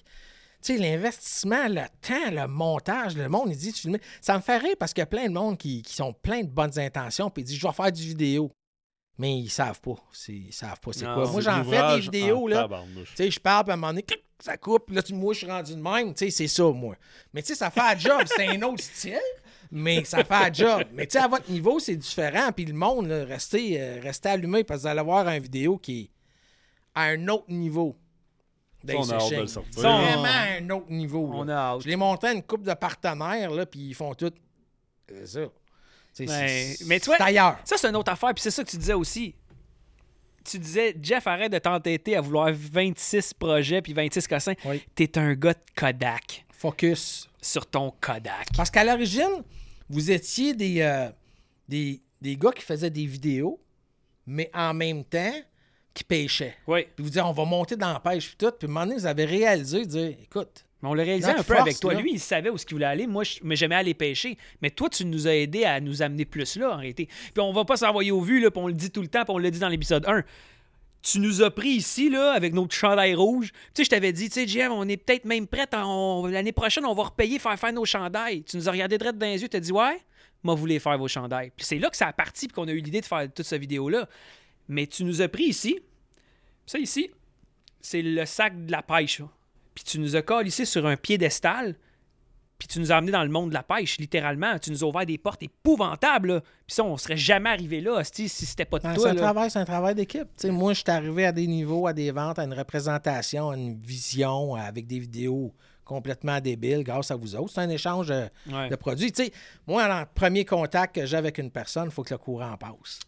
Tu sais, l'investissement, le temps, le montage, le monde, il dit, tu le mets- ça me fait rire parce qu'il y a plein de monde qui, qui sont plein de bonnes intentions, puis ils disent, je vais faire du vidéo. Mais ils savent pas. Ils savent pas c'est quoi. Moi, j'en fais des vidéos, là. Tu sais, je parle, puis à un moment donné, ça coupe, là, tu- moi, je suis rendu de même. Tu sais, c'est ça, moi. Mais tu sais, ça fait un job, c'est un autre style. mais ça fait un job. Mais tu sais, à votre niveau, c'est différent. Puis le monde, là, restez, euh, restez allumé parce que vous allez voir une vidéo qui est à un autre niveau. Ça, on a hâte de le d'Ace sortir. Ça, on- Vraiment à un autre niveau. là. On a hâte. Je l'ai monté à une couple de partenaires, là, puis ils font tout. C'est ça. C'est- Ben, c'est- mais tu vois- c'est ailleurs. Ça, c'est une autre affaire. Puis c'est ça que tu disais aussi. Tu disais, Jeff, arrête de t'entêter à vouloir 26 projets puis 26 cossins. Oui. T'es un gars de Kodak Focus. sur ton Kodak. Parce qu'à l'origine, vous étiez des, euh, des, des gars qui faisaient des vidéos, mais en même temps, qui pêchaient. Oui. Puis vous dites, on va monter dans la pêche, puis tout. Puis à un moment donné, vous avez réalisé, dire, écoute, Mais on l'a réalisé Notre un peu force, avec toi. là. Lui, il savait où ce qu'il voulait aller. Moi, je, mais j'aimais aller pêcher. Mais toi, tu nous as aidé à nous amener plus là, en réalité. Puis on va pas s'envoyer au vu, là, puis on le dit tout le temps, puis on l'a dit dans l'épisode 1. Tu nous as pris ici, là, avec notre chandail rouge. Tu sais, je t'avais dit, tu sais, Jeff, on est peut-être même prêt. L'année prochaine, on va repayer faire faire nos chandails. Tu nous as regardé droit dans les yeux, tu as dit, ouais, moi, vous voulez faire vos chandails. Puis c'est là que ça a parti, puis qu'on a eu l'idée de faire toute cette vidéo-là. Mais tu nous as pris ici. Ça, ici, c'est le sac de la pêche. Puis tu nous as ici sur un piédestal. Puis tu nous as amenés dans le monde de la pêche, littéralement. Tu nous as ouvert des portes épouvantables. là. Puis ça, on serait jamais arrivé là, si c'était pas de c'est toi. un là. travail, c'est un travail d'équipe. Moi, je suis arrivé à des niveaux, à des ventes, à une représentation, à une vision, avec des vidéos complètement débiles grâce à vous autres. C'est un échange euh, Ouais. de produits. Tu sais, moi, dans le premier contact que j'ai avec une personne, il faut que le courant passe.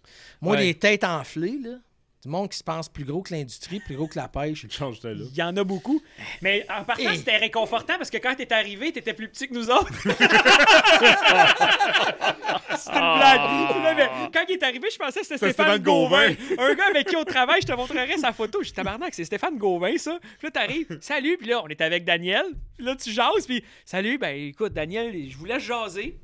Moi, Ouais. les têtes enflées, là, du monde qui se pense plus gros que l'industrie, plus gros que la pêche. <laughs> Change de là. Il y en a beaucoup. Mais en partant, Et- c'était réconfortant parce que quand t'es arrivé, t'étais plus petit que nous autres. <laughs> c'était une blague. Mais quand il est arrivé, je pensais que c'était C'était Stéphane, Stéphane Gauvin. Gauvin. Un gars avec qui on travaille, je te montrerai sa photo. Je dis tabarnak, c'est Stéphane Gauvin, ça. Puis là, t'arrives, salut. Puis là, on est avec Daniel. Puis là, tu jases. Puis salut, ben écoute, Daniel, je vous laisse jaser.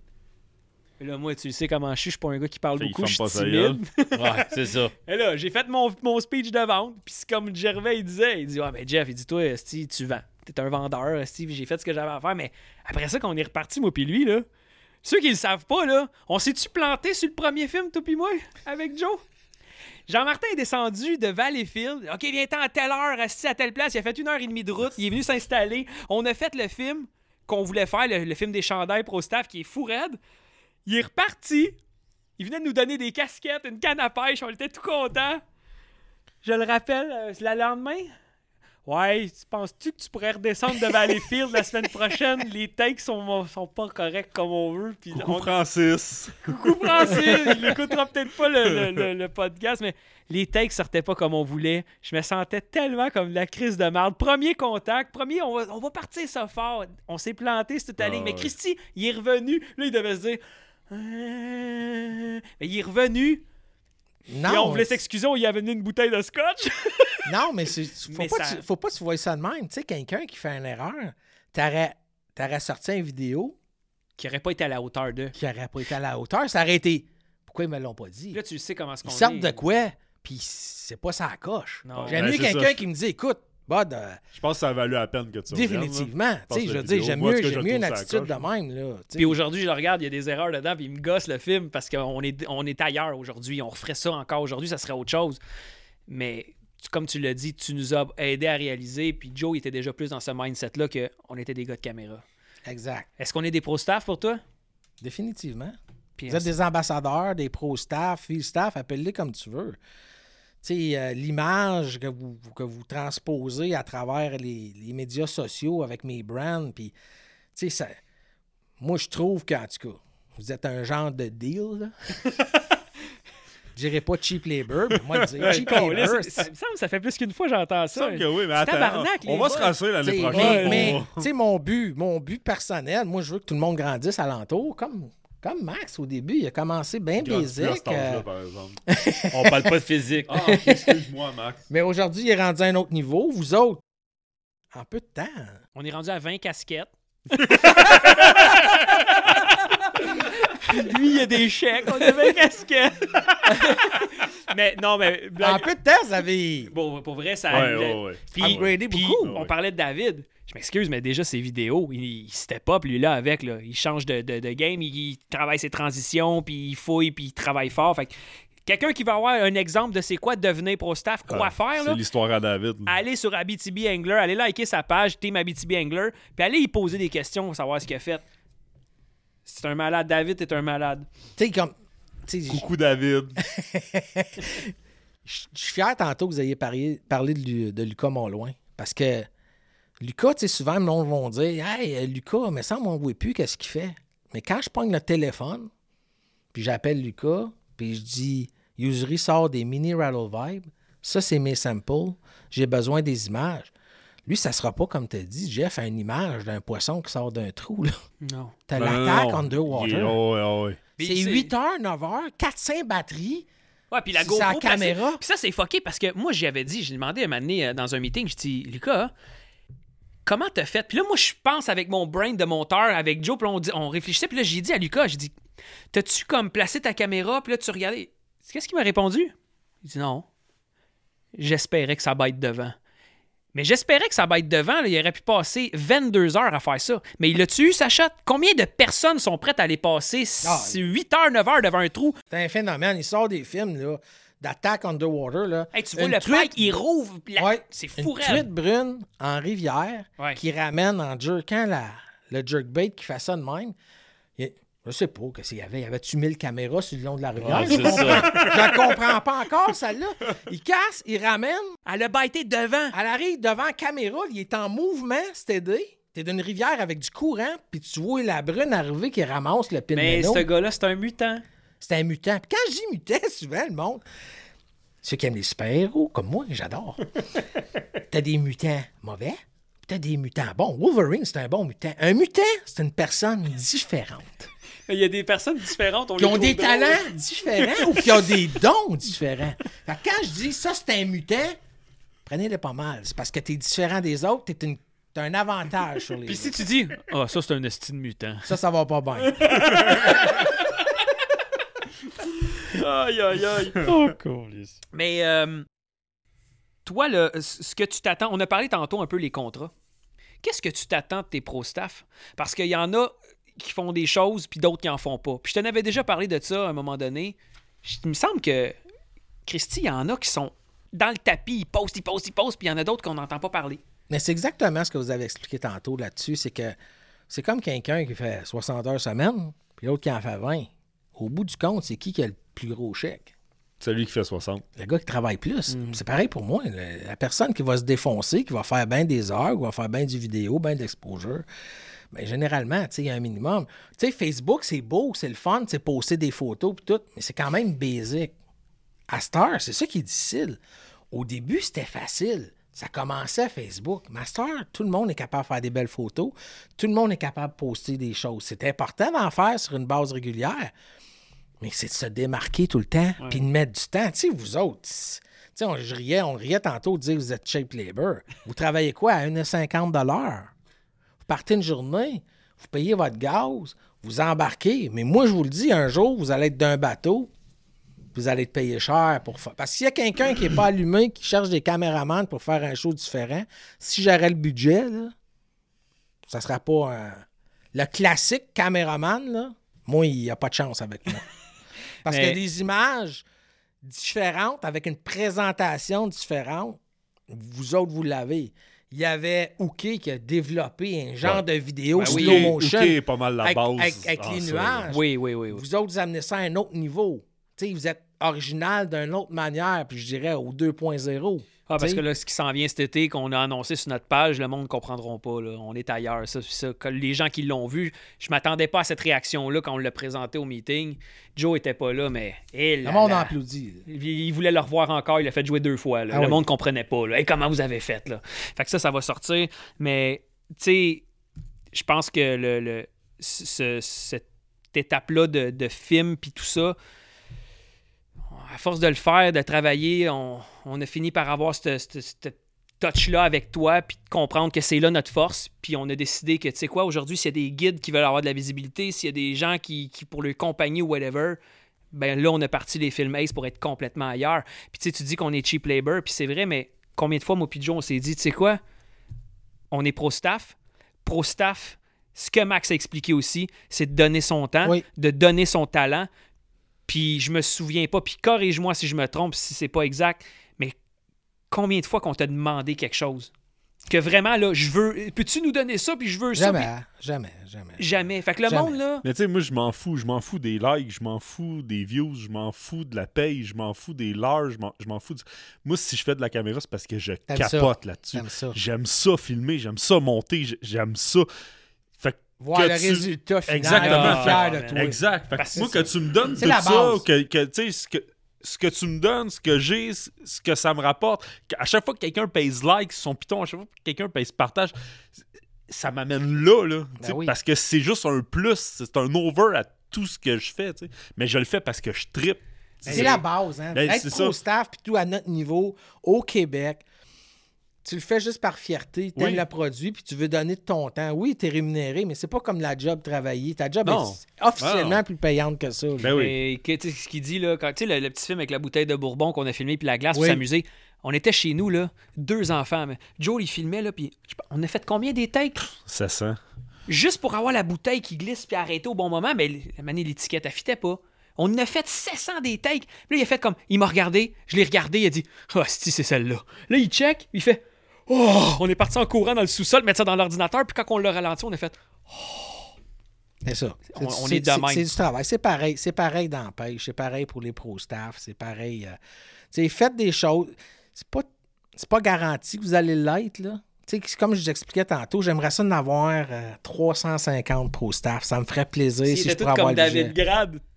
Puis là, moi, tu sais comment je suis, je suis pas un gars qui parle Fait, beaucoup, je suis pas sa gueule. timide. <laughs> Ouais, c'est ça. Et là, j'ai fait mon, mon speech de vente. Puis c'est comme Gervais, il disait. Il dit Ouais, mais Jeff, il dit Toi, Esti, tu vends. T'es un vendeur, Esti. Puis j'ai fait ce que j'avais à faire. Mais après ça, quand on est reparti, moi, puis lui, là, ceux qui le savent pas, là, on s'est-tu planté sur le premier film, toi, puis moi, avec Joe? Jean-Martin est descendu de Valleyfield. OK, viens-t'en à telle heure, assis à telle place. Il a fait une heure et demie de route. Il est venu s'installer. On a fait le film qu'on voulait faire, le, le film des chandails pro staff qui est fou raide. Il est reparti. Il venait de nous donner des casquettes, une canne à pêche. On était tout contents. Je le rappelle, euh, le lendemain. Ouais, tu penses-tu que tu pourrais redescendre de Valleyfield la semaine prochaine? Les takes sont, sont pas corrects comme on veut. Puis Coucou on- Francis. Coucou Francis, il écoutera peut-être pas le, le- le- le podcast, mais les takes sortaient pas comme on voulait. Je me sentais tellement comme la crise de merde. Premier contact, premier, on va, on va partir ça fort. On s'est planté, c'est toute la Ah ligne. Mais. Christy, il est revenu. Là, il devait se dire. Euh, mais il est revenu. Non, et on voulait s'excuser, on y avait venu une bouteille de scotch. <laughs> non mais c'est- faut, Mais pas ça- tu- faut pas que tu vois ça de même. Tu sais, quelqu'un qui fait une erreur, t'aurais t'aurais sorti une vidéo qui aurait pas été à la hauteur de. qui n'aurait pas été à la hauteur. Ça aurait été. Pourquoi ils me l'ont pas dit? Là, tu sais comment ce qu'on Ils sortent de quoi? Puis c'est pas ça coche. Non. J'aime mieux quelqu'un qui me dit écoute, Bud, euh, Je pense que ça a valu la peine que tu définitivement. Tu sais, je veux dire, j'aime mieux, j'aime mieux une attitude de même. Là. Puis aujourd'hui, je le regarde, il y a des erreurs dedans, puis il me gosse le film parce qu'on est, on est ailleurs aujourd'hui. On referait ça encore aujourd'hui, ça serait autre chose. Mais comme tu l'as dit, tu nous as aidé à réaliser, puis Joe il était déjà plus dans ce mindset-là qu'on était des gars de caméra. Exact. Est-ce qu'on est des pro-staff pour toi? Définitivement. Puis Vous êtes des ambassadeurs, des pro-staff, field staff, appelle-les comme tu veux. Tu sais, euh, l'image que vous, que vous transposez à travers les, les médias sociaux avec mes brands, puis, tu sais, ça- moi, je trouve qu'en tout cas, vous êtes un genre de deal, là. <laughs> Je dirais pas cheap labor, mais moi, je dire cheap labor. ça, me semble que ça fait plus qu'une fois que j'entends ça. que oui, mais attends. Tabarnak, on va se rassurer l'année prochaine. mais, tu sais, mon but, mon but personnel, moi, je veux que tout le monde grandisse alentour, comme, comme Max au début. Il a commencé bien âge-là, euh, par exemple. <laughs> On parle pas de physique. Ah, excuse-moi, Max. <laughs> mais aujourd'hui, il est rendu à un autre niveau. Vous autres, en peu de temps. On est rendu à 20 casquettes. <laughs> Lui, il a des chèques, on a 20 casquettes. mais non, mais En peu de temps, vous avez. Bon, pour vrai, ça Ouais, ouais, ouais. Puis, Upgradé puis beaucoup. On parlait de David. Je m'excuse, mais déjà, ses vidéos, il, il step up, lui, là, avec. Là. Il change de, de- de game, il, il travaille ses transitions, puis il fouille, puis il travaille fort. Fait que quelqu'un qui va avoir un exemple de c'est quoi devenir pro-staff, quoi Ah, faire, C'est l'histoire à David. là. allez sur Abitibi Angler, allez liker sa page, Team Abitibi Angler, puis allez y poser des questions pour savoir ce qu'il a fait. C'est un malade. David est un malade. Tu sais, comme. tu sais, je Coucou David. <laughs> je suis fier tantôt que vous ayez parlé, parlé de, de Lucas Monloin. Parce que Lucas, tu sais, souvent, monde vont dire Hey, euh, Lucas, mais ça, on ne voit plus qu'est-ce qu'il fait. Mais quand je pogne le téléphone, puis j'appelle Lucas, puis je dis Usury sort des mini Rattle Vibe, ça, c'est mes samples, j'ai besoin des images. Lui, ça sera pas comme tu as dit, Jeff, une image d'un poisson qui sort d'un trou. là. Non. T'as Non, non, l'attaque underwater. Est- oh, oh. Puis C'est 8 heures, 9 heures, 400 batteries. Ouais, puis la GoPro. c'est la placée- caméra. Puis ça, c'est fucké parce que moi, j'y avais dit, j'ai demandé à un moment donné, euh, dans un meeting, je dis, Lucas, comment t'as fait? Puis là, moi, je pense avec mon brain de monteur, avec Joe, puis là, on, dit- on réfléchissait, puis là, j'ai dit à Lucas, j'ai dit, t'as-tu comme placé ta caméra, puis là, tu regardais. Qu'est-ce qu'il m'a répondu? Il dit non. J'espérais que ça bête devant. Mais j'espérais que ça bête devant. là, il aurait pu passer 22 heures à faire ça. Mais il l'a-tu eu, sa shot? Combien de personnes sont prêtes à aller passer Ah, 8 heures, 9 heures devant un trou? C'est un phénomène. Il sort des films là, d'attaque underwater. Là. Hey, tu vois Une le truite- pike, il rouvre. la- Ouais, C'est Une fou, truite raide. brune en rivière Ouais. qui ramène en jerkant la, le jerkbait qui fait ça de même. Il- je sais pas qu'est-ce qu'il y avait? Y avait-tu 1000 caméras sur le long de la rivière? Ouais, je comprends- ça. <laughs> je la comprends pas encore, celle-là. Il casse, il ramène. Elle a baité devant. Elle arrive devant la caméra. Il est en mouvement, c'est aidé. T'es d'une rivière avec du courant, puis tu vois la brune arriver qui ramasse le Mais pinot. ce gars-là, c'est un mutant. C'est un mutant. Puis quand je dis mutant, souvent, le monde, ceux qui aiment les super-héros, comme moi, j'adore. <laughs> t'as des mutants mauvais, puis t'as des mutants bons. Wolverine, c'est un bon mutant. Un mutant, c'est une personne différente. Il y a des personnes différentes. On Qui ont des drôles. talents différents ou qui ont des dons différents. Fait que quand je dis ça, c'est un mutant, prenez-le pas mal. C'est parce que t'es différent des autres, t'es une- t'as un avantage sur les Puis si tu dis, ah, ça, c'est un estime mutant. Ça, ça va pas bien. <laughs> Aïe, aïe, aïe. <laughs> Oh, Mais euh, toi, là, ce que tu t'attends, on a parlé tantôt un peu les contrats. Qu'est-ce que tu t'attends de tes pro-staff? Parce qu'il y en a qui font des choses, puis d'autres qui en font pas. Puis je t'en avais déjà parlé de ça à un moment donné. Je- Il me semble que, Christy, il y en a qui sont dans le tapis, ils postent, ils postent, ils postent, puis il y en a d'autres qu'on n'entend pas parler. Mais c'est exactement ce que vous avez expliqué tantôt là-dessus. C'est que c'est comme quelqu'un qui fait 60 heures semaine, puis l'autre qui en fait 20. Au bout du compte, c'est qui qui a le plus gros chèque? Celui qui fait 60. Le gars qui travaille plus. C'est pareil pour moi. Le- la personne qui va se défoncer, qui va faire bien des heures, qui va faire bien du vidéo, bien d'exposure, ben, généralement, tu sais, il y a un minimum. Tu sais, Facebook, c'est beau, c'est le fun, c'est poster des photos puis tout, mais c'est quand même basic. À Star, c'est ça qui est difficile. Au début, c'était facile. Ça commençait à Facebook. Mais à Star, tout le monde est capable de faire des belles photos. Tout le monde est capable de poster des choses. C'est important d'en faire sur une base régulière. Mais c'est de se démarquer tout le temps, puis de mettre du temps. Tu sais, vous autres, tu on, je riais, on riait tantôt de dire que vous êtes cheap labor. Vous travaillez quoi à 1,50 Vous partez une journée, vous payez votre gaz, vous embarquez. Mais moi, je vous le dis, un jour, vous allez être d'un bateau, vous allez être payé cher pour faire. Parce que s'il y a quelqu'un qui n'est pas allumé, qui cherche des caméramans pour faire un show différent, si j'aurais le budget, là, ça ne sera pas un. Le classique caméraman, là, moi, il n'y a pas de chance avec moi. Parce Mais- a des images différentes, avec une présentation différente. Vous autres, vous l'avez. Il y avait Ouké qui a développé un genre de vidéo Ben slow motion. est pas mal la avec, base. avec- avec Ah, les nuages. Oui, oui, oui. oui. Vous autres, vous amenez ça à un autre niveau. Vous êtes original d'une autre manière, puis je dirais au 2.0. Ah, parce que là, ce qui s'en vient cet été, qu'on a annoncé sur notre page, le monde ne comprendront pas. là. On est ailleurs. Ça, ça. Que les gens qui l'ont vu, je m'attendais pas à cette réaction-là quand on l'a présenté au meeting. Joe était pas là, mais. eh Le monde là. applaudit. Il il voulait le revoir encore, il l'a fait jouer deux fois. là. Ah le oui. monde comprenait pas. Là. Hey, comment vous avez fait? Là? Fait que ça, ça va sortir. Mais, tu sais, je pense que le, le- ce- cette étape-là de, de film puis tout ça, à force de le faire, de travailler, on, on a fini par avoir cette, cette touch-là avec toi, puis de comprendre que c'est là notre force. Puis on a décidé que, tu sais quoi, aujourd'hui, s'il y a des guides qui veulent avoir de la visibilité, s'il y a des gens qui, qui pour leur compagnie ou whatever, ben là, on a parti les films Ace pour être complètement ailleurs. Puis tu sais, tu dis qu'on est cheap labor, puis c'est vrai, mais combien de fois, moi Joe, on s'est dit, tu sais quoi, on est pro-staff. Pro-staff, ce que Max a expliqué aussi, c'est de donner son temps, Oui. de donner son talent. Puis je me souviens pas, puis corrige-moi si je me trompe, si c'est pas exact, mais combien de fois qu'on t'a demandé quelque chose? que vraiment, là, je veux. Peux-tu nous donner ça, puis je veux ça? Jamais, puis- jamais, jamais. Jamais. Fait que le Jamais. monde, là. Mais tu sais, moi, je m'en fous. Je m'en fous des likes, je m'en fous des views, je m'en fous de la paye, je m'en fous des larges, je m'en- je m'en fous. du- Moi, si je fais de la caméra, c'est parce que je ça. capote là-dessus. T'aimes ça. J'aime ça filmer, j'aime ça monter, j'aime ça. Voir le tu- résultat final, Exactement. fier de toi. Exact. Fait que moi, que tu me donnes tout ça, que, que, tu sais, ce que, ce que tu me donnes, ce que j'ai, ce que ça me rapporte, à chaque fois que quelqu'un pèse like son piton, à chaque fois que quelqu'un pèse partage, ça m'amène là, là. Ben oui. Parce que c'est juste un plus, c'est un over à tout ce que je fais. Mais je le fais parce que je trippe. C'est la base, hein. Ben, Être c'est pro ça. staff, puis tout à notre niveau, au Québec, tu le fais juste par fierté, tu aimes Oui. le produit, puis tu veux donner de ton temps. Oui, tu es rémunéré, mais c'est pas comme la job travailler. Ta job Non. est officiellement non. plus payante que ça. Ben oui. Et que- tu sais, ce qu'il dit, là, quand, tu sais, le, le petit film avec la bouteille de Bourbon qu'on a filmé, puis la glace Oui. pour s'amuser. On était chez nous, là, deux enfants. mais Joe, il filmait, là, puis on a fait combien des takes? Ça sent. Juste pour avoir la bouteille qui glisse puis arrêter au bon moment, mais la manière l'étiquette, elle fitait pas. On en a fait 700 des takes. Puis là, il a fait comme. Il m'a regardé, je l'ai regardé, il a dit Ah, si, c'est celle-là. Là, il check, il fait Oh, on est parti en courant dans le sous-sol, mettre ça dans l'ordinateur, puis quand on l'a ralenti, on a fait C'est ça. On- on est de c'est- du travail. C'est pareil. C'est pareil dans la pêche. C'est pareil pour les pro-staff. C'est pareil. euh, tu sais, faites des choses. C'est pas, c'est pas garanti que vous allez l'être, là. Tu sais, comme je vous expliquais tantôt, j'aimerais ça en avoir euh, 350 pro-staff. Ça me ferait plaisir si, je pourrais avoir comme. David.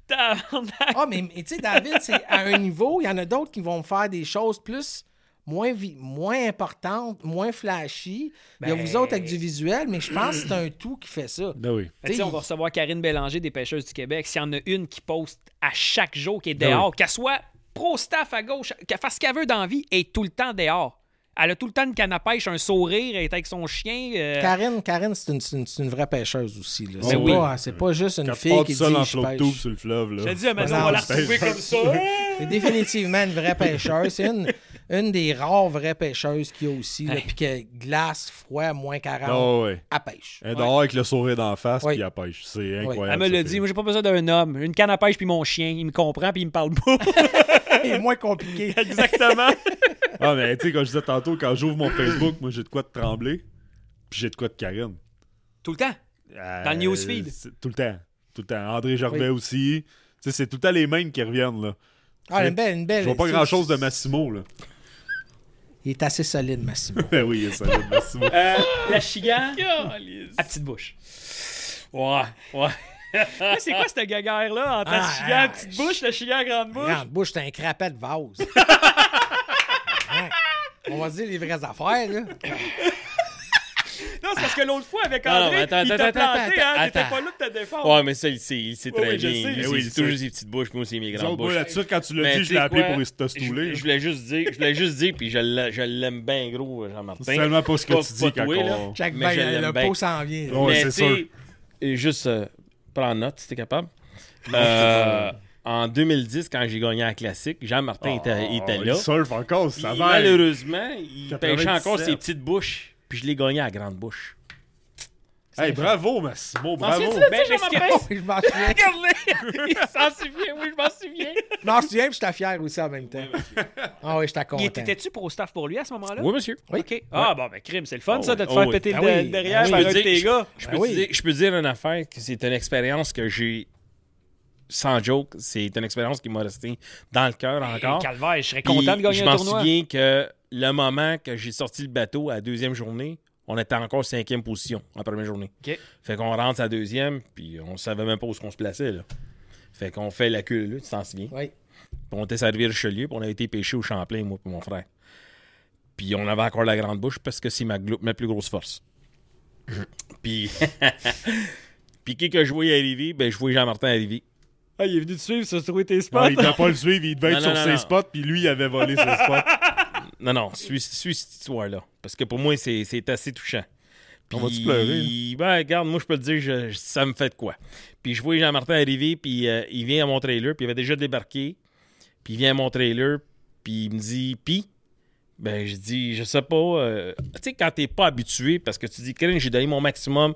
Tabarnak. Ah, mais, mais tu sais, David, c'est à un niveau. Il y en a d'autres qui vont faire des choses plus. Moins, vi- moins importantes, moins flashy. Il y a Ben- vous autres avec du visuel, mais je pense que c'est un tout qui fait ça. Ben oui. Sais, on va recevoir Karine Bélanger des Pêcheuses du Québec. S'il y en a une qui poste à chaque jour, qui est Ben dehors, qu'elle soit pro-staff à gauche, qu'elle fasse ce qu'elle veut dans la vie, elle est tout le temps dehors. Elle a tout le temps une canne à pêche, un sourire, elle est avec son chien. euh, Karine, Karine c'est une, c'est une- c'est une vraie pêcheuse aussi. là. C'est oui. pas, c'est pas juste une Quand fille qui seul dit en je flotte pêche. tube sur le fleuve, là. J'ai dit, mais Non, on va la c'est- retrouver <laughs> comme ça. C'est définitivement une vraie pêcheuse. C'est une, une des rares vraies pêcheuses qu'il y a aussi. Hey. Puis que glace, froid, moins 40, Ah ouais. à pêche. Elle est dehors avec le sourire d'en face, Oui. puis elle pêche. C'est Elle incroyable. me ça l'a dit, moi j'ai pas besoin d'un homme. Une canne à pêche puis mon chien, il me comprend puis il me parle pas. <laughs> C'est moins compliqué. <laughs> Exactement. Ah, mais tu sais, comme je disais tantôt, quand j'ouvre mon Facebook, moi, j'ai de quoi de trembler, puis j'ai de quoi de Karine. tout le temps? Euh, Dans le newsfeed? c'est Tout le temps. Tout le temps. André Gervais aussi. Tu sais, c'est tout le temps les mêmes qui reviennent, là. Ah, une belle, une belle. Je vois pas grand-chose de Massimo, là. Il est assez solide, Massimo. <laughs> Oui, il est solide, Massimo. Euh, la chigan à <laughs> petite bouche. Ouais, ouais. C'est quoi cette gaguerre-là entre la Ah, chigan à ah, petite bouche, la chigan à grande bouche? Grande bouche, c'est un crapet de vase. <laughs> On va se dire les vraies affaires, là. Non, c'est parce que l'autre fois avec Non, non, André, attends, il attends, t'a attends, planté, hein? attends, T'étais attends. pas là de te défendre. Ouais, mais ça, il sait, il sait très bien. c'est c'est- toujours ses petites bouches, moi aussi mes grandes bouches. là-dessus, quand tu l'as dit, tu je l'ai appelé pour te Je, stouler. je voulais juste dire, je voulais juste dire, puis je l'a- je l'aime bien gros, Jean-Martin. C'est tellement pas ce que tu dis quand on... Bain, le pot s'en vient. Ouais, mais c'est tu sais, et juste euh, prends note si t'es capable. <laughs> Euh, en 2010, quand j'ai gagné la classique, Jean-Martin était, Oh, était Il là. surfe encore, ça va. malheureusement, il 97. pêchait encore ses petites bouches, puis je l'ai gagné à grande bouche. Hey, bravo, Massimo, bravo. Ben, je m'en souviens. <laughs> Regarde-le! Il s'en souvient, oui, je m'en souviens. Je m'en souviens, puis j'étais fier aussi en même temps. Ah oui, j'étais Il content. Étais-tu pro staff pour lui à ce moment-là? Oui, monsieur. Oui. OK. Ah, bon, ben, crime, c'est le fun, Oh, ça, de te faire Oh, péter Ah oui. derrière Ah oui. par Je un peux de tes dire- gars. Je Ben peux, oui. te dire, je peux dire une affaire, que c'est une expérience que j'ai, sans joke, c'est une expérience qui m'a resté dans le cœur encore. Calvaire, je serais Puis, content de gagner je un m'en tournoi. souviens que le moment que j'ai sorti le bateau à la deuxième journée, on était encore cinquième position en première journée. Fait qu'on rentre à la deuxième, puis on savait même pas où on se plaçait. Là. Fait qu'on fait la queue, là, tu t'en souviens? Oui. Puis on était servi à Richelieu, puis on avait été pêché au Champlain, moi et mon frère. Puis on avait encore la grande bouche parce que c'est ma, plus grosse force. puis, <laughs> puis qui que je voyais arriver, ben je voyais Jean-Martin arriver. Ah, il est venu te suivre, ça, trouver tes spots. Il devait pas le suivre, il devait être Non, sur ses non. spots, puis lui, il avait volé ses <laughs> spots. Non, non, suis, suis cette histoire-là. Parce que pour moi, c'est c'est assez touchant. On va-tu pleurer, Ben, regarde, moi, je peux te dire, je- je- ça me fait de quoi. Puis je vois Jean-Martin arriver, puis euh, il vient à mon trailer, puis il avait déjà débarqué. Puis il vient à mon trailer, puis il me dit, puis, ben, je dis, je sais pas. euh, tu sais, quand t'es pas habitué, parce que tu dis, Karine, j'ai donné mon maximum,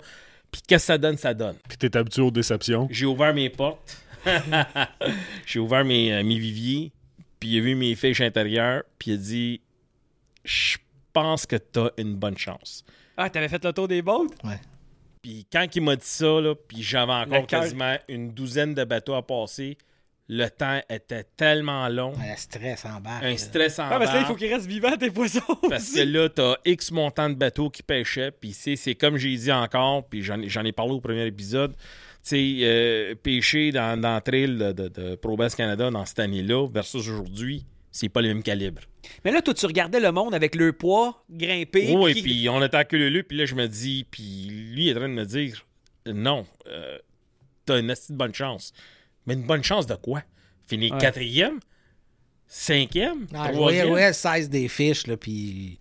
puis qu'est-ce que ça donne, ça donne. Puis t'es habitué aux déceptions. J'ai ouvert mes portes. <laughs> j'ai ouvert mes, euh, mes viviers. Puis il a vu mes fiches intérieures. Puis il a dit Je pense que t'as une bonne chance. Ah, t'avais fait le tour des boats? Puis quand il m'a dit ça, là, puis j'avais Le encore cœur. quasiment une douzaine de bateaux à passer, le temps était tellement long. Ouais, le stress en bas. Un stress en Ah, parce que là, il barre. faut qu'ils restent vivants, tes poissons. Parce que là, t'as X montant de bateaux qui pêchaient, puis c'est, c'est comme j'ai dit encore, puis j'en, ai- parlé au premier épisode, euh, pêcher dans, dans le trail de, de, de ProBest Canada dans cette année-là versus aujourd'hui, c'est pas le même calibre. Mais là, toi, tu regardais le monde avec le poids grimper. Oui, puis- puis on était à queue puis là, je me dis, puis lui, il est en train de me dire, non, euh, t'as une assez de bonne chance. Mais une bonne chance de quoi? Finir Ouais. quatrième? Cinquième? Ah, troisième? ouais, le size des fiches, là, puis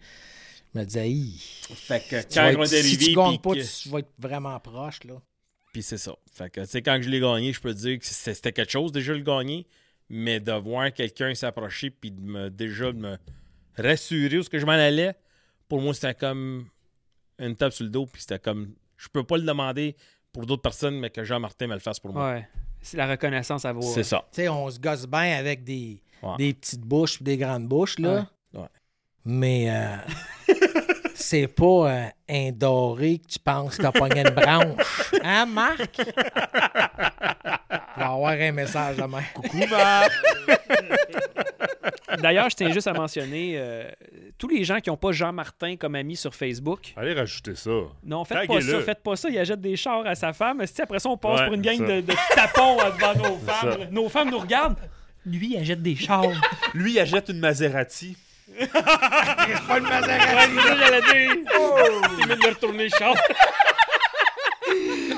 je me disais, Hi, Fait que tu quand vas on être- si tu gagnes puis pas, que- tu vas être vraiment proche, là. Puis c'est ça. Fait que, tu sais, quand je l'ai gagné, je peux te dire que c'était quelque chose déjà le gagner, mais de voir quelqu'un s'approcher puis de me déjà de me rassurer où ce que je m'en allais, pour moi, c'était comme une tape sur le dos, puis c'était comme je peux pas le demander pour d'autres personnes, mais que Jean-Martin me le fasse pour moi. Ouais. C'est la reconnaissance à vous. C'est ça. Tu sais, on se gosse bien avec des, Ouais. des petites bouches des grandes bouches, là. Ouais. Ouais. Mais euh, <laughs> c'est pas euh, un doré que tu penses que t'as pogné une branche. Hein, Marc? Il va avoir un message demain. Coucou, Marc! <laughs> D'ailleurs, je tiens juste à mentionner euh, tous les gens qui n'ont pas Jean-Martin comme ami sur Facebook. Allez rajouter ça. Non, faites pas ça, faites pas ça. Il achète des chars à sa femme. Si après ça, on passe Ouais, pour une gang de, de tapons devant nos femmes. Nos femmes nous regardent. Lui, il achète des chars. Lui, il achète une Maserati. Pas de Maserati. Ouais, j'allais dire. Il vient de retourner le char.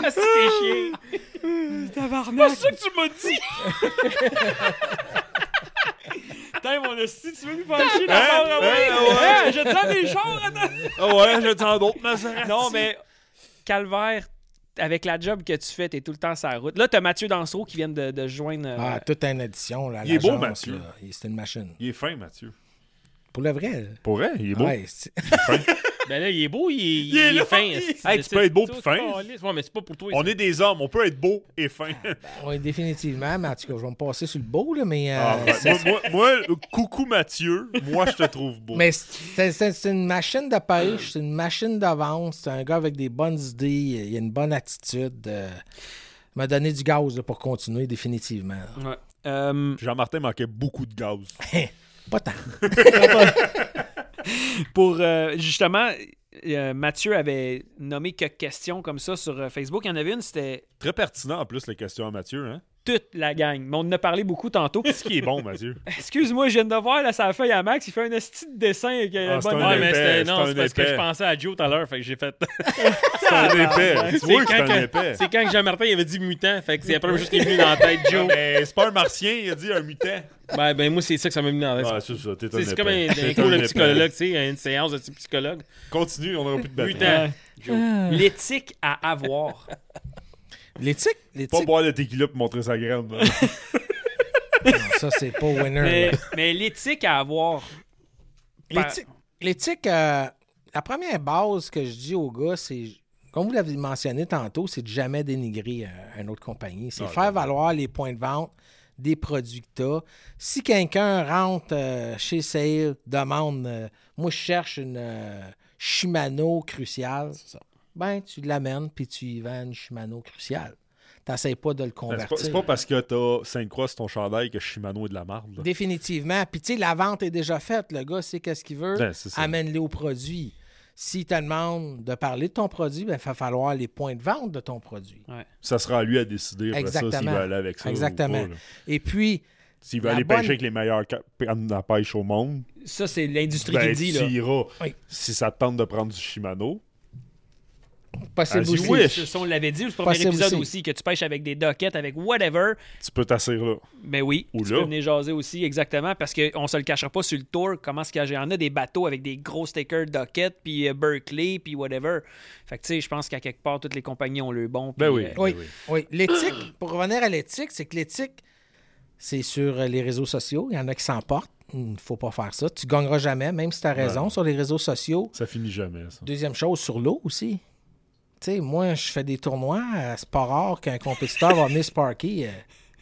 Ah, c'est chier. Tabarnak. C'est ça que tu m'as dit. <laughs> Putain, mon esti, tu veux nous faire chier Hein? d'abord, ah ouais? Hein, ouais. Hein, Achète-en des chars, attends. Ah ouais, j'attends d'autres Maserati. Non, mais Calvaire, avec la job que tu fais, t'es tout le temps sur la route. Là, t'as Mathieu Dansereau qui vient de, de joindre. euh, Ah, toute une édition, là. Il est beau, Mathieu. C'est une machine. Il est fin, Mathieu. Pour le vrai. Pour vrai, il est beau. Ouais, c'est- <laughs> Ben là, il est beau, il est, il est est fin. il-. Hey, tu peux être beau pis fin. Ouais, mais c'est pas pour toi. On est des hommes, on peut être beau et fin. oui, définitivement. Mais en tout cas, je vais me passer sur le beau, là, mais... euh, Ah, ben, <laughs> moi, moi, moi, coucou Mathieu, moi je te trouve beau. Mais c'est une machine de pêche, c'est une machine de vente, c'est un gars avec des bonnes idées, il a une bonne attitude. euh, il m'a donné du gaz là, pour continuer, définitivement. Ouais. Euh, Jean-Martin manquait beaucoup de gaz. <laughs> Pas tant. <laughs> pour euh, justement, euh, Mathieu avait nommé quelques questions comme ça sur euh, Facebook. Il y en avait une, c'était Très pertinent en plus les questions à Mathieu. Hein? Toute la gang. Mais on en a parlé beaucoup tantôt. Ce qui est bon, Mathieu. <laughs> Excuse-moi, je viens de voir là, sa feuille à Max. Il fait un esti de dessin avec un Ah, c'est bon un Ouais, épais, mais c'était. Non, un c'est parce que épais. je pensais à Joe tout à l'heure, fait que j'ai fait. <laughs> C'est un épais. Tu vois que c'est quand un que- épais. C'est quand que Jean-Martin il avait dit mutant, fait que c'est la première chose qui est venue dans la tête, Joe. mais c'est pas un martien, il a dit un mutant. Ben, ben, moi, c'est ça que ça m'a mis dans la tête. Ah, c'est ça, t'es un c'est comme un, un cours de psychologue, tu sais, une séance de psychologue. Continue, on n'aura plus de batterie. Mutant. Euh, L'éthique à avoir. L'éthique, Pas boire de tequila pour montrer sa graine. là. <laughs> non, ça, c'est pas winner. mais là. mais l'éthique à avoir. L'éthique, l'éthique, euh, la première base que je dis aux gars, c'est, comme vous l'avez mentionné tantôt, c'est de jamais dénigrer euh, une autre compagnie. C'est Ah, faire valoir les points de vente des produits que tu as. Si quelqu'un rentre euh, chez Sale, demande euh, Moi, je cherche une euh, Shimano cruciale, ben, tu l'amènes puis tu y vends une Shimano cruciale. T'essayes pas de le Ben, C'est convertir. pas, c'est pas parce que t'as Sainte-Croix sur ton chandail que Shimano est de la marde. là. Définitivement. Puis, tu sais, la vente est déjà faite. Le gars sait qu'est-ce qu'il veut. Ben. Amène-le au produit. S'il te demande de parler de ton produit, ben, il va falloir les points de vente de ton produit. Ça sera à lui à décider après ça s'il Exactement. veut aller avec ça. ou Exactement. pas, là. Et puis, S'il veut La aller bonne- pêcher avec les meilleurs ca- cannes de la pêche au monde, Ça, c'est l'industrie qui ben, le dit. tu Là. iras. Oui. Si ça te tente de prendre du Shimano, possible As aussi. wish. Ça, on l'avait dit au premier Possible épisode aussi. aussi. que tu pêches avec des dockets, avec whatever. tu peux t'asseoir là. Ben oui, Ou tu là. peux venir jaser aussi, exactement, parce qu'on se le cachera pas sur le tour, comment est-ce qu'il y en a des bateaux avec des gros stickers docket, puis euh, Berkeley, puis whatever. Fait que tu sais, je pense qu'à quelque part, toutes les compagnies ont le bon. Ben oui. euh, Oui, oui. oui. L'éthique, <coughs> pour revenir à l'éthique, c'est que l'éthique, c'est sur euh, les réseaux sociaux. Il y en a qui s'emportent. Il ne faut pas faire ça. Tu gagneras jamais, même si tu as raison, sur les réseaux sociaux. Ça finit jamais, ça. Deuxième chose, sur l'eau aussi. Tu sais, moi, je fais des tournois. C'est pas rare qu'un compétiteur va venir se parker euh,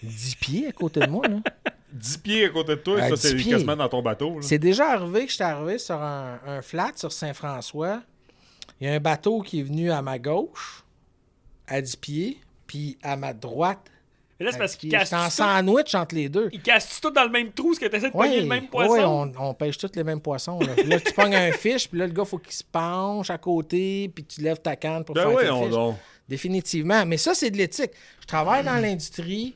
10 pieds à côté de moi. Là. 10 pieds à côté de toi, Euh, ça, c'est 10 pieds. quasiment dans ton bateau. C'est déjà arrivé que j'étais arrivé sur un, un flat sur Saint-François. Il y a un bateau qui est venu à ma gauche, à 10 pieds, puis à ma droite. Mais là, c'est à parce 10 qu'ils pieds. cassent J'étais en tout. sandwich entre les deux. Ils cassent tout dans le même trou, ce que tu essaies de Oui, pogner le même poisson. ouais, on, on pêche tous les mêmes poissons. Là, tu pognes un fish, puis là, le gars, faut qu'il se penche à côté, puis tu lèves ta canne pour Ben faire oui, tes on fish. donc. Définitivement. Mais ça, c'est de l'éthique. Je travaille dans l'industrie.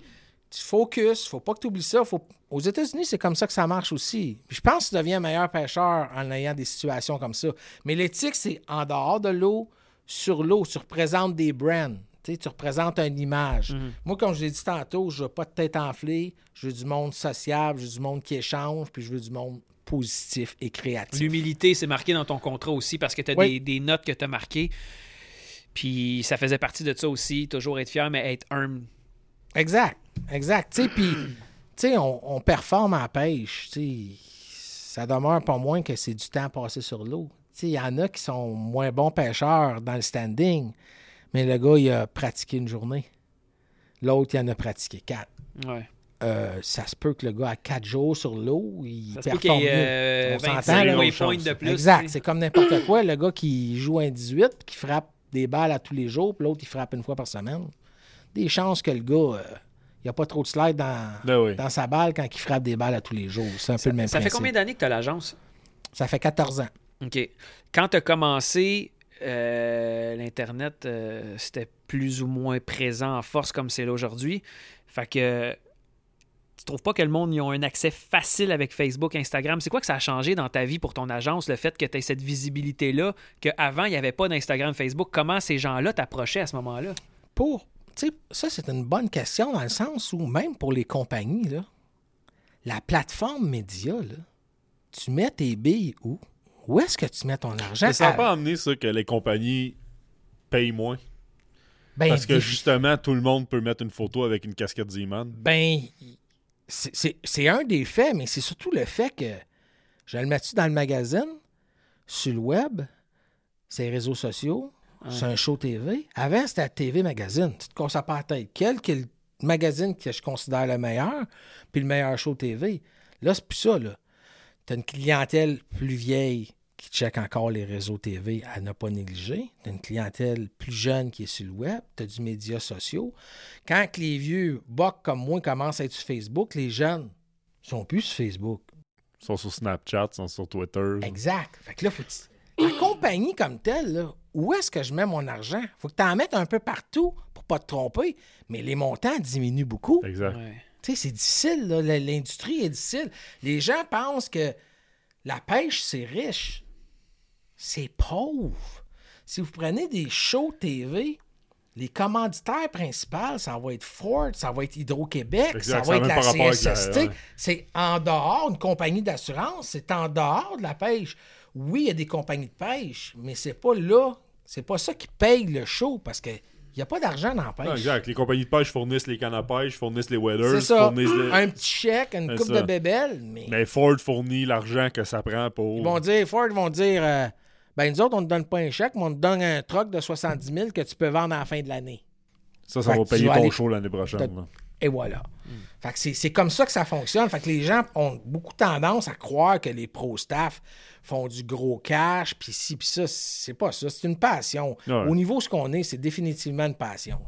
Tu focus. Faut pas que tu oublies ça. Faut... Aux États-Unis, c'est comme ça que ça marche aussi. Puis je pense que tu deviens meilleur pêcheur en ayant des situations comme ça. Mais l'éthique, c'est en dehors de l'eau, sur l'eau. Tu représentes des brands. Tu représentes une image. Moi, comme je l'ai dit tantôt, je veux pas de tête enflée. Je veux du monde sociable, je veux du monde qui échange, puis je veux du monde positif et créatif. L'humilité, c'est marqué dans ton contrat aussi parce que tu as Oui. des, des notes que tu as marquées. Puis ça faisait partie de ça aussi, toujours être fier, mais être humble. Exact, exact. Puis, on, on performe en pêche. Tu sais, ça demeure pas moins que c'est du temps passé sur l'eau. Il y en a qui sont moins bons pêcheurs dans le standing, mais le gars, il a pratiqué une journée. L'autre, il en a pratiqué quatre. Ouais. Euh, ça se peut que le gars a quatre jours sur l'eau, il Ça se peut qu'il performe y ait mieux. euh, On s'entend, 25 là. waypoints de plus. exact, c'est comme n'importe quoi. Le gars qui joue un 18, puis qui frappe des balles à tous les jours, puis l'autre, il frappe une fois par semaine. Des chances que le gars, euh, il n'y a pas trop de slide dans, Ben oui. dans sa balle quand il frappe des balles à tous les jours. C'est un peu le même Ça fait principe. combien d'années que tu as l'agence? Ça fait 14 ans. OK. Quand tu as commencé, euh, l'Internet, euh, c'était plus ou moins présent en force comme c'est là aujourd'hui. Fait que tu trouves pas que le monde y a un accès facile avec Facebook, Instagram? C'est quoi que ça a changé dans ta vie pour ton agence, le fait que tu aies cette visibilité-là, qu'avant, il n'y avait pas d'Instagram, Facebook? Comment ces gens-là t'approchaient à ce moment-là? Pour, tu sais, ça, c'est une bonne question dans le sens où, même pour les compagnies, là, la plateforme média, là, tu mets tes billes où? Où est-ce que tu mets ton argent? Mais ça n'a Ah, pas amené ça que les compagnies payent moins. ben, Parce que justement, tout le monde peut mettre une photo avec une casquette Z-Man. Ben, c'est- un des faits, mais c'est surtout le fait que je le mets-tu dans le magazine, sur le web, sur les réseaux sociaux, sur un show TV. Avant, c'était à TV Magazine. Tu te casses pas la tête. Quel le magazine que je considère le meilleur, puis le meilleur show TV? Là, c'est plus ça, là. Tu as une clientèle plus vieille qui check encore les réseaux TV à ne pas négliger. Tu as une clientèle plus jeune qui est sur le web. Tu as du médias sociaux. Quand que les vieux bocs comme moi commencent à être sur Facebook, les jeunes sont plus sur Facebook. Ils sont sur Snapchat, ils sont sur Twitter. Exact. Fait que là, faut <clears throat> la compagnie comme telle, là, où est-ce que je mets mon argent? Faut que tu en mettes un peu partout pour pas te tromper, mais les montants diminuent beaucoup. Exact. Ouais. Tu sais, c'est difficile, L'industrie est difficile. Les gens pensent que la pêche, c'est riche. C'est pauvre. Si vous prenez des shows TV, les commanditaires principaux, ça va être Ford, ça va être Hydro-Québec, ça va être la CSST. C'est en dehors, une compagnie d'assurance, c'est en dehors de la pêche. Oui, il y a des compagnies de pêche, mais c'est pas là, c'est pas ça qui paye le show parce que il n'y a pas d'argent dans la pêche. Exact. Les compagnies de pêche fournissent les cannes à pêche, fournissent les C'est waders, ça. fournissent les- Un petit chèque, une C'est coupe de bébelles, mais, Mais Ford fournit l'argent que ça prend pour. ils vont dire, Ford vont dire, euh, ben nous autres, on ne te donne pas un chèque, mais on te donne un truck de 70 000 que tu peux vendre à la fin de l'année. Ça, ça Fait va payer ton aller- show l'année prochaine. Et voilà. Fait que c'est, c'est comme ça que ça fonctionne. Fait que les gens ont beaucoup tendance à croire que les pro-staff font du gros cash, puis ci, puis ça. C'est pas ça. C'est une passion. Ouais. Au niveau où ce qu'on est, c'est définitivement une passion.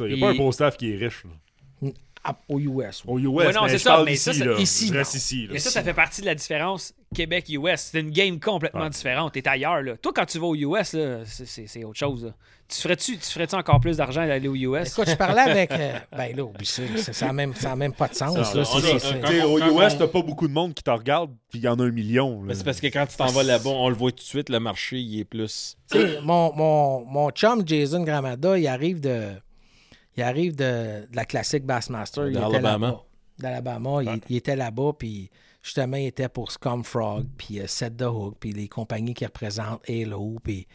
Il n'y a pas un pro staff qui est riche. là. À- Au US. oui. Au US, Ouais, non, mais c'est je ça, parle mais ici, ça, c'est- là. ici, Je non. reste ici. là. Mais ça, ça fait partie de la différence Québec-US. C'est une game complètement Ouais. différente. T'es ailleurs, là. Toi, quand tu vas aux US, là, c'est- c'est c'est autre chose. là. Tu ferais-tu tu ferais encore plus d'argent d'aller aux US? Écoute, je parlais avec. euh, ben là, oublie ça. c'est- Ça n'a même, ça a même pas de sens. Là. là, C'est- on c'est- a- c'est- tu sais, Quand au on- US, t'as pas beaucoup de monde qui te regarde, puis il y en a un million. là. Mais c'est parce que quand tu t'en vas là-bas, on le voit tout de suite, le marché, il est plus. Tu sais, mon, mon, mon chum Jason Gramada, il arrive de. Il arrive de, de la classique Bassmaster. Il était D'Alabama. là-bas. D'Alabama. Il, il était là-bas, puis justement, il était pour Scumfrog, puis euh, Set the Hook, puis les compagnies qui représentent Halo. Puis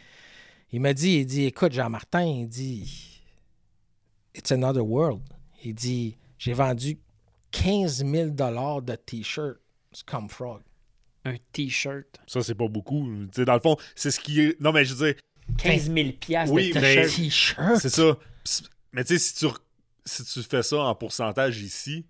il m'a dit, il dit, écoute, Jean-Martin, il dit, It's another world. Il dit, j'ai vendu 15 000 de t-shirts Scumfrog. Un T-shirt. Ça, c'est pas beaucoup. Dans le fond, c'est ce qui est. Non, mais je veux dire, 15 000 piastres Oui, de T-shirt. T-shirt? c'est ça. Mais tu sais, si tu, si tu fais ça en pourcentage ici,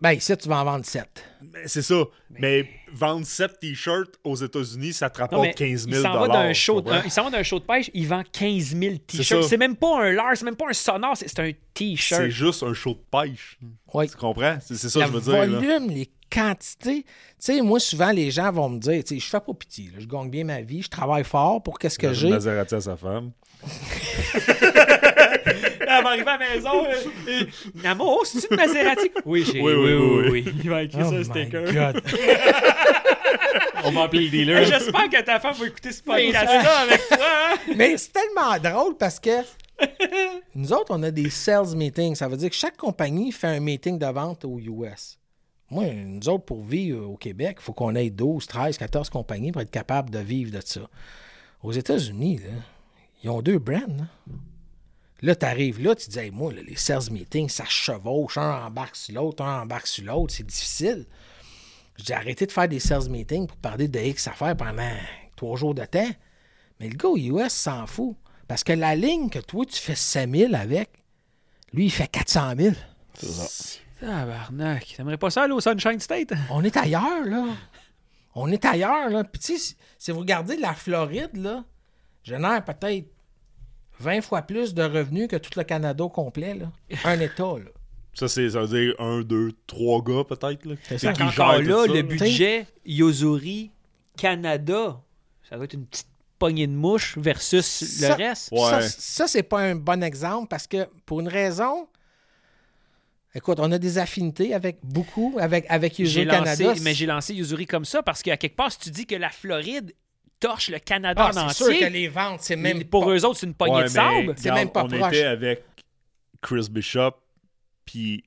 Ben, ici, tu vas en vendre 7. Mais C'est ça. Mais vendre 7 t-shirts aux États-Unis, ça te Non, rapporte mais 15 il 000 s'en va d'un show, tu comprends? un- il s'en va d'un show de pêche, il vend 15 000 C'est t-shirts. C'est même pas un large, c'est même pas un sonore, c'est un t-shirt. C'est juste un show de pêche. Oui. Tu comprends? C'est ça que je veux dire. volume, les quantités. Tu sais, moi, souvent, les gens vont me dire, tu sais, je fais pas pitié, là, je gagne bien ma vie, je travaille fort pour qu'est-ce que j'ai. Maserati à sa femme. <laughs> Elle va arriver à la maison. euh, euh, Namo, c'est-tu une Maserati? Oui, j'ai. Oui, oui, oui, oui. Il va écrire Oh ça, un my sticker. God. <laughs> On va appeler le dealer. J'espère que ta femme va écouter ce podcast-là avec toi. hein? <laughs> Mais c'est tellement drôle parce que nous autres, on a des sales meetings. Ça veut dire que chaque compagnie fait un meeting de vente aux US. Moi, nous autres, pour vivre au Québec, il faut qu'on ait 12, 13, 14 compagnies pour être capable de vivre de ça. Aux États-Unis, ils ont deux brands. Là, là tu arrives là, tu dis, moi, les sales meetings, ça chevauche, un embarque sur l'autre, un embarque sur l'autre, c'est difficile. J'ai arrêté de faire des sales meetings pour parler de X affaires pendant trois jours de temps. Mais le gars aux US s'en fout. Parce que la ligne que toi, tu fais 5 000 avec, lui, il fait 400 000. Tabarnak. T'aimerais pas ça aller au Sunshine State? <laughs> On est ailleurs, là. On est ailleurs, là. Puis, tu sais, si- vous regardez la Floride, là, génère peut-être 20 fois plus de revenus que tout le Canada au complet, là. Un État, là. Ça, c'est, ça veut dire un, deux, trois gars, peut-être. Là, C'est ça. tout là, ça, le budget Yozuri Canada, ça va être une petite poignée de mouche versus Ça- le reste. Ouais. Ça, ça c'est pas un bon exemple parce que, pour une raison... Écoute, on a des affinités avec beaucoup, avec, avec lancé, Canada. mais j'ai lancé Yozuri comme ça parce qu'à quelque part, si tu dis que la Floride torche le Canada Ah, en c'est sûr que les ventes, c'est même pour pas- eux autres, c'est une poignée Ouais, de sable. C'est même pas on proche. était avec Chris Bishop, puis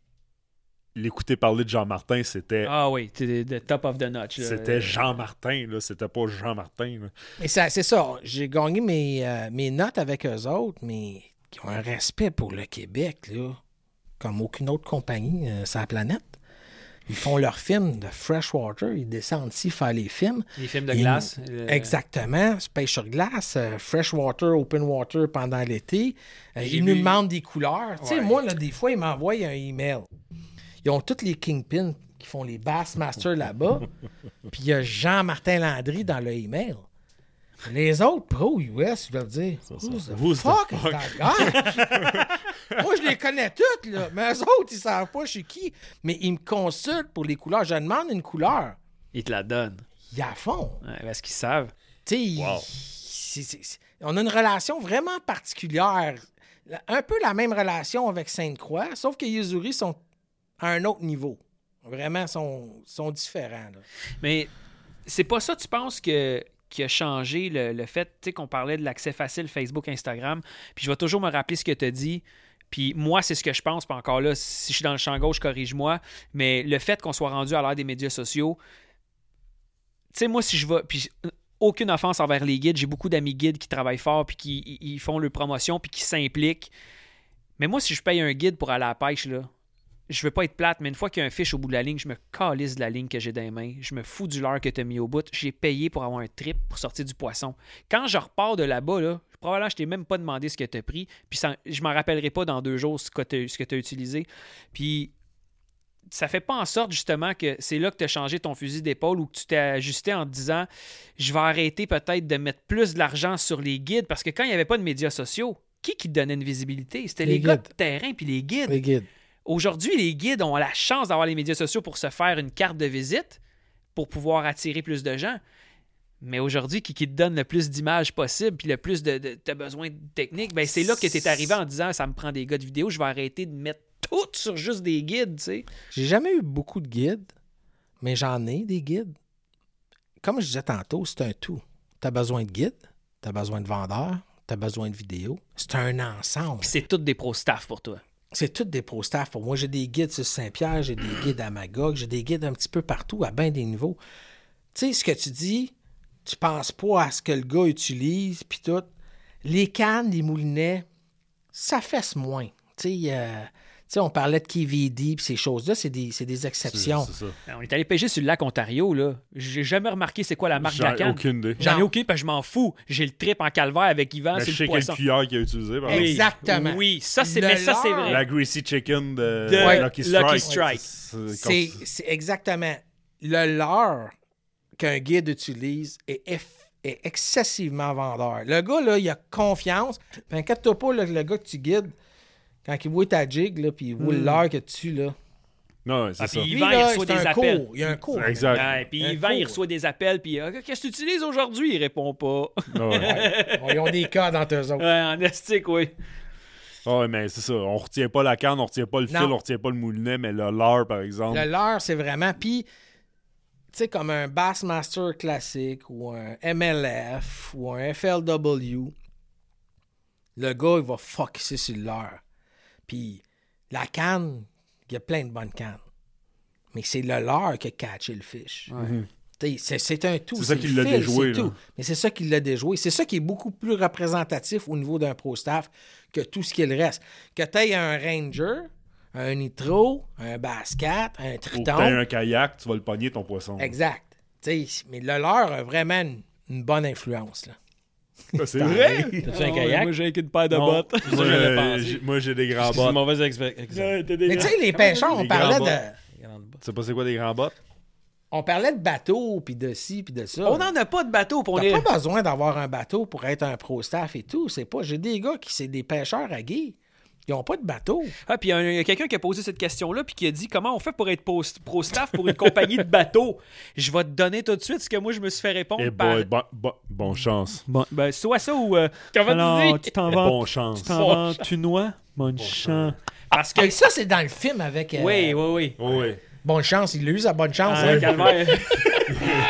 l'écouter parler de Jean-Martin, c'était Ah oui, the top of the notch. c'était Jean-Martin, là. C'était pas Jean-Martin. ça- c'est ça. J'ai gagné mes, euh, mes notes avec eux autres, mais qui ont un respect pour le Québec, là, comme aucune autre compagnie euh, sur la planète. Ils font leurs films de freshwater, ils descendent ici faire les films. Les films de Ils- glace. euh, Exactement. Pêche sur glace, euh, freshwater, open water pendant l'été. Euh, ils nous vu- demandent des couleurs. Tu sais, moi, là, des fois, ils m'envoient un email. Ils ont tous les Kingpins qui font les Bassmasters là-bas. <laughs> Puis il y a Jean-Martin Landry dans le email. Les autres pros US, ils doivent dire Who's the Who's the fuck? <laughs> Moi, je les connais toutes, là. Mais eux autres, ils savent pas chez qui. Mais ils me consultent pour les couleurs. Je demande une couleur. Ils te la donnent. Ils à fond. Ouais, parce qu'ils savent. Tu sais, Wow. on a une relation vraiment particulière. La- Un peu la même relation avec Sainte-Croix, sauf que Yuzuri sont à un autre niveau. Vraiment, sont, sont différents. là. Mais c'est pas ça, tu penses, que qui a changé le, le fait qu'on parlait de l'accès facile Facebook, Instagram. Puis je vais toujours me rappeler ce que tu as dit. Puis moi, c'est ce que je pense. Puis encore là, si je suis dans le champ gauche, corrige-moi. Mais le fait qu'on soit rendu à l'ère des médias sociaux, tu sais, moi, si je vais. Puis aucune offense envers les guides. J'ai beaucoup d'amis guides qui travaillent fort, puis qui font leur promotion, puis qui s'impliquent. Mais moi, si je paye un guide pour aller à la pêche, là, je veux pas être plate, mais une fois qu'il y a un fiche au bout de la ligne, je me calisse de la ligne que j'ai dans les mains. Je me fous du leurre que tu as mis au bout. J'ai payé pour avoir un trip pour sortir du poisson. Quand je repars de là-bas, là, probablement je t'ai même pas demandé ce que tu as pris. Puis ça- je m'en rappellerai pas dans deux jours ce que tu as utilisé. Puis ça fait pas en sorte justement que c'est là que tu as changé ton fusil d'épaule ou que tu t'es ajusté en te disant je vais arrêter peut-être de mettre plus de l'argent sur les guides parce que quand il n'y avait pas de médias sociaux, qui qui te donnait une visibilité? C'était les, Les gars de terrain puis les guides. Les guides. Aujourd'hui, les guides ont la chance d'avoir les médias sociaux pour se faire une carte de visite pour pouvoir attirer plus de gens. Mais aujourd'hui, qui, qui te donne le plus d'images possible puis le plus de, de t'as besoin de technique, ben c'est là que tu es arrivé en disant ça me prend des gars de vidéo, je vais arrêter de mettre tout sur juste des guides, tu sais. J'ai jamais eu beaucoup de guides, mais j'en ai des guides. Comme je disais tantôt, c'est un tout. Tu as besoin de guides, tu as besoin de vendeurs, tu as besoin de vidéos. C'est un ensemble. Puis c'est tout des pro staff pour toi. C'est toutes des pro staff. Pour moi, j'ai des guides sur Saint-Pierre, j'ai des guides à Magog, j'ai des guides un petit peu partout, à bien des niveaux. Tu sais, ce que tu dis, tu penses pas à ce que le gars utilise, puis tout. Les cannes, les moulinets, ça fesse moins. Tu sais, euh, sais, on parlait de KVD puis ces choses-là, c'est des, c'est des C'est exceptions. c'est ça. On est allé pêcher sur le lac Ontario, là. J'ai jamais remarqué c'est quoi la marque de la J'en ai canne. aucune idée. J'en ai aucune parce que je m'en fous. J'ai le trip en calvaire avec Yvan, Mais c'est je sais le quelle poisson. cuillère qu'il a utilisé. par Oui. exemple. Exactement. Oui, ça c'est Le mais ça c'est vrai. La Greasy Chicken de, De Lucky Lucky Strike. Strike. C'est- exactement. Le leurre qu'un guide utilise est, excessivement vendeur. Le gars, là, il a confiance. Puis inquiète-toi pas, là, le gars que tu guides, quand il voit ta jig, là, puis il voit le leurre que tu là. Non, c'est Ah, ça. puis Yvan, il reçoit des un appels. cours. Il y a un cours. Exact. Ouais, puis Yvan, il reçoit des appels, puis Ah, qu'est-ce que tu utilises aujourd'hui? Il répond pas. Ah ouais. Ils ont des cas dans eux autres. Ouais, en estique, oui. Ah ouais, mais c'est ça. On retient pas la canne, on retient pas le fil, on retient pas le moulinet, mais le leurre, par exemple. Le leurre, c'est vraiment. Puis, tu sais, comme un Bassmaster classique ou un MLF ou un FLW, le gars, il va focusser sur le leurre. Puis, la canne, il y a plein de bonnes cannes. Mais c'est le leurre qui a catché le fish. Sais, C'est c'est un tout. C'est ça le qui l'a déjoué, c'est là. tout. Mais c'est ça qui l'a déjoué. C'est ça qui est beaucoup plus représentatif au niveau d'un pro staff que tout ce qu'il reste. Que tu aies un Ranger, un Nitro, un Basket, un Ou que Triton. t'aies un kayak, tu vas le pogner ton poisson. Exact. Tu sais, mais le leur a vraiment une, une bonne influence. Là. Ça, C'est vrai? T'as-tu un kayak? Moi, j'ai qu'une paire de Non. bottes. Ça, Moi, j'ai- moi, j'ai des grands C'est une bottes. mauvaise expé- exemple. Mais tu sais, les pêcheurs, on Les parlait grands de. Tu sais pas c'est quoi des grands bottes? On parlait de bateaux, puis de ci, puis de ça. On n'en a pas de bateau pour T'as les. pas besoin d'avoir un bateau pour être un pro staff et tout. C'est pas. J'ai des gars qui c'est des pêcheurs à gué. Ils ont pas de bateau. Ah, puis il y a quelqu'un qui a posé cette question-là, puis qui a dit comment on fait pour être pro-staff pour une compagnie de bateaux? Je vais te donner tout de suite ce que moi je me suis fait répondre Eh par. boy, bon, bon, bon chance. Bon, ben, soit ça ou. euh, Comment tu alors, dis? tu t'en Eh, vas. bon chance. Tu t'en vas, tu noies, mon chant. Parce que. Et ça, c'est dans le film avec. euh, Oui, oui, oui. Oui. Bonne chance. Il a eu sa bonne chance. Ah, hein. <laughs>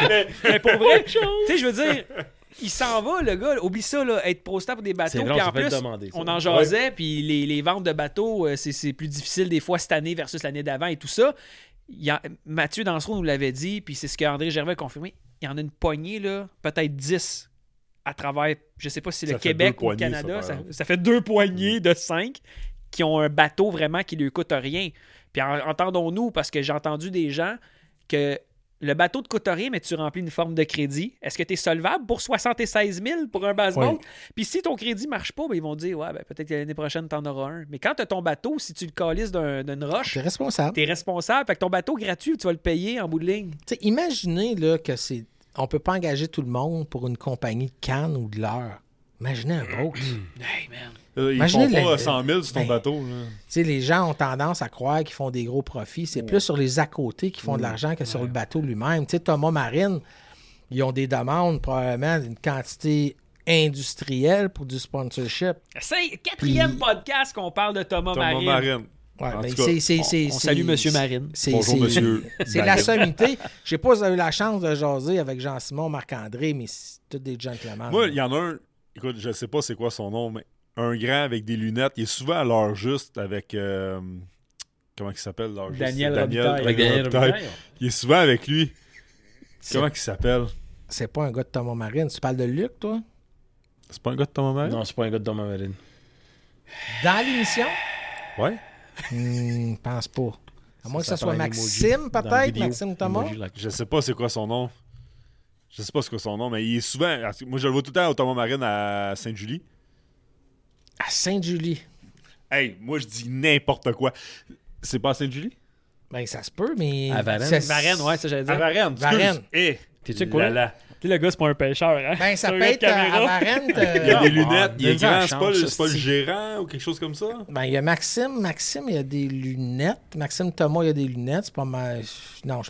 mais, mais pour vrai, tu sais, je veux dire, il s'en va, le gars. Oublie ça, là, être pro-staff pour des bateaux. Puis en plus, demander on en jasait, puis les, les ventes de bateaux, euh, c'est c'est plus difficile des fois cette année versus l'année d'avant et tout ça. Il a, Mathieu Dansereau nous l'avait dit, puis c'est ce qu'André Gervais a confirmé. Il y en a une poignée, là, peut-être 10 à travers, je sais pas si c'est le Ça Québec ou le Canada. ça, fait deux poignées de 5 qui ont un bateau vraiment qui lui coûte rien. Puis en- entendons-nous, parce que j'ai entendu des gens que le bateau te coûte rien, mais tu remplis une forme de crédit. Est-ce que tu es solvable pour 76 000 pour un basse-boat? Oui. Puis si ton crédit marche pas, ben, ils vont dire Ouais, ben, peut-être que l'année prochaine, tu en auras un. Mais quand tu as ton bateau, si tu le calisses d'un- d'une roche, T'es responsable. tu es responsable. Fait que ton bateau gratuit, tu vas le payer en bout de ligne. Tu sais, imaginez là, que c'est. On peut pas engager tout le monde pour une compagnie de canne ou de l'heure. Imaginez un boat. tu Hey, man. Euh, Ils Imaginez font pas le- 100 000 sur ton Ben, bateau. là. sais, les gens ont tendance à croire qu'ils font des gros profits. C'est plus sur les à côté qui font de l'argent que sur le bateau lui-même. Tu sais, Thomas Marine, ils ont des demandes probablement d'une quantité industrielle pour du sponsorship. C'est quatrième Puis- podcast qu'on parle de Thomas, Thomas Marine. Marine. Ouais, En ben, tout cas, c'est- c'est- on- c'est- on c'est- salue Monsieur Marine. c'est- Bonjour, c'est- Monsieur C'est la Marine. sommité. Je sais pas si vous avez eu la chance de jaser avec Jean-Simon, Marc-André, mais c'est tous des gentlemen. Moi, il y en a un, écoute, je sais pas c'est quoi son nom, mais un grand avec des lunettes. Il est souvent à l'heure juste avec. euh, comment il s'appelle l'heure juste? Daniel Robitaille. Avec Daniel Robitaille. Robitaille. Il est souvent avec lui. Comment il s'appelle? C'est pas un gars de Thomas Marine. Tu parles de Luc, toi? C'est pas un gars de Thomas Marine? Non, c'est pas un gars de Thomas Marine. Dans l'émission? Ouais. Hmm, pense pas. À moins que Ça ce soit Maxime, peut-être. Maxime Thomas. Emoji like- Je sais pas c'est quoi son nom. Je sais pas c'est quoi son nom, mais il est souvent. Moi, je le vois tout le temps au Thomas Marine à Sainte-Julie. À Sainte-Julie. Hey, moi, je dis n'importe quoi. C'est pas à Sainte-Julie? Ben, ça se peut, mais. À Varennes. ça- Varenne, ouais, ça j'allais À dire. Varennes. Varennes. excuse. Eh, T'es-tu quoi? là. Tu sais, le gars, c'est pas un pêcheur, hein? Ben, ça C'est un peut être euh, à. Varennes. <laughs> Il y a euh, des lunettes, il est grand, c'est pas, c'est pas le gérant ou quelque chose comme ça? Ben, il y a Maxime. Maxime, il y a des lunettes. Maxime Thomas, il y a des lunettes. C'est pas mal. Non, je...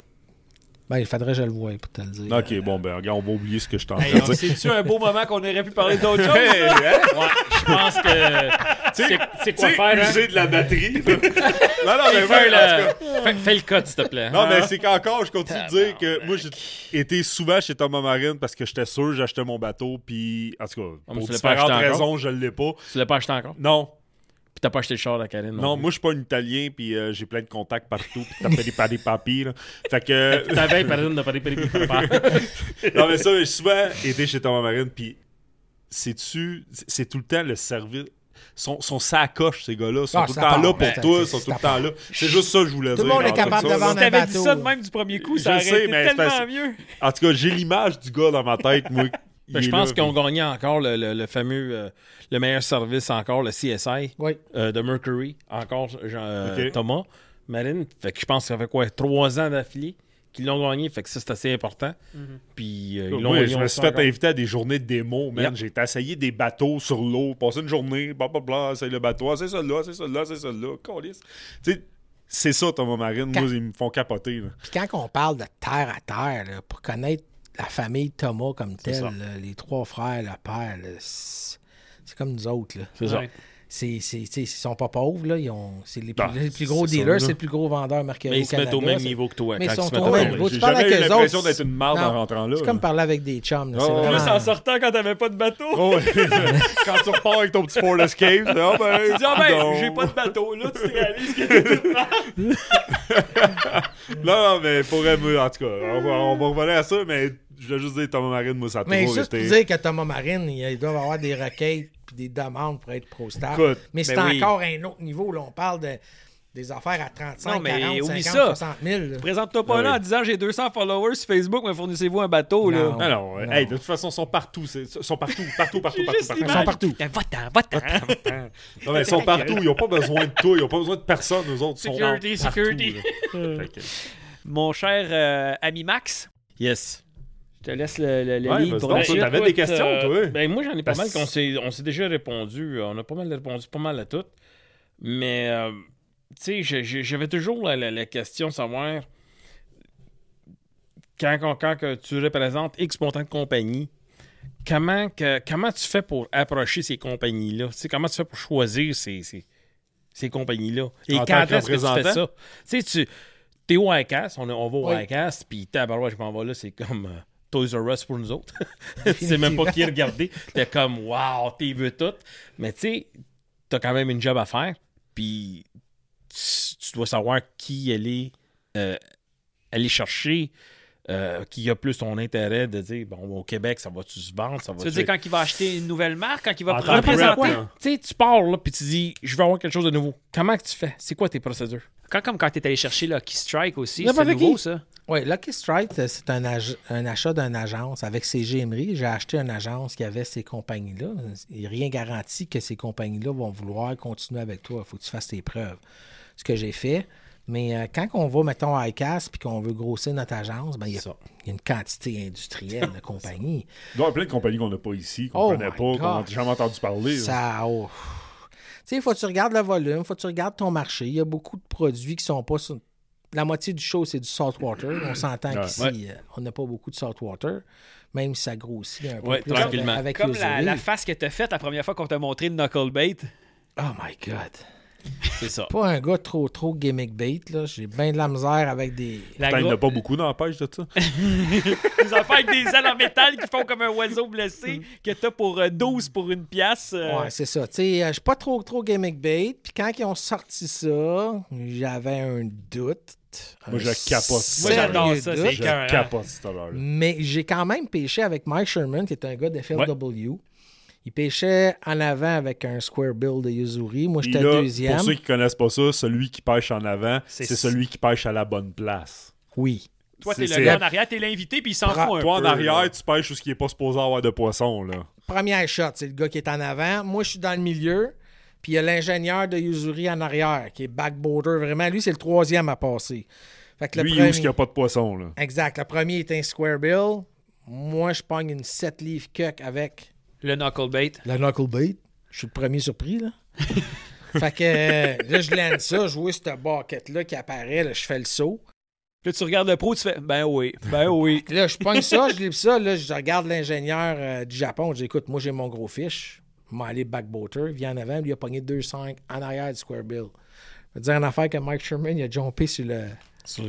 Ben, il faudrait que je le voie pour te le dire. Ok, bon, ben, regarde, on va oublier ce que je t'en Hey, dire. C'est-tu un beau moment qu'on aurait pu parler d'autre chose? Hey, hein? Ouais, je pense que. C'est c'est quoi Tu sais, faire, hein? user de la batterie. <laughs> non, non, mais Fais, moi, le- fais- fais le code, s'il te plaît. Non, Hein? mais c'est qu'encore, je continue de dire que moi, j'ai été souvent chez Thomas Marine parce que j'étais sûr j'achetais mon bateau, puis en tout cas, mais pour différentes raisons, je l'ai pas. Tu l'as pas acheté encore? Non, t'as pas acheté le char à Karine? non, plus. moi, je suis pas un Italien, puis euh, j'ai plein de contacts partout, puis t'as fait des padés papis, là. Fait que... <laughs> T'avais pas de pas de non, mais ça, j'ai souvent été chez Thomas Marine, puis c'est-tu... C'est tout le temps le service... sont, sont sacoches, ces gars-là. Ils sont Ah, tout le temps part, là pour ouais, toi, sont tout le temps là. C'est juste ça que je voulais Tout le dire. monde est capable tout de ça, vendre là. Si un t'avais dit bateau, ça de même du premier coup, Je ça aurait sais, été mais c'est tellement mieux. En tout cas, j'ai l'image du gars dans ma tête, moi. Ben, je pense là, qu'ils ont puis- gagné encore le, le- le fameux, euh, le meilleur service encore, le CSI Oui. euh, de Mercury, encore Jean- euh. Thomas Marine. Fait que je pense que ça fait quoi, trois ans d'affilée qu'ils l'ont gagné. Fait que ça, c'est assez important. Puis euh, ils l'ont gagné je me suis fait encore. inviter à des journées de démo, man. Yep. J'ai été essayer des bateaux sur l'eau, passer une journée, blablabla, c'est le bateau, ah, c'est celui-là, c'est celui-là, c'est celui-là. Tu sais, c'est ça, Thomas Marine. Quand- Moi, ils me font capoter. là. Puis quand on parle de terre à terre, là, pour connaître la famille Thomas comme telle, les trois frères, le père, c'est comme nous autres. Là. C'est ça. C'est, c'est, ils sont pas pauvres. Là. Ils ont, c'est les plus, Ah, les plus gros dealers, c'est le plus gros vendeur Mercury Mais ils se mettent au même niveau que toi. Mais quand ils sont se mettent au même niveau. J'ai tu parles jamais avec eu eux l'impression d'être une marde en rentrant là. C'est comme parler avec des chums. là. Oh, Plus en sortant quand t'avais pas de bateau. Oh. <laughs> Quand tu repars avec ton petit Ford Escape, là, ah ben, Tu dis, ah ben, j'ai pas de bateau. Là, tu te réalises que Non, mais pour en tout cas, on va, on va revenir à ça, mais je veux juste dire, Thomas Marine, moi, ça a Mais toujours juste pour été... dire que Thomas Marine, il- ils doivent avoir des requêtes puis des demandes pour être. Écoute, Mais c'est ben oui. encore un autre niveau. Là. On parle de, des affaires à 35, Non, mais 40, oublie 50, ça. 60 000. là. Présente-toi pas Ah là oui. en disant j'ai 200 followers sur Facebook, mais fournissez-vous un bateau. là. Non. Non, non, euh, Non. hey, de toute façon, ils sont partout. Ils sont partout, partout, partout, partout, <laughs> juste partout. Ils sont partout. Va-t'en, va-t'en. Non, mais ils sont partout. Ils n'ont pas besoin de toi. Ils n'ont pas besoin de personne. Eux autres sont Security, partout, security. là. <laughs> Mon cher euh, ami Max, Yes. Je te laisse le, le, le Ouais, pour toi, suite. t'avais des questions, euh, toi? Ben, moi, j'en ai pas Parce- mal qu'on s'est, on s'est déjà répondu. On a pas mal répondu pas mal à toutes. Mais, euh, tu sais, j'avais toujours la, la- la question de savoir quand, quand, quand que tu représentes X montant de compagnie, comment, que, comment tu fais pour approcher ces compagnies-là? Tu sais, comment tu fais pour choisir ces, ces, ces compagnies-là? Et En quand tant que est-ce que tu fais représentant? ça? Tu sais, tu es au ICAST, on, on va au Oui. ICAST, puis tabarouette, je m'en vais là, c'est comme... euh, Toys R Us pour nous autres. <laughs> tu sais même pas qui regarder. T'es comme, wow, t'es veux tout. Mais tu sais, t'as quand même une job à faire. Puis tu, dois savoir qui aller, euh, aller chercher, euh, qui a plus ton intérêt de dire, bon, au Québec, ça va-tu se vendre? Ça va Tu veux dire quand il va acheter une nouvelle marque, quand il va représenter. rep, Tu sais, tu pars là, puis tu dis, je veux avoir quelque chose de nouveau. Comment que tu fais? C'est quoi tes procédures? Quand, comme quand t'es allé chercher Lucky Strike aussi, c'est nouveau qui. ça. Oui, Lucky Strike, euh, c'est un, ag- un achat d'une agence. Avec CG Emery, j'ai acheté une agence qui avait ces compagnies-là. Rien garanti que ces compagnies-là vont vouloir continuer avec toi. Il faut que tu fasses tes preuves. Ce que j'ai fait. Mais euh, quand on va, mettons, à ICAS puis qu'on veut grossir notre agence, ben, il y, a- Ça. il y a une quantité industrielle de <laughs> compagnies. Il doit y avoir plein de compagnies qu'on n'a pas ici, qu'on Oh connaît pas, qu'on n'a jamais entendu parler. Ça. oh. Tu sais, il faut que tu regardes le volume, il faut que tu regardes ton marché. Il y a beaucoup de produits qui sont pas sur. La moitié du show, c'est du saltwater. On s'entend Ouais. qu'ici, Ouais. euh, on n'a pas beaucoup de saltwater, même si ça grossit un peu Ouais, plus tranquillement. avec Comme la, face que t'as faite la première fois qu'on t'a montré le knucklebait. Oh my God. C'est ça. Pas un gars trop, trop gimmick bait, là. J'ai bien de la misère avec des... La Putain, il n'y en a pas beaucoup dans la pêche de ça. <laughs> Des affaires avec des ailes en métal qui font comme un oiseau blessé que t'as pour euh, 12 pour une pièce. euh, Ouais, c'est ça. Tu sais, euh, je suis pas trop, trop gimmick bait. Puis quand ils ont sorti ça, j'avais un doute. Moi, je capote. Moi, j'adore ça, doute. c'est Je écœurant. capote cette heure-là. Mais j'ai quand même pêché avec Mike Sherman, qui est un gars de FLW. Il pêchait en avant avec un square bill de Yuzuri. Moi, j'étais deuxième. Pour ceux qui connaissent pas ça, celui qui pêche en avant, C'est celui qui pêche à la bonne place. Oui. Toi, t'es le gars en arrière, t'es l'invité, puis il s'en fout un Toi, en arrière, là. tu pêches où il n'est pas supposé avoir de poisson. Là. Première shot, c'est le gars qui est en avant. Moi, je suis dans le milieu. Puis il y a l'ingénieur de Yuzuri en arrière, qui est backboarder. Vraiment, lui, c'est le troisième à passer. Fait que le Lui, est premier... où il n'y a pas de poisson. Là? Exact. Le premier est un square bill. Moi, je pogne une 7 livres cuck avec Le knucklebait. la knuckle bait. Je suis le premier surpris, là. <laughs> fait que euh, là, je lance ça, je vois cette bucket-là qui apparaît, là, je fais le saut. Là, tu regardes le pro, tu fais Ben oui, ben <laughs> oui. Là, je pogne ça, je livre ça, là, je regarde l'ingénieur euh, du Japon, je dis écoute, moi j'ai mon gros fish, vais aller backboater, il vient en avant, lui il a pogné 2,5 en arrière du square bill. Je veux dire une affaire que Mike Sherman, il a jumpé sur le.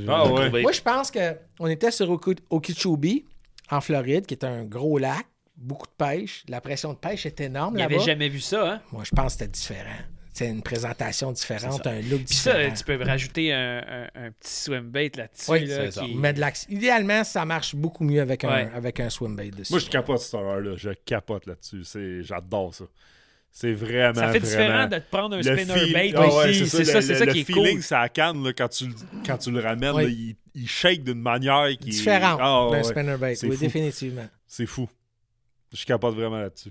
Ah ouais. Moi, je pense que on était sur Okeechobee, en Floride, qui est un gros lac, beaucoup de pêche. La pression de pêche est énorme Il là-bas. avait jamais vu ça, hein? Moi, je pense que c'était différent. C'est une présentation différente, un look Puis ça, différent. tu peux rajouter un, un- un petit swim bait là-dessus. Oui, là, c'est ça. qui- Mais de Idéalement, ça marche beaucoup mieux avec un, Ouais. avec un swim bait dessus. Moi, je capote cette heure-là. Je capote là-dessus. C'est... J'adore ça. C'est vraiment, Ça fait vraiment... différent de te prendre un le spinner feel- bait Ah ouais, aussi. C'est le- ça, c'est le- ça le qui est feeling, cool. ça à canne là, quand, tu, le- quand tu le ramènes, Oui. là, il, il shake d'une manière qui est... Différent Ah, d'un ouais. spinnerbait. C'est Oui, fou. définitivement. C'est fou. Je capote vraiment là-dessus.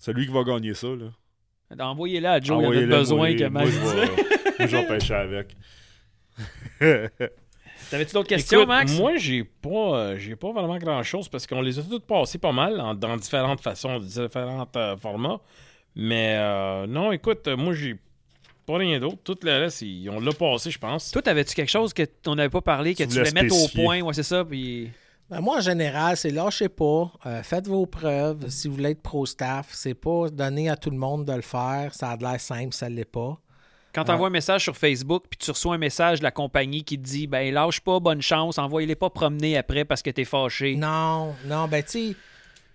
Celui qui va gagner ça, là. Envoyez-le à Joe, il y en a besoin que moi, Max <laughs> je vais- pêcher avec. <laughs> T'avais-tu d'autres questions, Écoute, Max? Moi, j'ai pas, euh, j'ai pas vraiment grand-chose parce qu'on les a toutes passées pas mal en- dans différentes façons, différents euh, formats. Mais euh, non, écoute, moi, j'ai pas rien d'autre. Tout le reste, ils- on l'a passé, je pense. Toi, t'avais-tu quelque chose que on n'avait pas parlé, que Tu tu voulais voulais mettre au point? Ouais, c'est ça. Puis... Ben, moi, en général, c'est lâchez pas, euh, faites vos preuves. Si vous voulez être pro-staff, c'est pas donner à tout le monde de le faire. Ça a de l'air simple, ça l'est pas. Quand tu envoies un message sur Facebook, puis tu reçois un message de la compagnie qui te dit ben lâche pas, bonne chance, envoyez-les pas promener après parce que t'es fâché. Non, non, ben, tu sais,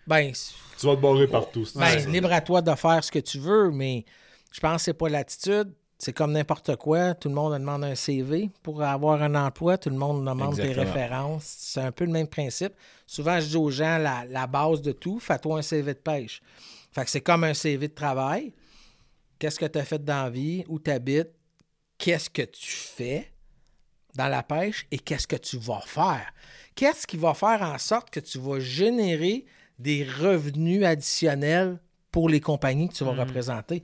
ben, Tu vas te barrer partout. c'est ben, libre à toi de faire ce que tu veux, mais je pense que c'est pas l'attitude. C'est comme n'importe quoi. Tout le monde demande un CV pour avoir un emploi. Tout le monde demande des Exactement. références. C'est un peu le même principe. Souvent, je dis aux gens la, la base de tout, fais-toi un CV de pêche. Fait que c'est comme un CV de travail. Qu'est-ce que tu as fait dans la vie? Où tu habites? Qu'est-ce que tu fais dans la pêche? Et qu'est-ce que tu vas faire? Qu'est-ce qui va faire en sorte que tu vas générer des revenus additionnels pour les compagnies que tu vas représenter?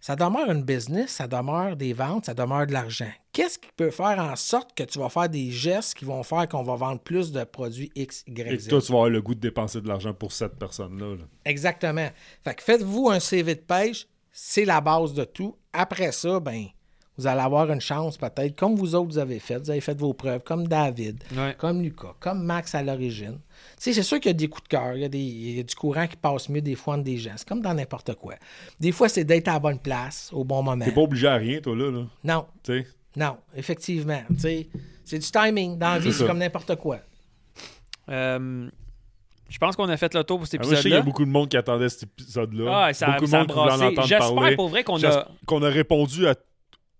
Ça demeure une business, ça demeure des ventes, ça demeure de l'argent. Qu'est-ce qui peut faire en sorte que tu vas faire des gestes qui vont faire qu'on va vendre plus de produits X, Y, Et Z? que toi, tu vas avoir le goût de dépenser de l'argent pour cette personne-là. là. Exactement. Fait que faites-vous un CV de pêche, c'est la base de tout. Après ça, ben, vous allez avoir une chance peut-être, comme vous autres vous avez fait. Vous avez fait vos preuves, comme David, Ouais. comme Lucas, comme Max à l'origine. Tu sais, c'est sûr qu'il y a des coups de cœur, il y, a des- il y a du courant qui passe mieux des fois entre des gens. C'est comme dans n'importe quoi. Des fois, c'est d'être à la bonne place, au bon moment. T'es pas obligé à rien, toi, là. là. Non, Tu sais. non, effectivement. Tu sais, c'est du timing. Dans la vie, C'est comme n'importe quoi. Euh, je pense qu'on a fait le tour pour cet Ah, moi, je sais qu'il y a épisode-là. beaucoup de monde qui attendait cet épisode-là. Ah, ça, beaucoup de ça a monde qui voulait en J'espère pour vrai qu'on a. A répondu à,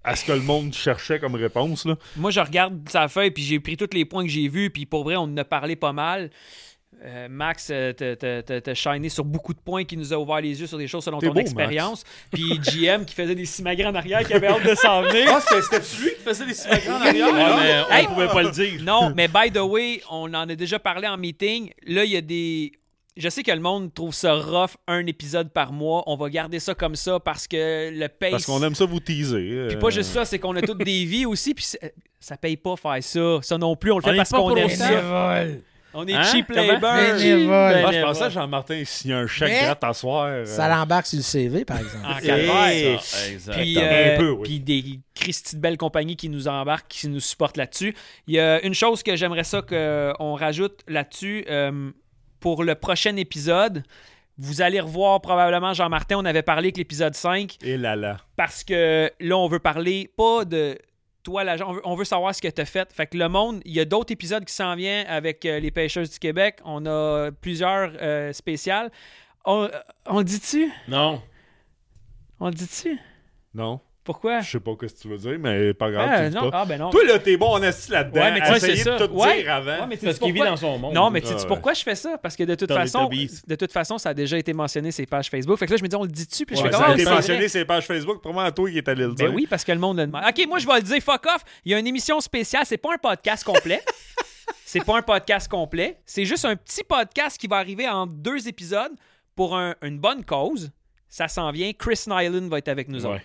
à ce que le monde cherchait comme réponse. Là. Moi, je regarde sa feuille, puis j'ai pris tous les points que j'ai vus, puis pour vrai, on en a parlé pas mal. Euh, Max, euh, t'as- shiné sur beaucoup de points qui nous a ouvert les yeux sur des choses selon ton beau, expérience. Puis GM qui faisait des simagrées en arrière, qui avait hâte de s'en venir. Ah, c'était lui qui faisait des simagrées en arrière? Ouais, mais on Hey! pouvait pas le dire. Non, mais by the way, on en a déjà parlé en meeting. Là, il y a des. Je sais que le monde trouve ça rough, un épisode par mois. On va garder ça comme ça parce que le pace. Parce qu'on aime ça vous teaser. Puis euh, pas juste ça, c'est qu'on a toutes des vies aussi. Puis ça paye pas faire ça. Ça non plus, on le fait parce pas qu'on pour aime ça. On est Hein? cheap labor. Ah, je pensais à Jean-Martin s'il y a un chèque Mais- gratte à soir. euh, Ça l'embarque sur le CV, par exemple. En calvaire. Puis, euh, peu, oui. puis des Christy de belles compagnies qui nous embarquent, qui nous supportent là-dessus. Il y a une chose que j'aimerais ça qu'on rajoute là-dessus euh, pour le prochain épisode. Vous allez revoir probablement Jean-Martin, on avait parlé avec l'épisode 5, Et là là. parce que là, on veut parler pas de toi, l'agent, on veut, on veut savoir ce que tu as fait. Fait que le monde, il y a d'autres épisodes qui s'en viennent avec euh, les pêcheurs du Québec. On a plusieurs euh, spéciales. On, on le dit-tu? Non. On le dit-tu? Non, Pourquoi? je sais pas ce que tu veux dire, mais pas grave, Ah, tu le dis non. pas. Ah, ben non. Toi, là, t'es bon en assis là-dedans. Ouais, mais tu à de tout Ouais. dire avant. Ouais, mais tu Parce qu'il vit dans son monde. Non, mais tu Ah, sais ouais. pourquoi je fais ça? Parce que de toute façon, de toute façon, ça a déjà été mentionné sur les pages Facebook. Fait que là, je me dis, on le dit-tu? Puis je fais ça comme, a Ah, été vrai. mentionné sur les pages Facebook. Pour moi, toi qui est allé le dire. Ben oui, parce que le monde le demande. OK, moi, je vais le dire, fuck off. Il y a une émission spéciale. C'est pas un podcast complet. <laughs> c'est pas un podcast complet. C'est juste un petit podcast qui va arriver en deux épisodes pour un- une bonne cause. Ça s'en vient. Chris Nyland va être avec nous Ouais. autres.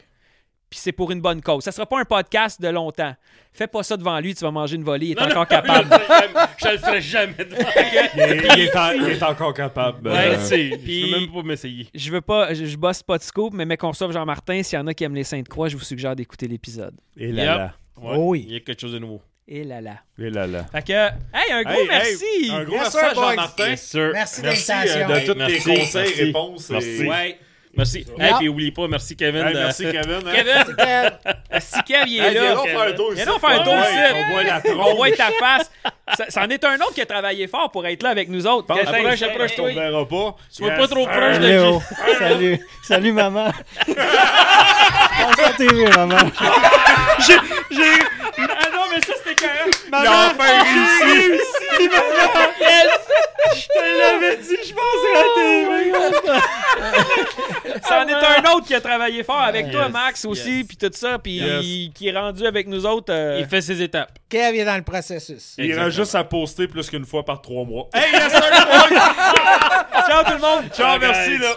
Puis c'est pour une bonne cause. Ça sera pas un podcast de longtemps. Fais pas ça devant lui, tu vas manger une volée. Il est encore capable. Je le ferai jamais devant. <laughs> Il est, il est en- il est encore capable. Ouais, euh, c'est. Je Puis- peux même pas m'essayer. Je veux pas, je, je bosse pas de scoop, mais mais qu'on sauve Jean-Martin, s'il y en a qui aiment les Saintes-Croix, je vous suggère d'écouter l'épisode. Et là Yep. là. Ouais, Oh oui. Il y a quelque chose de nouveau. Et là là. Et là là. Fait que, hey, un gros Hey, hey, merci! un gros Yes, merci. Jean-Martin. Yes. Merci de Merci euh, de Hey, tous merci, tes conseils, merci. réponses. et- Merci. Ouais. Merci. Yep. Hey, puis oublie pas, merci Kevin. Hey, merci Kevin. hein. Kevin, Kev, <laughs> si Kev, il est Hey, viens là. donc faire un tour Viens ici. donc faire un tour Ouais, ici. On voit la On tronche. voit ta face. Ça, c'en est un autre qui a travaillé fort pour être là avec nous autres. Approche, Quelqu'un- approche, approche-toi. On verra pas. Sois pas trop proche de Léo, salut. Salut, maman. <laughs> À TV, maman. J'ai. Ah non, mais ça, c'était carré. Il a enfin réussi. Yes! Je l'avais dit, je pense rater. C'en est un autre qui a travaillé fort avec toi, Max, aussi, yes. puis tout ça, puis Yes. qui est rendu avec nous autres. euh, Il fait ses étapes. Kev est dans le processus. Il Exactement. juste à poster plus qu'une fois par trois mois. Hey, yes, sir! <laughs> Ciao tout le monde! Ciao, merci, là!